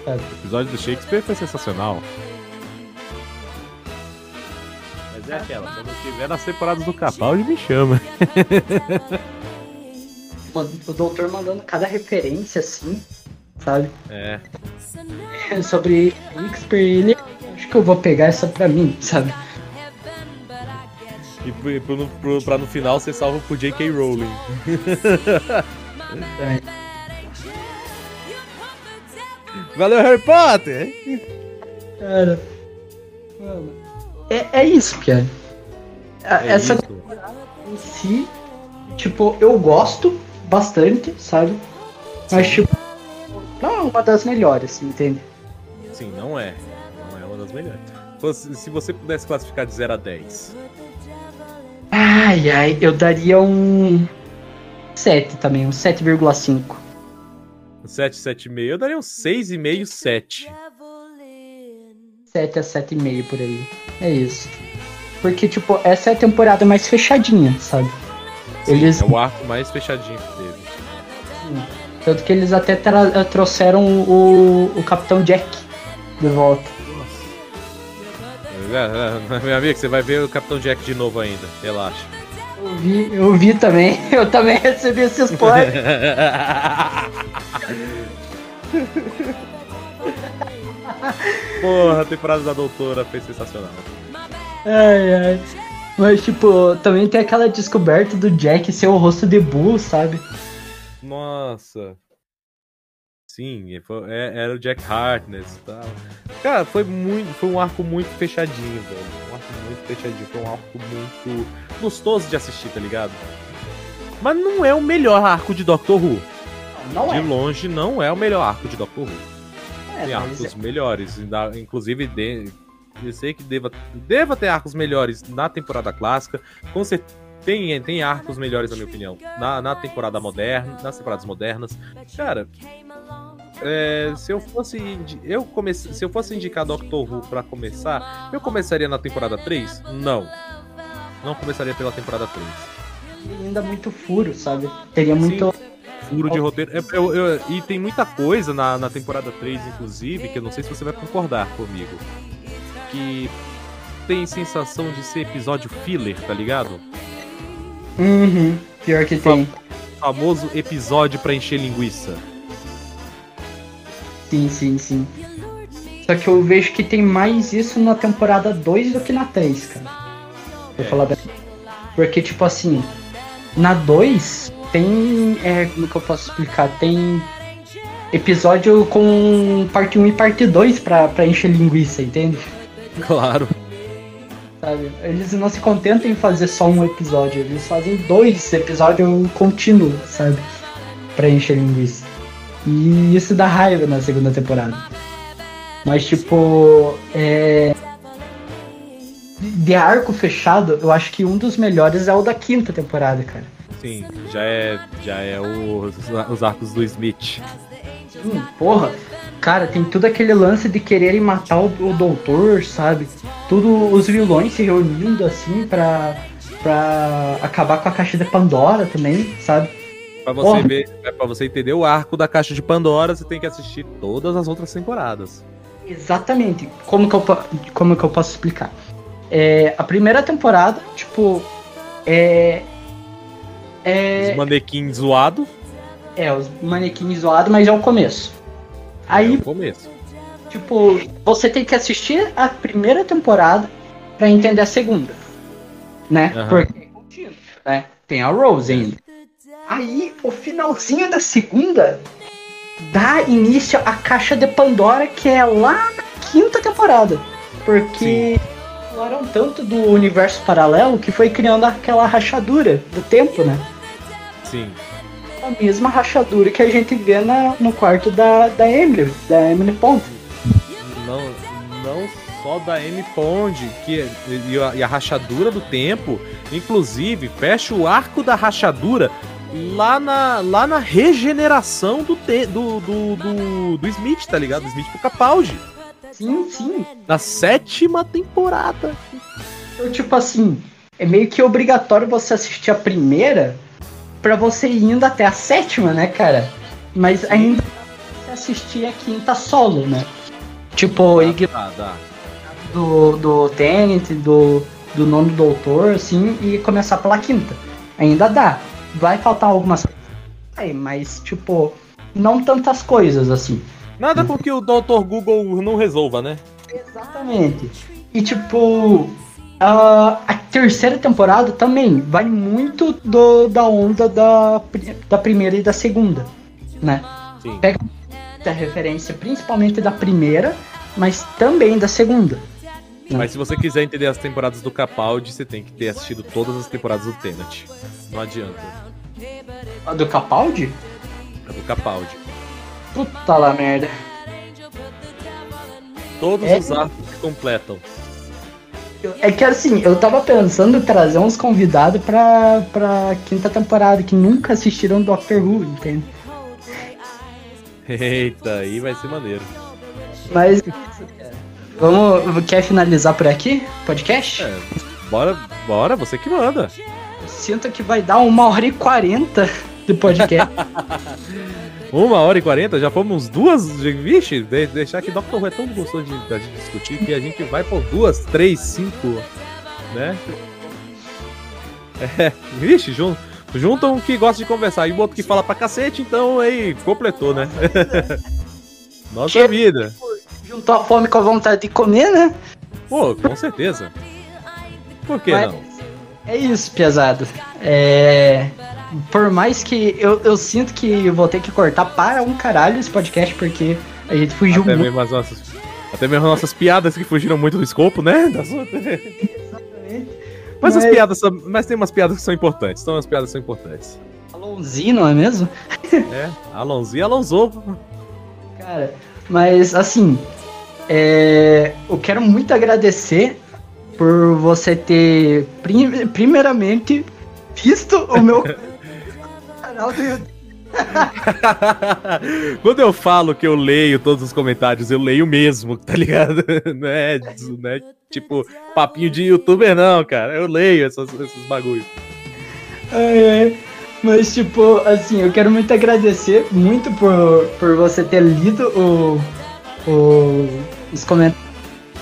Speaker 1: Sabe?
Speaker 2: O episódio do Shakespeare foi sensacional. Mas é aquela, quando tiver nas temporadas do Capaldi, me chama.
Speaker 1: O doutor mandando cada referência assim, sabe?
Speaker 2: É.
Speaker 1: Sobre Shakespeare, ele. Acho que eu vou pegar essa pra mim, sabe?
Speaker 2: E pro, pro, pra no final ser salvo por J.K. Rowling.
Speaker 1: É.
Speaker 2: Valeu, Harry Potter!
Speaker 1: Cara. Mano. É, é isso, cara. A-
Speaker 2: É
Speaker 1: Essa
Speaker 2: isso.
Speaker 1: em si, tipo, eu gosto bastante, sabe? Mas, tipo, não é uma das melhores, entende?
Speaker 2: Sim, não é. Não é uma das melhores. Se você pudesse classificar de 0 a 10.
Speaker 1: Ai, ai, eu daria um 7 também, um 7,5.
Speaker 2: Um 7, 7,5. Eu daria um 6,5, 7.
Speaker 1: 7 a 7,5 por aí. É isso. Porque, tipo, essa é a temporada mais fechadinha, sabe? Eles.
Speaker 2: É o arco mais fechadinho.
Speaker 1: Tanto que eles até tra- trouxeram o, o Capitão Jack de volta.
Speaker 2: É, é, Meu amigo, você vai ver o Capitão Jack de novo ainda. Relaxa.
Speaker 1: Eu vi, eu vi também. Eu também recebi esse spoiler.
Speaker 2: Porra, a temporada da Doutora foi sensacional.
Speaker 1: ai, ai. Mas, tipo, também tem aquela descoberta do Jack ser o rosto de Boo, sabe?
Speaker 2: Nossa. Sim, foi- é- era o Jack Harkness e tal. Cara, foi muito. Foi um arco muito fechadinho, velho. Um arco muito fechadinho. Foi um arco muito gostoso de assistir, tá ligado? Mas não é o melhor arco de Doctor Who.
Speaker 1: Não
Speaker 2: De
Speaker 1: é.
Speaker 2: longe, não é o melhor arco de Doctor Who.
Speaker 1: É,
Speaker 2: Tem arcos melhores. ainda- Inclusive, de, eu sei que deva, deva ter arcos melhores na temporada clássica. Com certeza. Tem, tem arcos melhores, na minha opinião. Na, na temporada moderna, nas temporadas modernas. Cara, é, se eu fosse. Eu comece, se eu fosse indicar Doctor Who pra começar, eu começaria na temporada 3? Não. Não começaria pela temporada 3.
Speaker 1: ainda muito furo, sabe? Teria muito.
Speaker 2: Furo de roteiro. É, eu- eu- e tem muita coisa na, na temporada 3, inclusive, que eu não sei se você vai concordar comigo. Que tem sensação de ser episódio filler, tá ligado?
Speaker 1: Uhum. Pior que tem.
Speaker 2: Famoso episódio pra encher linguiça.
Speaker 1: Sim, sim, sim. Só que eu vejo que tem mais isso na temporada 2 do que na 3, cara. Pra
Speaker 2: É.
Speaker 1: falar bem. Porque, tipo assim, na 2 tem. É, como que eu posso explicar? Tem episódio com parte 1 e parte 2 pra, pra encher linguiça, entende?
Speaker 2: Claro.
Speaker 1: Sabe? Eles não se contentam em fazer só um episódio, eles fazem dois episódios contínuos, sabe? Pra encher linguiça. E isso dá raiva na segunda temporada. Mas, tipo, é. De arco fechado, eu acho que um dos melhores é o da quinta temporada, cara.
Speaker 2: Sim, já é, já é o- os arcos do Smith.
Speaker 1: Hum, porra, cara, tem tudo aquele lance de quererem matar o, o doutor, sabe? Tudo os vilões se reunindo assim pra, pra acabar com a caixa de Pandora também, sabe?
Speaker 2: Pra você
Speaker 1: Porra.
Speaker 2: ver, é pra você entender o arco da caixa de Pandora, você tem que assistir todas as outras temporadas.
Speaker 1: Exatamente. Como que eu, como que eu posso explicar? É, a primeira temporada, tipo, é. É,
Speaker 2: Os manequins zoado
Speaker 1: é os manequins zoados, mas é o começo. Aí,
Speaker 2: é o começo.
Speaker 1: tipo, você tem que assistir a primeira temporada pra entender a segunda. Né?
Speaker 2: Aham.
Speaker 1: Porque é né? Tem a Rose ainda. Aí, o finalzinho da segunda dá início à caixa de Pandora, que é lá na quinta temporada. Porque falaram tanto do universo paralelo que foi criando aquela rachadura do tempo, né?
Speaker 2: Sim.
Speaker 1: A mesma rachadura que a gente vê na, no quarto da, da Emily, da Emily Pond.
Speaker 2: Não, não só da M Pond, que e a, e a rachadura do tempo, inclusive, fecha o arco da rachadura lá na, lá na regeneração do, te, do, do, do, do Smith, tá ligado? Do Smith pro Capaldi.
Speaker 1: Sim, sim.
Speaker 2: Na sétima temporada.
Speaker 1: Então, tipo assim, é meio que obrigatório você assistir a primeira pra você ir indo até a sétima, né, cara? Mas ainda você assistir a quinta solo, né? Tipo, ignorar
Speaker 2: Dá, dá.
Speaker 1: do, do Tenet, do, do nono doutor, assim, e começar pela quinta. Ainda dá. Vai faltar algumas coisas. Aí, mas, tipo, não tantas coisas, assim.
Speaker 2: Nada com que o Dr. Google não resolva, né?
Speaker 1: Exatamente. E, tipo, a, a terceira temporada também vai muito do, da onda da, da primeira e da segunda, né?
Speaker 2: Sim.
Speaker 1: Pega muita referência, principalmente da primeira, mas também da segunda.
Speaker 2: Mas se você quiser entender as temporadas do Capaldi, você tem que ter assistido todas as temporadas do Tenet. Não adianta.
Speaker 1: A do Capaldi?
Speaker 2: A do Capaldi.
Speaker 1: Puta lá merda.
Speaker 2: Todos
Speaker 1: É.
Speaker 2: os arcos completam.
Speaker 1: É que assim, eu tava pensando em trazer uns convidados pra, pra quinta temporada que nunca assistiram Doctor Who, entende?
Speaker 2: Eita, aí vai ser maneiro.
Speaker 1: Mas. Vamos. Quer finalizar por aqui? Podcast?
Speaker 2: É, bora, bora, você que manda.
Speaker 1: Sinto que vai dar uma hora e quarenta de podcast.
Speaker 2: Uma hora e quarenta, já fomos duas. Vixe, de- deixar que Dr. Who é tão gostoso de, gente discutir que a gente vai por duas, três, cinco, né? É, vixe, jun, junta um que gosta de conversar e o outro que fala pra cacete, então aí completou, né? Nossa
Speaker 1: Que-
Speaker 2: vida.
Speaker 1: Juntou a fome com a vontade de comer, né?
Speaker 2: Pô, com certeza. Por que
Speaker 1: Mas-
Speaker 2: não?
Speaker 1: É isso, pesado. É. Por mais que eu, eu sinto que eu vou ter que cortar para um caralho esse podcast, porque a gente fugiu
Speaker 2: Até
Speaker 1: muito.
Speaker 2: mesmo as nossas. Até mesmo as nossas piadas que fugiram muito do escopo, né? Das- Mas, as
Speaker 1: Mas-
Speaker 2: piadas são. Mas tem umas piadas que são importantes. Então as piadas são importantes.
Speaker 1: Alonzinho, não é mesmo?
Speaker 2: É, Alonso e Alonso.
Speaker 1: Cara, mas assim, é, eu quero muito agradecer por você ter, prim- primeiramente, visto o meu canal do YouTube.
Speaker 2: Quando eu falo que eu leio todos os comentários, eu leio mesmo, tá ligado? Não é, não é tipo papinho de youtuber, não, cara. Eu leio essas, esses bagulhos.
Speaker 1: Ai. Mas, tipo, assim, eu quero muito agradecer muito por, por você ter lido o, o, os comentários.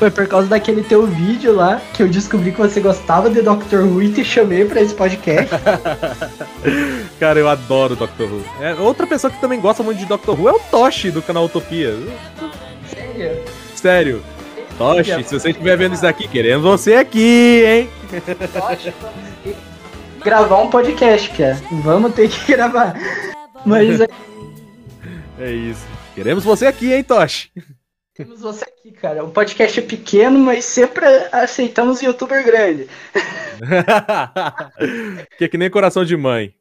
Speaker 1: Foi por causa daquele teu vídeo lá que eu descobri que você gostava de Doctor Who e te chamei pra esse podcast.
Speaker 2: Cara, eu adoro Doctor Who. É, outra pessoa que também gosta muito de Doctor Who é o Toshi do canal Utopia.
Speaker 1: Sério.
Speaker 2: Sério. Toshi, se você estiver vendo isso daqui, querendo você aqui, hein?
Speaker 1: Gravar um podcast, Pia. Vamos ter que gravar. Mas é,
Speaker 2: É isso. Queremos você aqui, hein, Toshi?
Speaker 1: Temos você aqui, cara. O podcast é pequeno, mas sempre aceitamos youtuber grande.
Speaker 2: que é que nem coração de mãe.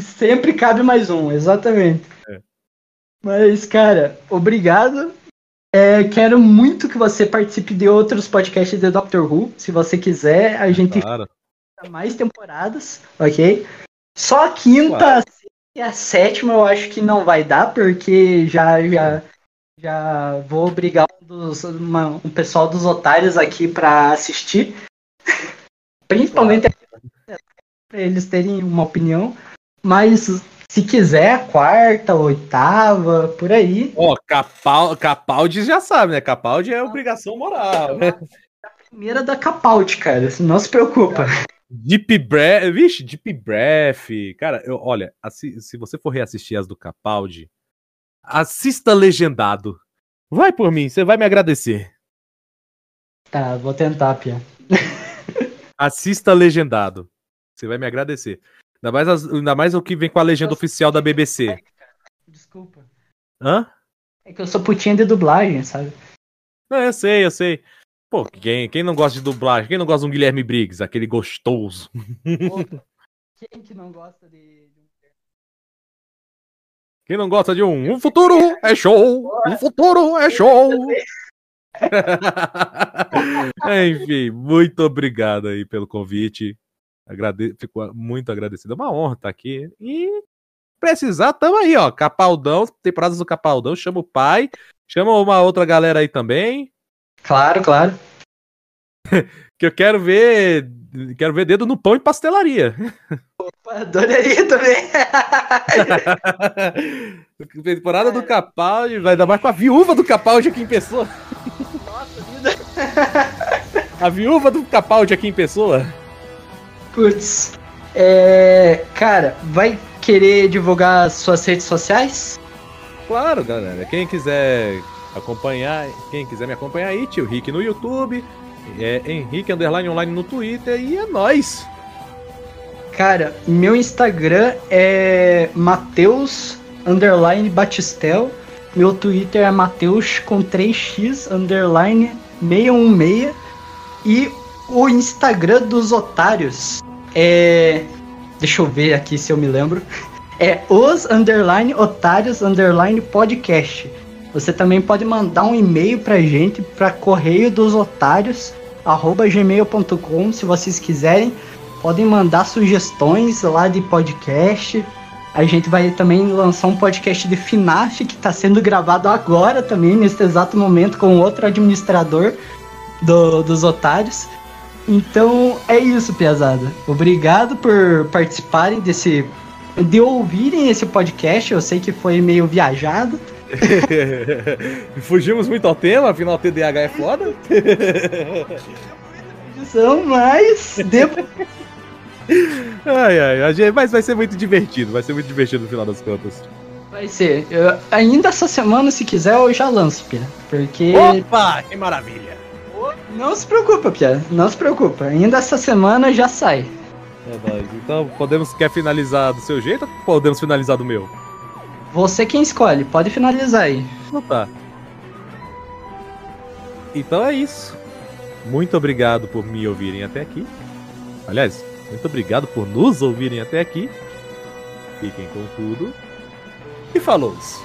Speaker 1: Sempre cabe mais um, exatamente.
Speaker 2: É.
Speaker 1: Mas, cara, obrigado. É, quero muito que você participe de outros podcasts de Doctor Who. Se você quiser, a gente
Speaker 2: Claro.
Speaker 1: mais temporadas, ok? Só a quinta
Speaker 2: Claro.
Speaker 1: e a sétima eu acho que não vai dar, porque já, já, já vou obrigar um, dos- uma- um pessoal dos otários aqui pra assistir. Principalmente para eles terem uma opinião. Mas se quiser, a quarta, a oitava, por aí.
Speaker 2: Ó, Capal, Capaldi já sabe, né? Capaldi é obrigação moral, né?
Speaker 1: Primeira da Capaldi, cara. Não se preocupa.
Speaker 2: Deep Breath, vixe, Deep Breath. Cara, eu, olha, assi- se você for reassistir as do Capaldi, assista legendado. Vai por mim, você vai me agradecer.
Speaker 1: Tá, vou tentar, Pia.
Speaker 2: Assista legendado. Você vai me agradecer. Ainda mais, as- ainda mais o que vem com a legenda oficial da BBC.
Speaker 1: Desculpa.
Speaker 2: Hã?
Speaker 1: É que eu sou putinha de dublagem, sabe?
Speaker 2: Não, eu sei, eu sei. Pô, quem, quem não gosta de dublagem? Quem não gosta de um Guilherme Briggs, aquele gostoso?
Speaker 1: Quem que não gosta de.
Speaker 2: Quem não gosta de um? Um futuro é show! Um futuro é show! Enfim, muito obrigado aí pelo convite. Agrade... Fico muito agradecido. É uma honra estar aqui. E precisar, tamo aí, ó. Capaldão, temporadas do Capaldão. Chama o pai. Chama uma outra galera aí também.
Speaker 1: Claro, claro.
Speaker 2: que eu quero ver. Quero ver dedo no pão e pastelaria.
Speaker 1: Adoraria também.
Speaker 2: Temporada do Capaldi, vai dar mais com a viúva do Capaldi aqui em pessoa. Nossa vida. A viúva do Capaldi aqui em pessoa.
Speaker 1: Putz. É, cara, vai querer divulgar suas redes sociais?
Speaker 2: Claro, galera. Quem quiser acompanhar, quem quiser me acompanhar aí, tio Rick no YouTube, é Henrique Underline Online no Twitter e é nóis.
Speaker 1: Cara, meu Instagram é Mateus Underline Batistel. Meu Twitter é Mateus com 3x Underline 616. E o Instagram dos otários é. Deixa eu ver aqui se eu me lembro. É os underline otários underline podcast. Você também pode mandar um e-mail pra gente para correio dos otários arroba gmail.com se vocês quiserem. Podem mandar sugestões lá de podcast. A gente vai também lançar um podcast de FNAF que está sendo gravado agora também, neste exato momento, com outro administrador do, dos otários. Então é isso, Piazada. Obrigado por participarem desse. de ouvirem esse podcast. Eu sei que foi meio viajado.
Speaker 2: Fugimos muito ao tema, afinal TDAH é foda.
Speaker 1: mas. Devo...
Speaker 2: ai, ai, mas vai ser muito divertido, vai ser muito divertido no final das contas.
Speaker 1: Vai ser. Eu, ainda essa semana, se quiser, eu já lanço, Pia. Porque.
Speaker 2: Opa, que maravilha!
Speaker 1: Não se preocupa, Pia. Não se preocupa. Ainda essa semana já sai.
Speaker 2: É nóis. Então, podemos. Quer finalizar do seu jeito ou podemos finalizar do meu?
Speaker 1: Você quem escolhe, pode finalizar aí.
Speaker 2: Então tá. Então é isso. Muito obrigado por me ouvirem até aqui. Aliás, muito obrigado por nos ouvirem até aqui. Fiquem com tudo. E falou-se!